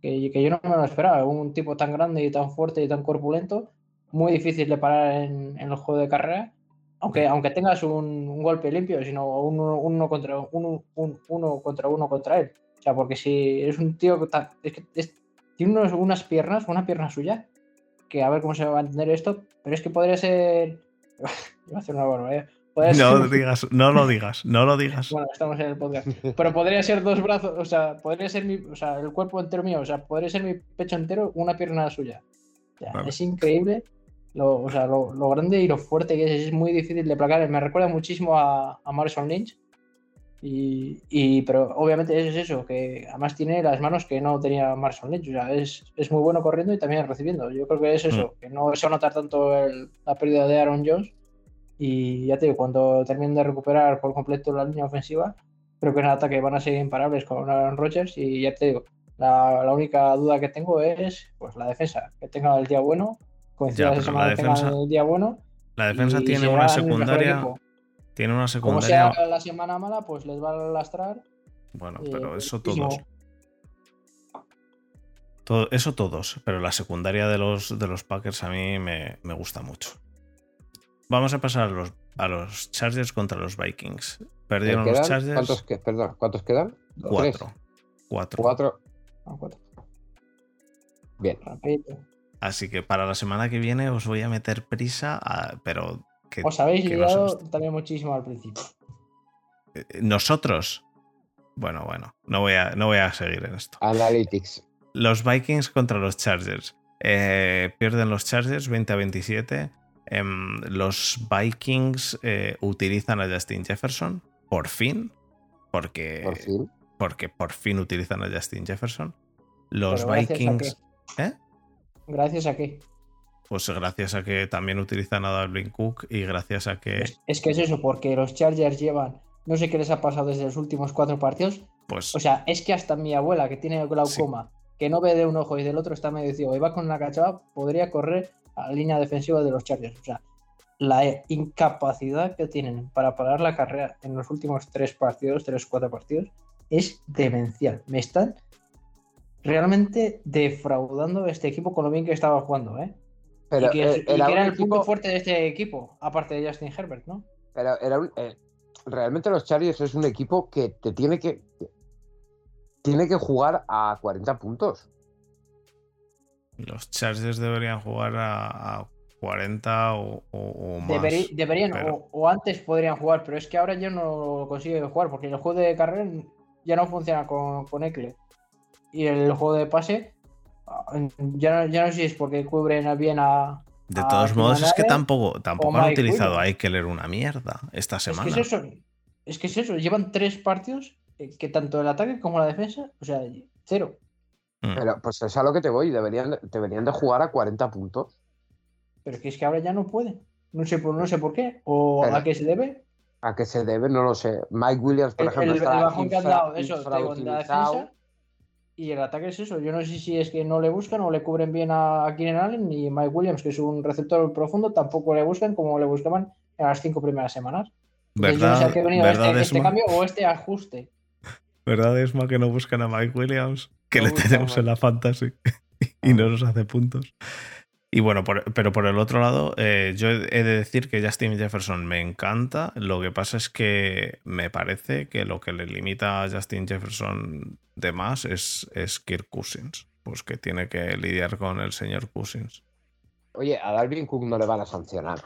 que, que yo no me lo esperaba. Un tipo tan grande y tan fuerte y tan corpulento, muy difícil de parar en, en el juego de carrera. Aunque, aunque tengas un, un golpe limpio, sino un uno, uno contra uno, un- uno contra uno contra él. O sea, porque si es un tío que ta- es que es- tiene unos- unas piernas, una pierna suya, que a ver cómo se va a entender esto, pero es que podría ser. Iba a hacer una barbaridad. No ser- digas, no lo digas, no lo digas. bueno, estamos en el podcast. Pero podría ser dos brazos, o sea, podría ser mi, o sea, el cuerpo entero mío, o sea, podría ser mi pecho entero, una pierna suya. O sea, Vale. Es increíble lo, o sea, lo, lo grande y lo fuerte que es, es muy difícil de placar. Me recuerda muchísimo a, a Marson Lynch. Y, y- pero obviamente es eso, que además tiene las manos que no tenía Marson Lynch. O sea, es, es muy bueno corriendo y también recibiendo. Yo creo que es eso, que no se va a notar tanto el- la pérdida de Aaron Jones. Y ya te digo, cuando terminen de recuperar por completo la línea ofensiva, creo que en el ataque van a ser imparables con Aaron Rodgers. Y ya te digo, la, la única duda que tengo es pues la defensa, que tenga el día bueno, coincida semana la que defensa- el día bueno. La defensa y tiene una secundaria. Tiene una Como sea secundaria. la semana mala, pues les va a lastrar. Bueno, eh, pero eso todos. Todo- eso todos, pero la secundaria de los, de los Packers a mí me, me gusta mucho. Vamos a pasar a los, a los Chargers contra los Vikings. Perdieron los. Chargers ¿Cuántos, que, perdón, ¿cuántos quedan? cuatro. Tres. Cuatro. Cuatro. Ah, cuatro. Bien. Rapidito. Así que para la semana que viene os voy a meter prisa, a- pero que Os habéis que liado también muchísimo al principio. eh, nosotros. Bueno, bueno, no voy a, no voy a seguir en esto. Analytics. Los Vikings contra los Chargers. Eh, pierden los Chargers 20 a 27. Em, los Vikings eh, utilizan a Justin Jefferson. Por fin. Porque Por fin. porque por fin utilizan a Justin Jefferson. Los Pero gracias a Vikings. ¿Eh? ¿Gracias a qué? Pues gracias a que también utilizan a Dalvin Cook y gracias a que. Es, es que es eso, porque los Chargers llevan, no sé qué les ha pasado desde los últimos cuatro partidos. Pues O sea, es que hasta mi abuela, que tiene glaucoma, que no ve de un ojo y del otro está medio ciego y va con una cachava, podría correr a la línea defensiva de los Chargers. O sea, la incapacidad que tienen para parar la carrera en los últimos tres partidos, tres o cuatro partidos, es demencial. Me están realmente defraudando este equipo con lo bien que estaba jugando, ¿eh? Pero y que, eh, y que era, el punto equipo- fuerte de este equipo, aparte de Justin Herbert, ¿no? pero era un- eh, realmente los Chargers es un equipo que te tiene que tiene que jugar a 40 puntos. Los Chargers deberían jugar a, a 40 o, o- o más. Deberían, pero- o, o antes podrían jugar, pero es que ahora ya no consiguen jugar, porque el juego de carrera ya no funciona con, con Eckler. Y el juego de pase, ah, ya, no- ya no sé si es porque cubren bien a. De a todos modos, es que tampoco, tampoco han Mike utilizado a. Eckler una mierda esta Es semana. que es eso. Es que es eso. Llevan tres partidos eh, que tanto el ataque como la defensa, o sea, cero. Mm. Pero pues es a lo que te voy. Deberían, de- deberían de jugar a 40 puntos. Pero es que, es que ahora ya no pueden. No sé por, no sé por qué. O Pero- a qué se debe. ¿A qué se debe? No lo sé. Mike Williams, por El, ejemplo, el- el está bajón que han dado, eso, de la defensa. y el ataque es eso. Yo no sé si es que no le buscan o le cubren bien a, a Keenan Allen y Mike Williams, que es un receptor profundo, tampoco le buscan como le buscaban en las cinco primeras semanas. Entonces, yo no sé ¿Verdad, a qué ha venido verdad, este, este cambio o este ajuste. ¿Verdad, Esma, que no buscan a Mike Williams? Que le tenemos en la fantasy y no nos hace puntos. Y bueno, por- pero por el otro lado, eh, yo he he de decir que Justin Jefferson me encanta. Lo que pasa es que me parece que lo que le limita a Justin Jefferson de más es, es Kirk Cousins. Pues que tiene que lidiar con el señor Cousins. Oye, a Dalvin Cook no le van a sancionar.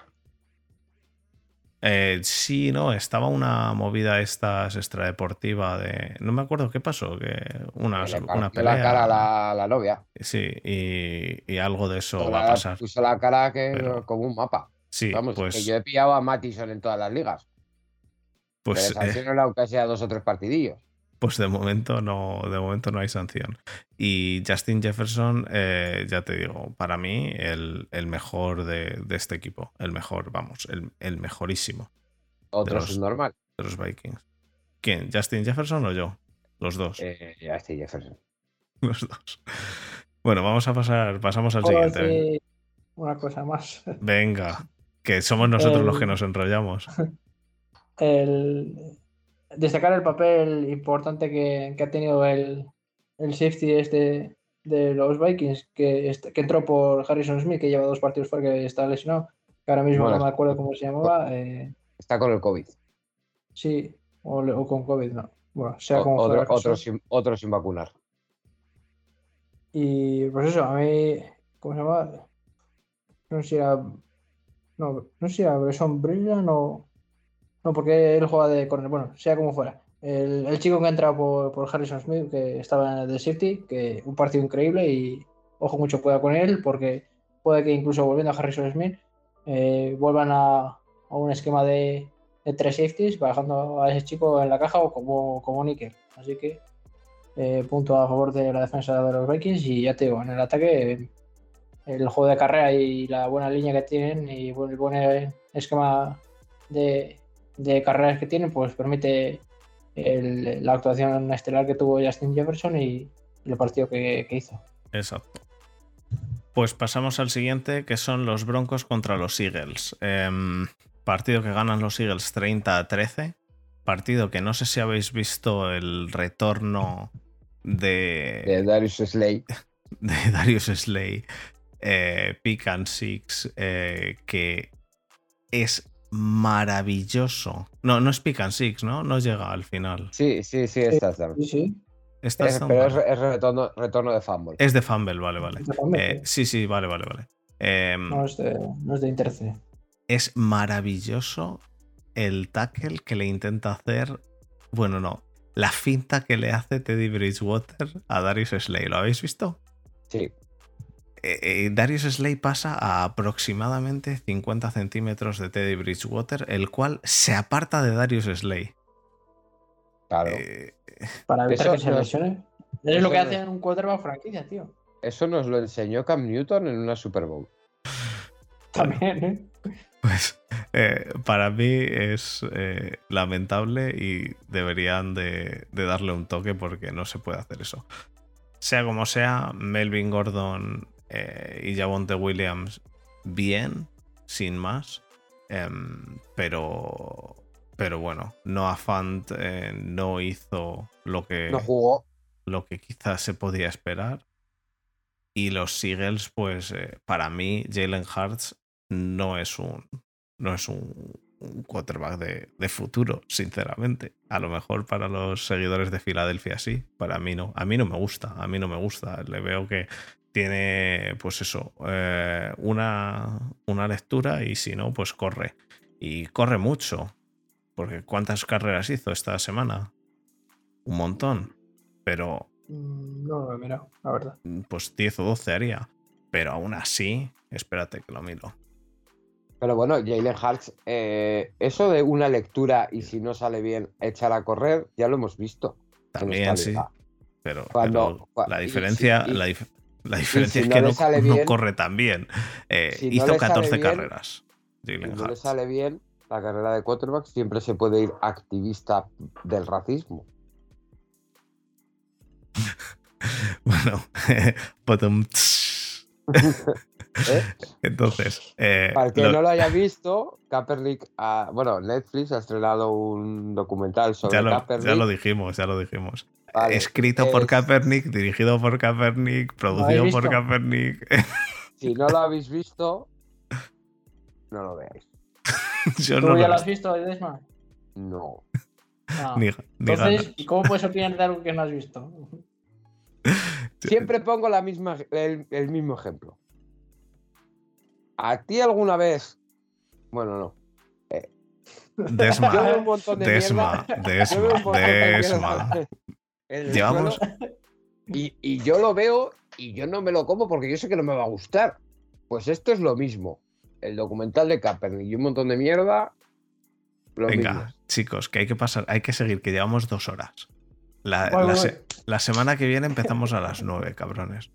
Eh, sí, no, estaba una movida estas extradeportiva de. No me acuerdo qué pasó, que una, Que le una pelea. la cara a la, la novia. Sí, y, y algo de eso Puso va a pasar. Puso la cara que Pero- como un mapa. Sí, Vamos, que pues, yo he pillado a Mattison en todas las ligas. pues, que le eh, aunque sea dos o tres partidillos. Pues de momento no, de momento no hay sanción. Y Justin Jefferson, eh, ya te digo, para mí el, el mejor de, de este equipo. El mejor, vamos, el, el mejorísimo Otro los- es normal. de los Vikings. ¿Quién? ¿Justin Jefferson o yo? Los dos. Eh, ya estoy Jefferson. Los dos. Bueno, vamos a pasar, pasamos al Puedo siguiente. una cosa más. Venga, que somos nosotros los que nos enrollamos. El, destacar el papel importante que, que ha tenido el, el safety este de los Vikings, que, que entró por Harrison Smith, que lleva dos partidos fuera, que está lesionado, que ahora mismo Bueno, no me acuerdo cómo se llamaba. eh, Está con el COVID. sí, o, o con COVID, no. Bueno, sea como otro, otro sin, otro sin vacunar. Y pues eso, a mí, ¿cómo se llama? No sé si era. No, no sé si era Bresson Brilliant o. No, porque él juega de corner. Bueno, sea como fuera. El, el chico que ha entrado por, por Harrison Smith, que estaba en el City, que un partido increíble y ojo mucho pueda con él, porque puede que incluso volviendo a Harrison Smith eh, vuelvan a, a un esquema de, tres safeties, bajando a ese chico en la caja o como, como níquel. Así que eh, punto a favor de la defensa de los Vikings y ya te digo, en el ataque el juego de carrera y la buena línea que tienen y el buen esquema de, de carreras que tienen, pues permite el- la actuación estelar que tuvo Justin Jefferson y el partido que, que hizo. Exacto. Pues pasamos al siguiente, que son los Broncos contra los Eagles. Em, partido que ganan los Eagles 30 a 13. Partido que no sé si habéis visto el retorno De de, Darius Slay. de Darius Slay, eh, Pick and Six, eh, que es maravilloso. No, no es Pick and Six, ¿no? No llega al final. Sí, sí, sí, es touchdown. Sí, sí. Es pero es, retorno, retorno de fumble. Es de fumble, vale, vale. Fumble, Eh, sí, sí, vale, vale, vale. Em, No es de, no es de interce. es maravilloso el tackle que le intenta hacer. Bueno, no. La finta que le hace Teddy Bridgewater a Darius Slay. ¿Lo habéis visto? Sí. Eh, eh, Darius Slay pasa a aproximadamente 50 centímetros de Teddy Bridgewater, el cual se aparta de Darius Slay. Claro. Eh, Para evitar que se no- lesione. Es lo que no- hace en un quarterback franquicia, tío. Eso nos lo enseñó Cam Newton en una Super Bowl. También, ¿eh? Pues eh, para mí es eh, lamentable y deberían de, de darle un toque porque no se puede hacer eso. Sea como sea, Melvin Gordon eh, y Javonte Williams bien, sin más. Em, pero, pero bueno, Noah Fant eh, no hizo lo que, No jugó. lo que quizás se podía esperar. Y los Eagles, pues eh, para mí, Jalen Hurts no es un, no es un, un quarterback de, de futuro, sinceramente. A lo mejor para los seguidores de Filadelfia sí, para mí no. A mí no me gusta, a mí no me gusta. Le veo que tiene, pues eso, eh, una, una lectura y si no, pues corre. Y corre mucho. Porque ¿cuántas carreras hizo esta semana? Un montón. Pero Mm, No lo he mirado, la verdad. pues 10 o 12 haría. Pero aún así, espérate que lo miro. Pero bueno, Jalen Hurts, eh, eso de una lectura y si no sale bien, echar a correr, ya lo hemos visto. También sí. Pero, Cuando- pero la diferencia, si- y- la, dif- la diferencia si es no que no, no corre tan bien. Eh, Si no hizo sale 14 bien, carreras. Si no le sale bien la carrera de quarterback, siempre se puede ir activista del racismo. Bueno, bottom. ¿eh? Entonces, eh, Para el que lo- no lo haya visto, Kaepernick, ha- bueno, Netflix ha estrenado un documental sobre ya, lo, Kaepernick. ya lo dijimos, ya lo dijimos. Vale, Escrito por Kaepernick, dirigido por Kaepernick, producido por? Kaepernick. Si no lo habéis visto, no lo veáis. Yo ¿Tú no ya lo lo has visto, Desma? No. No. ni, ni Entonces, ganas. ¿y cómo puedes opinar de algo que no has visto? Siempre pongo la misma, el, el mismo ejemplo. ¿A ti alguna vez? Bueno, no. Desma, Yo veo un montón de Desma, mierda. Yo Desma, de Desma. el Llevamos- Y, y yo lo veo y yo no me lo como porque yo sé que no me va a gustar. Pues esto es lo mismo. El documental de Kaepernick y un montón de mierda. Lo Venga, mismo. chicos, que hay que pasar, hay que seguir, que llevamos dos horas. La, la se- semana que viene empezamos a las nueve, cabrones.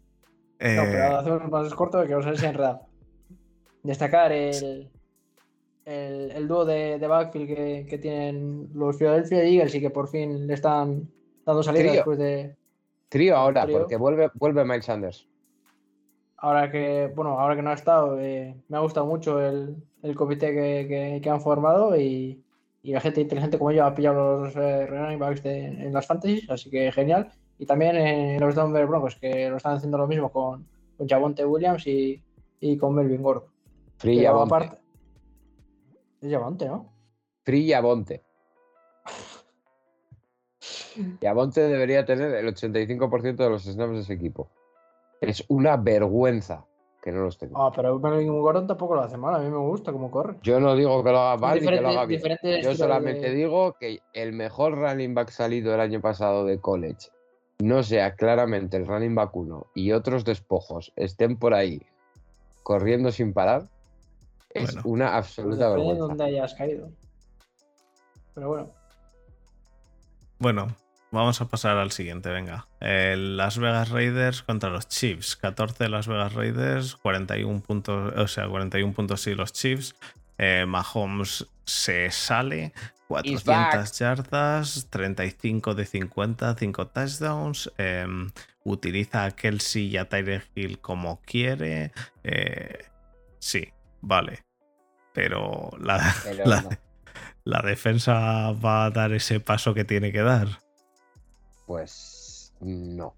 No, Eh, pero hacemos más corto que os habéis enredado. Destacar el, el, el dúo de, de backfield que, que tienen los Philadelphia Eagles y que por fin le están dando salida Trío. después de. Trío ahora, Trío. porque vuelve, vuelve Miles Sanders. Ahora que, bueno, ahora que no ha estado, eh, me ha gustado mucho el, el comité que, que- que han formado y, y la gente inteligente como yo ha pillado los eh, running backs de- en las fantasies, así que genial. Y también eh, los Denver Broncos, que lo están haciendo lo mismo con, con Javonte Williams y, y con Melvin Gordon. Free Pero Javonte. aparte. Es ¿no? Free Javonte. Javonte debería tener el 85% de los snaps de ese equipo. Es una vergüenza que no los tenga. Ah, pero Melvin Gordon tampoco lo hace mal, a mí me gusta cómo corre. Yo no digo que lo haga mal ni que lo haga bien. Yo solamente de- digo que el mejor running back salido el año pasado de college no sea claramente el running back 1 y otros despojos estén por ahí corriendo sin parar, es Bueno. una absoluta Depende de vergüenza. dónde hayas caído. Pero bueno. Bueno, vamos a pasar al siguiente, venga. Eh, Las Vegas Raiders contra los Chiefs. 14 Las Vegas Raiders, 41 puntos, o sea, 41 puntos sí los Chiefs. Eh, Mahomes se sale, 400 yardas, 35 de 50, 5 touchdowns. eh, utiliza a Kelsey y a Tyreek Hill como quiere. eh, sí, vale. Pero la, Pero la- no. la defensa va a dar ese paso que tiene que dar. Pues no.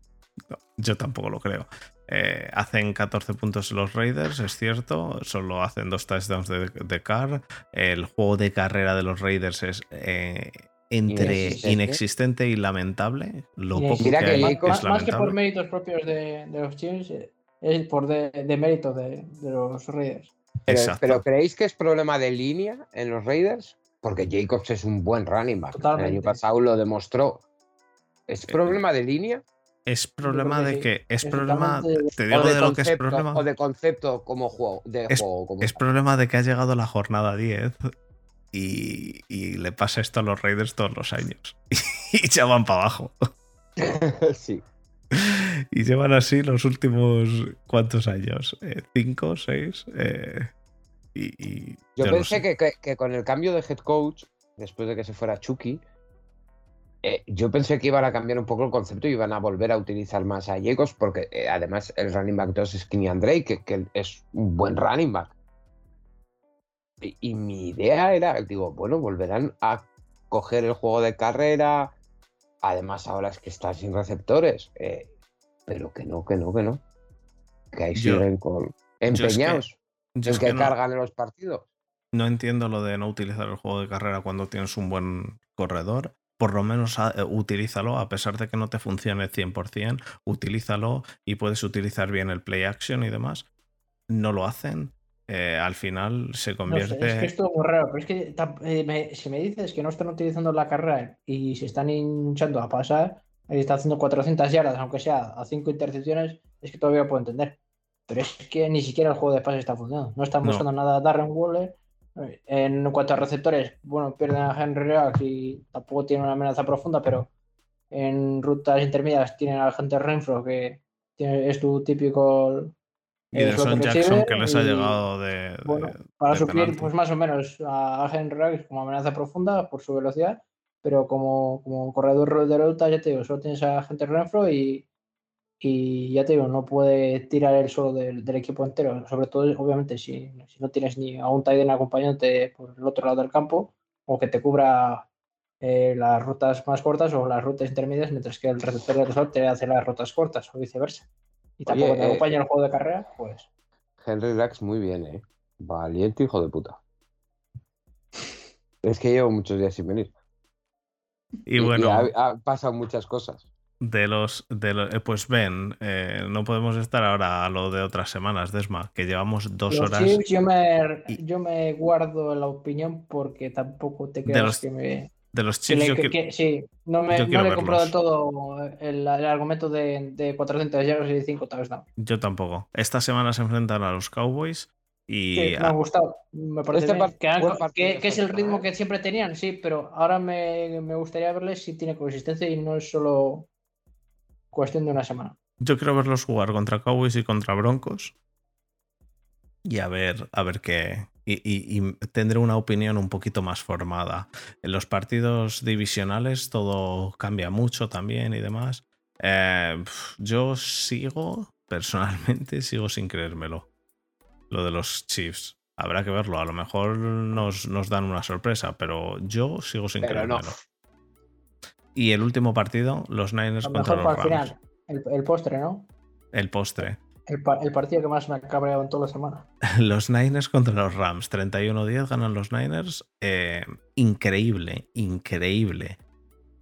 No, yo tampoco lo creo. Eh, hacen 14 puntos los Raiders, es cierto. Solo hacen dos touchdowns de, de Carr. El juego de carrera de los Raiders es eh, entre Inexistente. inexistente y lamentable. Lo Y poco que que hay más, es que por méritos propios de, de los Chiefs, eh, es por de, de mérito de, de los Raiders. Pero, Exacto. pero ¿creéis que es problema de línea en los Raiders? Porque Jacobs es un buen running back. El año pasado lo demostró. ¿Es problema de línea? Es problema de que es problema. Te digo de, de lo que es concepto, problema. o de concepto como juego. De Es- juego como Es problema de que ha llegado la jornada 10 y, y le pasa esto a los Raiders todos los años. y ya van para abajo. sí. Y llevan así los últimos cuántos años, Eh, cinco, seis. Eh, y, y Yo yo no pensé sé. que, que- que con el cambio de head coach, después de que se fuera Chucky, eh, yo pensé que iban a cambiar un poco el concepto y iban a volver a utilizar más a Jacobs, porque eh, además el running back 2 es Kenny Drake, que, que es un buen running back. Y, y mi idea era, digo, bueno, volverán a coger el juego de carrera. Además, ahora es que está sin receptores. eh, pero que no, que no, que no. Que ahí Yo- siguen con es que- empeñados en es que, que no, cargan en los partidos. no entiendo lo de no utilizar el juego de carrera cuando tienes un buen corredor. Por lo menos ah, eh, utilízalo, a pesar de que no te funcione 100%, utilízalo y puedes utilizar bien el play action y demás. No lo hacen. eh, al final se No sé, convierte. es que es todo muy raro, pero es que eh, me- si me dices que no están utilizando la carrera y se están hinchando a pasar, y está haciendo 400 yardas, aunque sea a 5 intercepciones, es que todavía puedo entender. Pero es que ni siquiera el juego de pase está funcionando. No están No. buscando nada a Darren Waller. Eh, En cuanto a receptores, bueno, pierden a Henry Rex y tampoco tienen una amenaza profunda, pero en rutas intermedias tienen al Hunter Renfro, que tiene- es tu típico y de eh, Son Jackson que les ha y- llegado de. bueno, de- para de suplir, penalti. pues más o menos a Henry Ruggs como amenaza profunda por su velocidad, pero como, como corredor de ruta, ya te digo, solo tienes a gente Renfro y, y ya te digo, no puede tirar el solo del, del equipo entero, sobre todo, obviamente, si, si no tienes ni a un Tiden acompañante por el otro lado del campo o que te cubra eh, las rutas más cortas o las rutas intermedias, mientras que el receptor de resort te hace las rutas cortas o viceversa. Y tampoco te eh, acompaña en el juego de carrera, pues Henry Lax muy bien, ¿eh? Valiente hijo de puta. Es que llevo muchos días sin venir. Y bueno, ha, ha pasado muchas cosas. de los, de lo- eh, pues ven, eh, no podemos estar ahora a lo de otras semanas, Desma, que llevamos dos los horas. Yo me, y- yo me guardo la opinión porque tampoco te De creas los que me... De los que Chiefs, le- yo que- quiero- que- sí, no, me, yo no le compro del todo el, el argumento de, de 400 yardas y 5 touchdowns. yo tampoco. Esta semana se enfrentan a los Cowboys y Sí, me ha gustado. Me parece Este que, han- buen partido que- que es el ritmo que siempre tenían, sí, pero ahora me, me gustaría verles si tiene consistencia y no es solo cuestión de una semana. yo quiero verlos jugar contra Cowboys y contra Broncos. Y a ver, a ver qué. Y, y- y tendré una opinión un poquito más formada. En los partidos divisionales todo cambia mucho también y demás. Eh, yo sigo, personalmente, sigo sin creérmelo. Lo de los Chiefs. Habrá que verlo. A lo mejor nos, nos dan una sorpresa, pero yo sigo sin Pero no. creérmelo. Y el último partido, los Niners lo contra los Rams. final, el, el postre, ¿no? El postre. El partido que más me ha cabreado en toda la semana. Los Niners contra los Rams. 31-10 ganan los Niners. Eh, increíble, increíble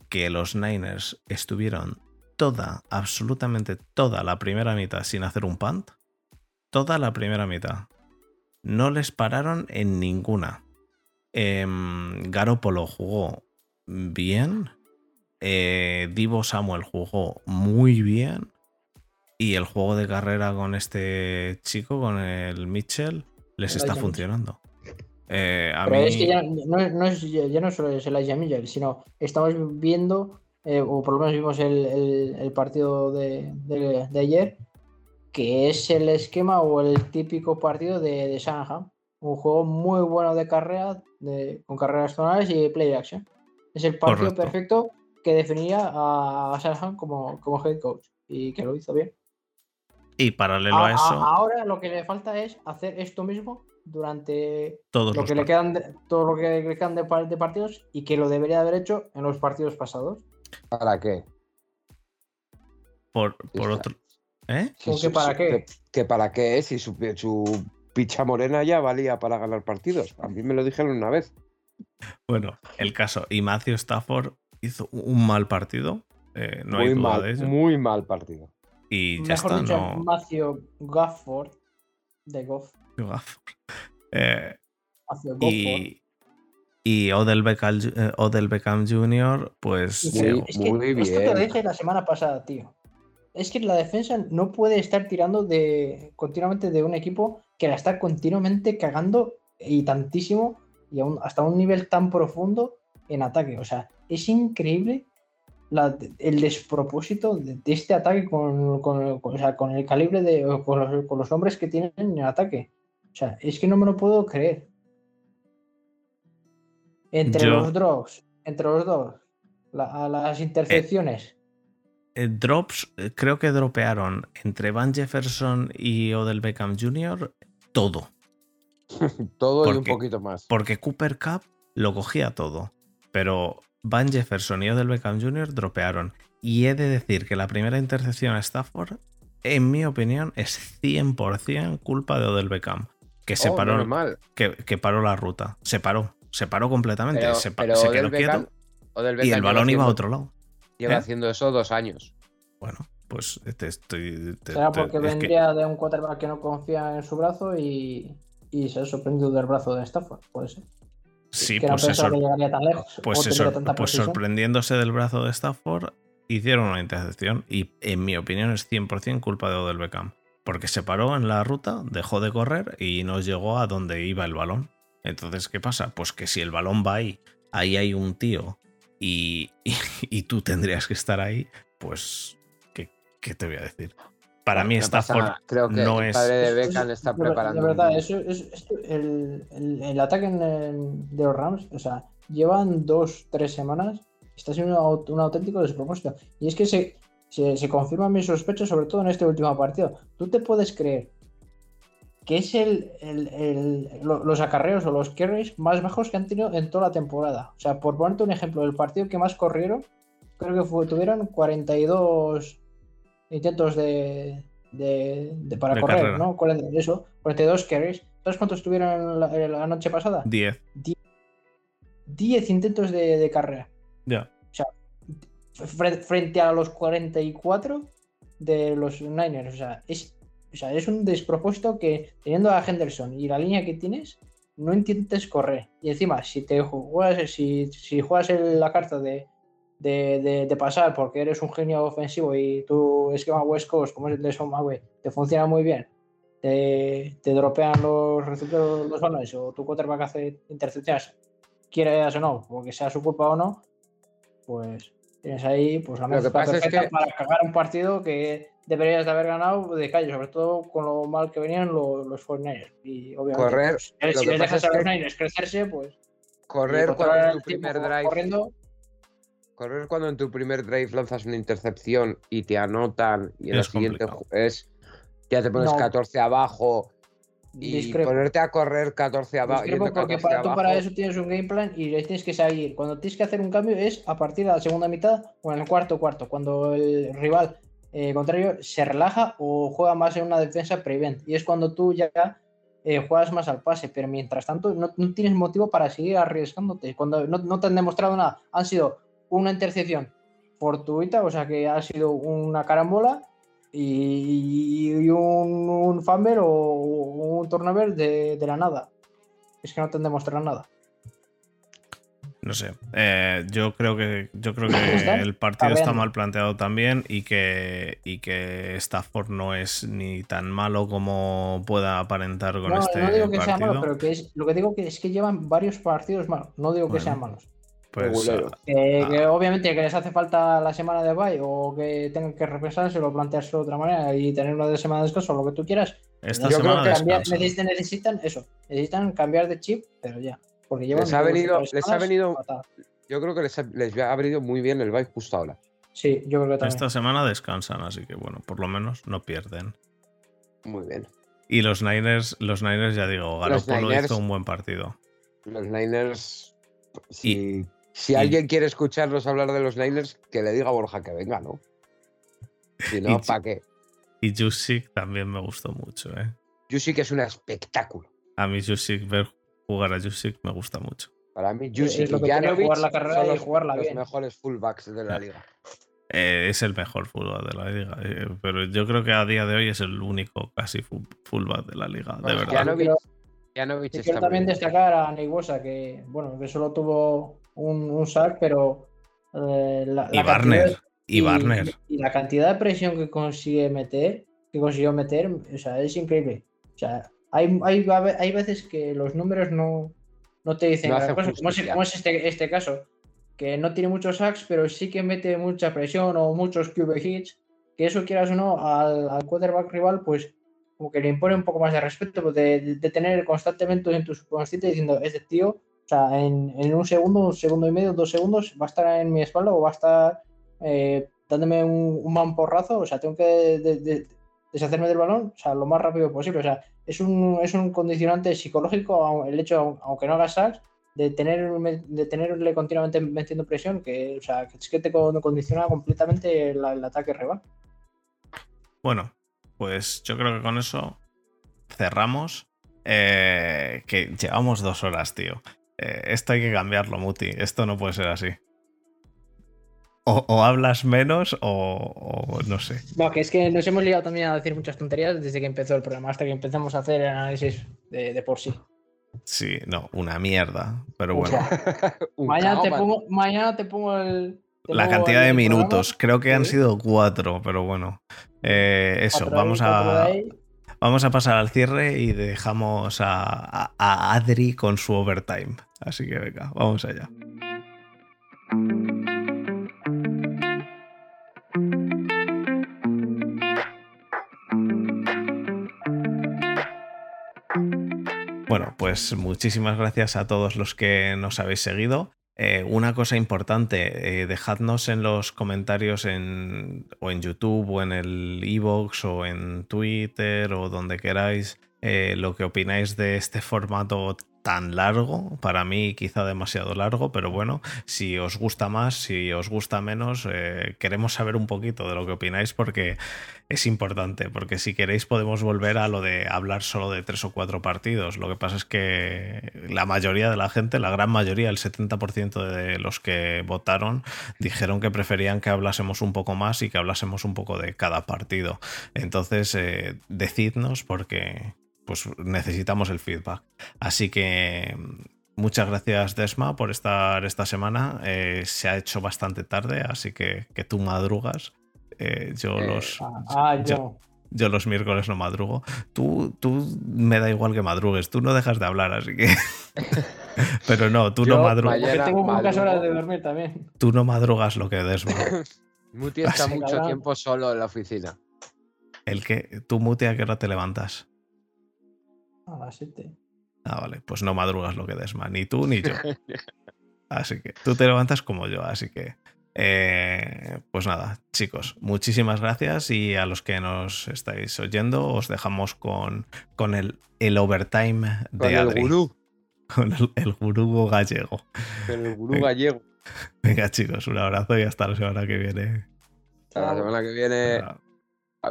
que los Niners estuvieron toda, absolutamente toda la primera mitad sin hacer un punt. Toda la primera mitad. No les pararon en ninguna. Em, Garoppolo jugó bien. Eh, Divo Samuel jugó muy bien. Y el juego de carrera con este chico, con el Mitchell, les está Elijah funcionando. Eh, a Pero mí, es que ya no, no es, ya no solo es Elijah Mitchell, sino estamos viendo, eh, o por lo menos vimos el, el- el partido de, de- de ayer, que es el esquema o el típico partido de, de Shanahan. Un juego muy bueno de carrera, de- con carreras zonales y play action. Es el partido Correcto. perfecto que definiría a, Shanahan como, como head coach y que lo hizo bien. y paralelo A- a a- eso, ahora lo que le falta es hacer esto mismo durante todos lo que le quedan de- todo lo que le quedan de, de partidos y que lo debería haber hecho en los partidos pasados. ¿Para qué? Por, por otro. ¿Eh? ¿Cómo Si que para qué? Que, que para qué es si su, su picha morena ya valía para ganar partidos. A mí me lo dijeron una vez. Bueno, el caso. Y Matthew Stafford hizo un mal partido. eh, no hay muy duda mal, de muy mal partido. Y ya Mejor está, dicho, no. Matthew Gafford de Goff. Eh, Matthew Gofford. y, y Odell Beckham, eh, Odell Beckham Jr., pues. Muy- eh, es que muy esto te lo bien. dije la semana pasada, tío. Es que la defensa no puede estar tirando de continuamente de un equipo que la está continuamente cagando y tantísimo y aún hasta un nivel tan profundo en ataque. O sea, es increíble la- el despropósito de, de este ataque con, con- con- o sea, con el calibre de con los, con los hombres que tienen en ataque. O sea, es que no me lo puedo creer. Entre Yo- los drops, entre los dos, la- las intercepciones. eh, drops, eh, creo que dropearon entre Van Jefferson y Odell Beckham Jr. todo. Todo y un poquito más. Porque Cooper Cup lo cogía todo. Pero Van Jefferson y Odell Beckham Jr. dropearon. Y he de decir que la primera intercepción a Stafford, en mi opinión, es 100% culpa de Odell Beckham. Que se Oh, paró, que, que paró la ruta. Se paró. Se paró completamente. Pero, se, pero quedó quieto. Beckham- Y el balón iba a otro lado. Lleva ¿eh? haciendo eso dos años. Bueno, pues te estoy. te- Será te- porque que- vendría de un quarterback que no confía en su brazo y, y se ha sorprendido del brazo de Stafford, puede ser. sí, que no pues se, pensaba sor- que llegaría tan lejos. pues se sor- pues sorprendiéndose del brazo de Stafford, hicieron una intercepción. Y en mi opinión es 100% culpa de Odell Beckham. Porque se paró en la ruta, dejó de correr y no llegó a donde iba el balón. Entonces, ¿qué pasa? Pues que si el balón va ahí, ahí hay un tío y, y, y tú tendrías que estar ahí, pues, ¿qué, qué te voy a decir? Para mí No Stafford. Creo que no el es- padre de Beckham eso- está preparando. De verdad, un- eso, eso- esto- el, el- el ataque en- de los Rams, o sea, llevan dos, tres semanas, está siendo un, au- un auténtico despropósito. Y es que se, se, se confirman mis sospechas, sobre todo en este último partido. ¿Tú te puedes creer que es el, el- el- lo- los acarreos o los carries más bajos que han tenido en toda la temporada? O sea, por ponerte un ejemplo, el partido que más corrieron, creo que fue- tuvieron 42 intentos de, de- de- para De correr, carrera. ¿no? 40 Eso, 42 carries. ¿Sabes cuántos tuvieron la, la noche pasada? 10. 10 intentos de, carrera. Ya. Fre- frente a los 44 de los Niners. O sea, es, o sea, es un despropósito que teniendo a Henderson y la línea que tienes, no intentes correr. Y encima, si te juegas, si, si juegas la carta de, de, de- de pasar porque eres un genio ofensivo y tu esquema West Coast, como es el de McVay, te funciona muy bien, te, te dropean los receptores los balones o tu quarterback hace intercepciones, quieras o no, porque sea su culpa o no, pues tienes ahí pues la pasa es que- para cagar un partido que deberías de haber ganado de calle, sobre todo con lo mal que venían los, los 49ers. Y obviamente, Correr, pues, lo si les dejas a los que- Niners crecerse, pues. Correr cuando en tu primer drive. Corriendo, Correr cuando en tu primer drive lanzas una intercepción y te anotan y en el Es siguiente es ya te pones No. 14 abajo y discrepo. ponerte a correr 14 abajo. Porque 14 para, tú para eso tienes un game plan y tienes que seguir. Cuando tienes que hacer un cambio es a partir de la segunda mitad o en el cuarto cuarto, cuando el rival eh, contrario se relaja o juega más en una defensa prevent. Y es cuando tú ya eh, juegas más al pase, pero mientras tanto no, tienes motivo para seguir arriesgándote. Cuando no, te han demostrado nada, han sido una intercepción fortuita, o sea que ha sido una carambola y, y un, un fumble o un turnover de, de la nada. Es que no te han demostrado nada. No sé. Eh, yo creo que yo creo que el partido está mal planteado también y que, y que Stafford no es ni tan malo como pueda aparentar con No, este no digo que sea partido. malo, pero que es, lo que digo que es que llevan varios partidos malos. No digo que Bueno. sean malos. Pues, ah, Que, Ah. que obviamente que les hace falta la semana de bye o que tengan que repensarse o plantearse de otra manera y tener una de semana de descanso o lo que tú quieras. esta Yo creo semana que Cambiar- descansan. necesitan, necesitan eso. Necesitan cambiar de chip, pero ya. Porque llevan Les ha venido- les ha venido- fatal. Yo creo que les ha, les ha venido muy bien el bye justo ahora. Sí, yo creo que también. Esta semana descansan, así que bueno, por lo menos no pierden. Muy bien. Y los Niners, los Niners ya digo, Garoppolo hizo un buen partido. Los Niners. Si, si alguien quiere escucharnos hablar de los Niners, que le diga a Borja que venga, ¿no? Si no, ¿para qué? Y Jusic también me gustó mucho, ¿eh? Que es un espectáculo. A mí Jusic, ver jugar a Jusic me gusta mucho. Para mí, es Jusic lo y que tiene, Janovic jugar la carrera son y los, jugarla los bien. mejores fullbacks de la liga. Eh, es el mejor fútbol de la liga, eh, pero yo creo que a día de hoy es el único casi fu- fullback de la liga, de verdad. Janovic, Janovic Y está quiero también destacar a Neiguosa, que bueno, que solo tuvo un, un sack, pero eh, la, Y la Barner, cantidad- y Barner. y la cantidad de presión que consigue meter, que consiguió meter, o sea, es increíble. O sea, hay, hay, hay veces que los números no, no te dicen No gran cosa, como es, como es este, este caso, que no tiene muchos sacks, pero sí que mete mucha presión o muchos QB hits, que eso quieras o no, al, al quarterback rival, pues como que le impone un poco más de respeto, pues, de, de- de tener constantemente en tu subconsciente diciendo, este tío, o sea, en, en un segundo, un segundo y medio, dos segundos, va a estar en mi espalda o va a estar eh, dándome un, un mamporrazo, o sea, tengo que de- deshacerme del balón, o sea, lo más rápido posible, o sea, es un, es un condicionante psicológico el hecho, aunque no hagas sacks, de, tener, de tenerle continuamente metiendo presión, que, o sea, que es que te con- condiciona completamente el, el ataque rival. Bueno, pues yo creo que con eso cerramos. Eh, que llevamos dos horas, tío. Eh, esto hay que cambiarlo, Muti. Esto no puede ser así. O, o hablas menos o, o no sé. No, que es que nos hemos liado también a decir muchas tonterías desde que empezó el programa, hasta que empezamos a hacer el análisis de, de por sí. Sí, no, una mierda. Pero bueno. mañana, te pongo, mañana te pongo el. te La pongo cantidad de programa, minutos, creo que han sido cuatro, pero bueno. Eh, eso, cuatro vamos a, vamos a pasar al cierre y dejamos a, a- a Adri con su overtime. Así que venga, vamos allá. Bueno, pues muchísimas gracias a todos los que nos habéis seguido. Eh, una cosa importante, eh, dejadnos en los comentarios en, o en YouTube o en el Evox o en Twitter o donde queráis eh, lo que opináis de este formato tan largo, para mí quizá demasiado largo, pero bueno, si os gusta más, si os gusta menos, queremos saber un poquito de lo que opináis porque es importante, porque si queréis podemos volver a lo de hablar solo de tres o cuatro partidos. Lo que pasa es que la mayoría de la gente, la gran mayoría, el 70% de los que votaron, dijeron que preferían que hablásemos un poco más y que hablásemos un poco de cada partido. Entonces, eh, decidnos porque pues necesitamos el feedback. Así que muchas gracias Desma por estar esta semana. Eh, se ha hecho bastante tarde, así que, que tú madrugas. Eh, yo Eh, los... Ah, yo. yo- yo los miércoles no madrugo. Tú, tú me da igual que madrugues. Tú no dejas de hablar, así que. Pero no, tú no madrugas. Porque tengo pocas horas de dormir también. Tú no madrugas lo que Desma. Muti está Así. mucho tiempo solo en la oficina. El que tú mute a qué hora te levantas. A las 7. Ah, vale, pues no madrugas lo que Desma, ni tú ni yo. Así que tú te levantas como yo, así que. Eh, pues nada, chicos, muchísimas gracias y a los que nos estáis oyendo os dejamos con, con el, el overtime de Con el gurú. con el, el gurú gallego. Con el gurú Venga. gallego. Venga chicos, un abrazo y hasta la semana que viene. Hasta la semana que viene.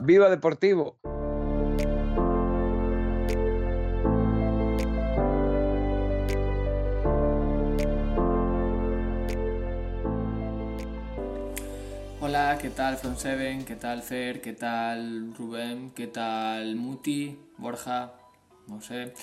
¡Viva Deportivo! Hola, ¿qué tal From Seven? ¿Qué tal Fer? ¿Qué tal Rubén? ¿Qué tal Muti? Borja? No sé.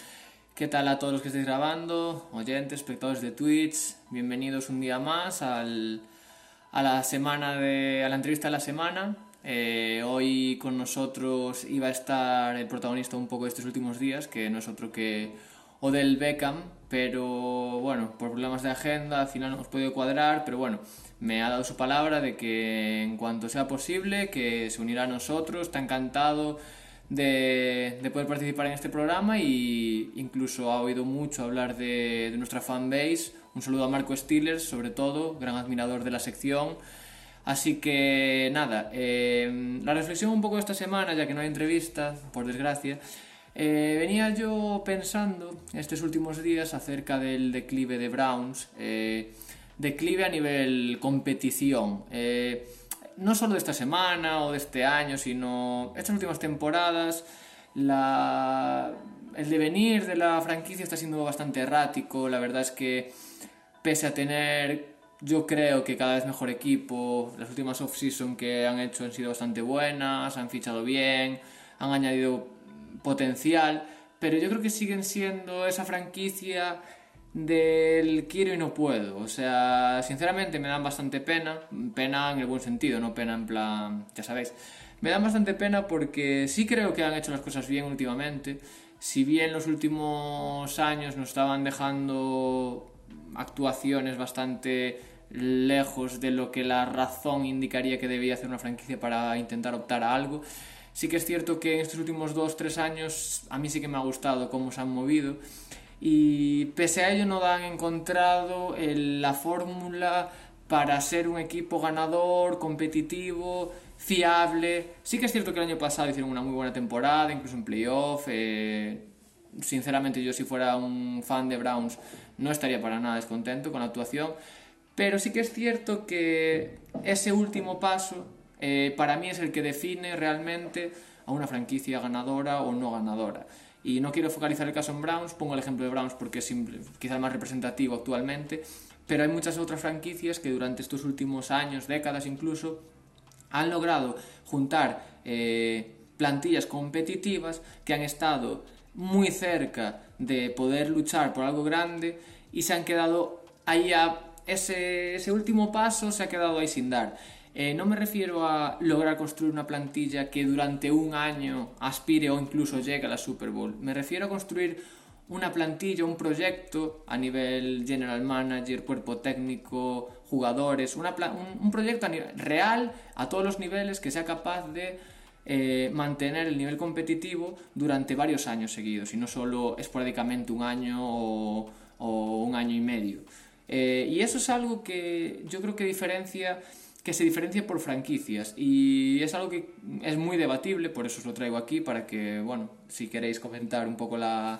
¿Qué tal a todos los que estáis grabando? Oyentes, espectadores de Twitch. Bienvenidos un día más a la semana de. la entrevista de la semana. Eh, hoy con nosotros iba a estar el protagonista un poco de estos últimos días, que no es otro que Odell Beckham, pero bueno, por problemas de agenda al final no hemos podido cuadrar, pero bueno, me ha dado su palabra de que en cuanto sea posible, que se unirá a nosotros, está encantado de, de poder participar en este programa y incluso ha oído mucho hablar de, nuestra fanbase. Un saludo a Marco Stillers, sobre todo, gran admirador de la sección. Así que nada, eh, la reflexión un poco esta semana, ya que no hay entrevista, por desgracia, eh, venía yo pensando estos últimos días acerca del declive de Browns, eh, declive a nivel competición, eh, no solo de esta semana o de este año, sino estas últimas temporadas, la, el devenir de la franquicia está siendo bastante errático, la verdad es que pese a tener yo creo que cada vez mejor equipo, las últimas off-season que han hecho han sido bastante buenas, han fichado bien, han añadido potencial, pero yo creo que siguen siendo esa franquicia del quiero y no puedo. O sea, sinceramente me dan bastante pena, pena en el buen sentido, no pena en plan, ya sabéis. Me dan bastante pena porque sí creo que han hecho las cosas bien últimamente. Si bien los últimos años nos estaban dejando actuaciones bastante lejos de lo que la razón indicaría que debía hacer una franquicia para intentar optar a algo. Sí que es cierto que en estos últimos 2-3 años a mí sí que me ha gustado cómo se han movido y pese a ello no han encontrado el- la fórmula para ser un equipo ganador, competitivo, fiable. Sí que es cierto que el año pasado hicieron una muy buena temporada, incluso en playoff. eh, sinceramente yo si fuera un fan de Browns no estaría para nada descontento con la actuación. Pero sí que es cierto que ese último paso eh, para mí es el que define realmente a una franquicia ganadora o no ganadora. Y no quiero focalizar el caso en Browns, pongo el ejemplo de Browns porque es simple- quizá el más representativo actualmente, pero hay muchas otras franquicias que durante estos últimos años, décadas incluso, han logrado juntar eh, plantillas competitivas que han estado muy cerca de poder luchar por algo grande y se han quedado ahí a ese, ese último paso se ha quedado ahí sin dar. Eh, no me refiero a lograr construir una plantilla que durante un año aspire o incluso llegue a la Super Bowl. Me refiero a construir una plantilla, un proyecto a nivel general manager, cuerpo técnico, jugadores, un, proyecto real a todos los niveles que sea capaz de eh, mantener el nivel competitivo durante varios años seguidos y no solo esporádicamente un año o, o un año y medio. Eh, y eso es algo que yo creo que diferencia que se diferencia por franquicias y es algo que es muy debatible, por eso os lo traigo aquí para que, bueno, si queréis comentar un poco la,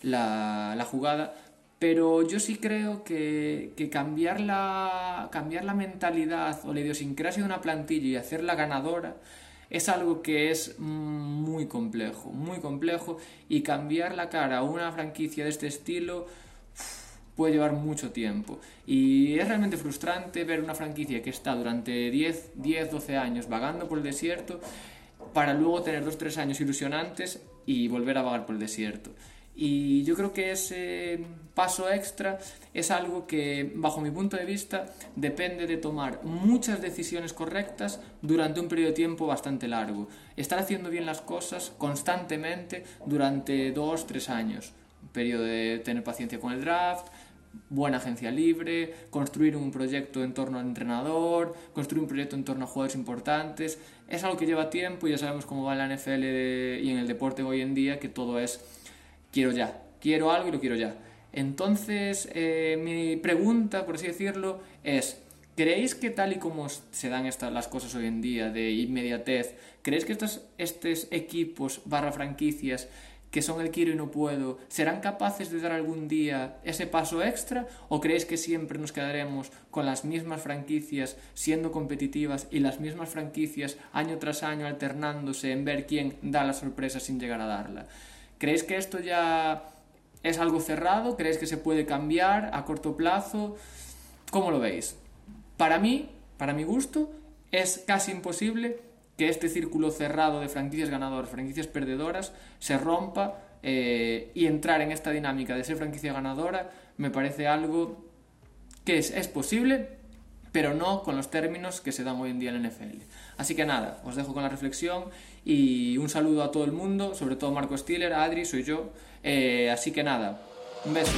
la, jugada, pero yo sí creo que, que, cambiar, la, cambiar la mentalidad o la idiosincrasia de una plantilla y hacerla ganadora es algo que es muy complejo, muy complejo y cambiar la cara a una franquicia de este estilo puede llevar mucho tiempo. Y es realmente frustrante ver una franquicia que está durante 10, 10 12 años vagando por el desierto para luego tener 2-3 años ilusionantes y volver a vagar por el desierto. Y yo creo que ese paso extra es algo que, bajo mi punto de vista, depende de tomar muchas decisiones correctas durante un periodo de tiempo bastante largo. Estar haciendo bien las cosas constantemente durante dos, tres años. Un periodo de tener paciencia con el draft, buena agencia libre, construir un proyecto en torno al entrenador, construir un proyecto en torno a jugadores importantes. Es algo que lleva tiempo y ya sabemos cómo va en la NFL y en el deporte hoy en día, que todo es quiero ya, quiero algo y lo quiero ya. Entonces, eh, mi pregunta, por así decirlo, es, ¿creéis que tal y como se dan estas, las cosas hoy en día de inmediatez, ¿creéis que estos, estos equipos barra franquicias que son el quiero y no puedo, serán capaces de dar algún día ese paso extra o creéis que siempre nos quedaremos con las mismas franquicias siendo competitivas y las mismas franquicias año tras año alternándose en ver quién da la sorpresa sin llegar a darla? ¿Creéis que esto ya es algo cerrado? ¿Creéis que se puede cambiar a corto plazo? ¿Cómo lo veis? Para mí, para mi gusto, es casi imposible que este círculo cerrado de franquicias ganadoras, franquicias perdedoras, se rompa eh, y entrar en esta dinámica de ser franquicia ganadora me parece algo que es, es posible, pero no con los términos que se dan hoy en día en la NFL. Así que nada, os dejo con la reflexión y un saludo a todo el mundo, sobre todo Marco Stiller, Adri, soy yo. Eh, así que nada, un beso.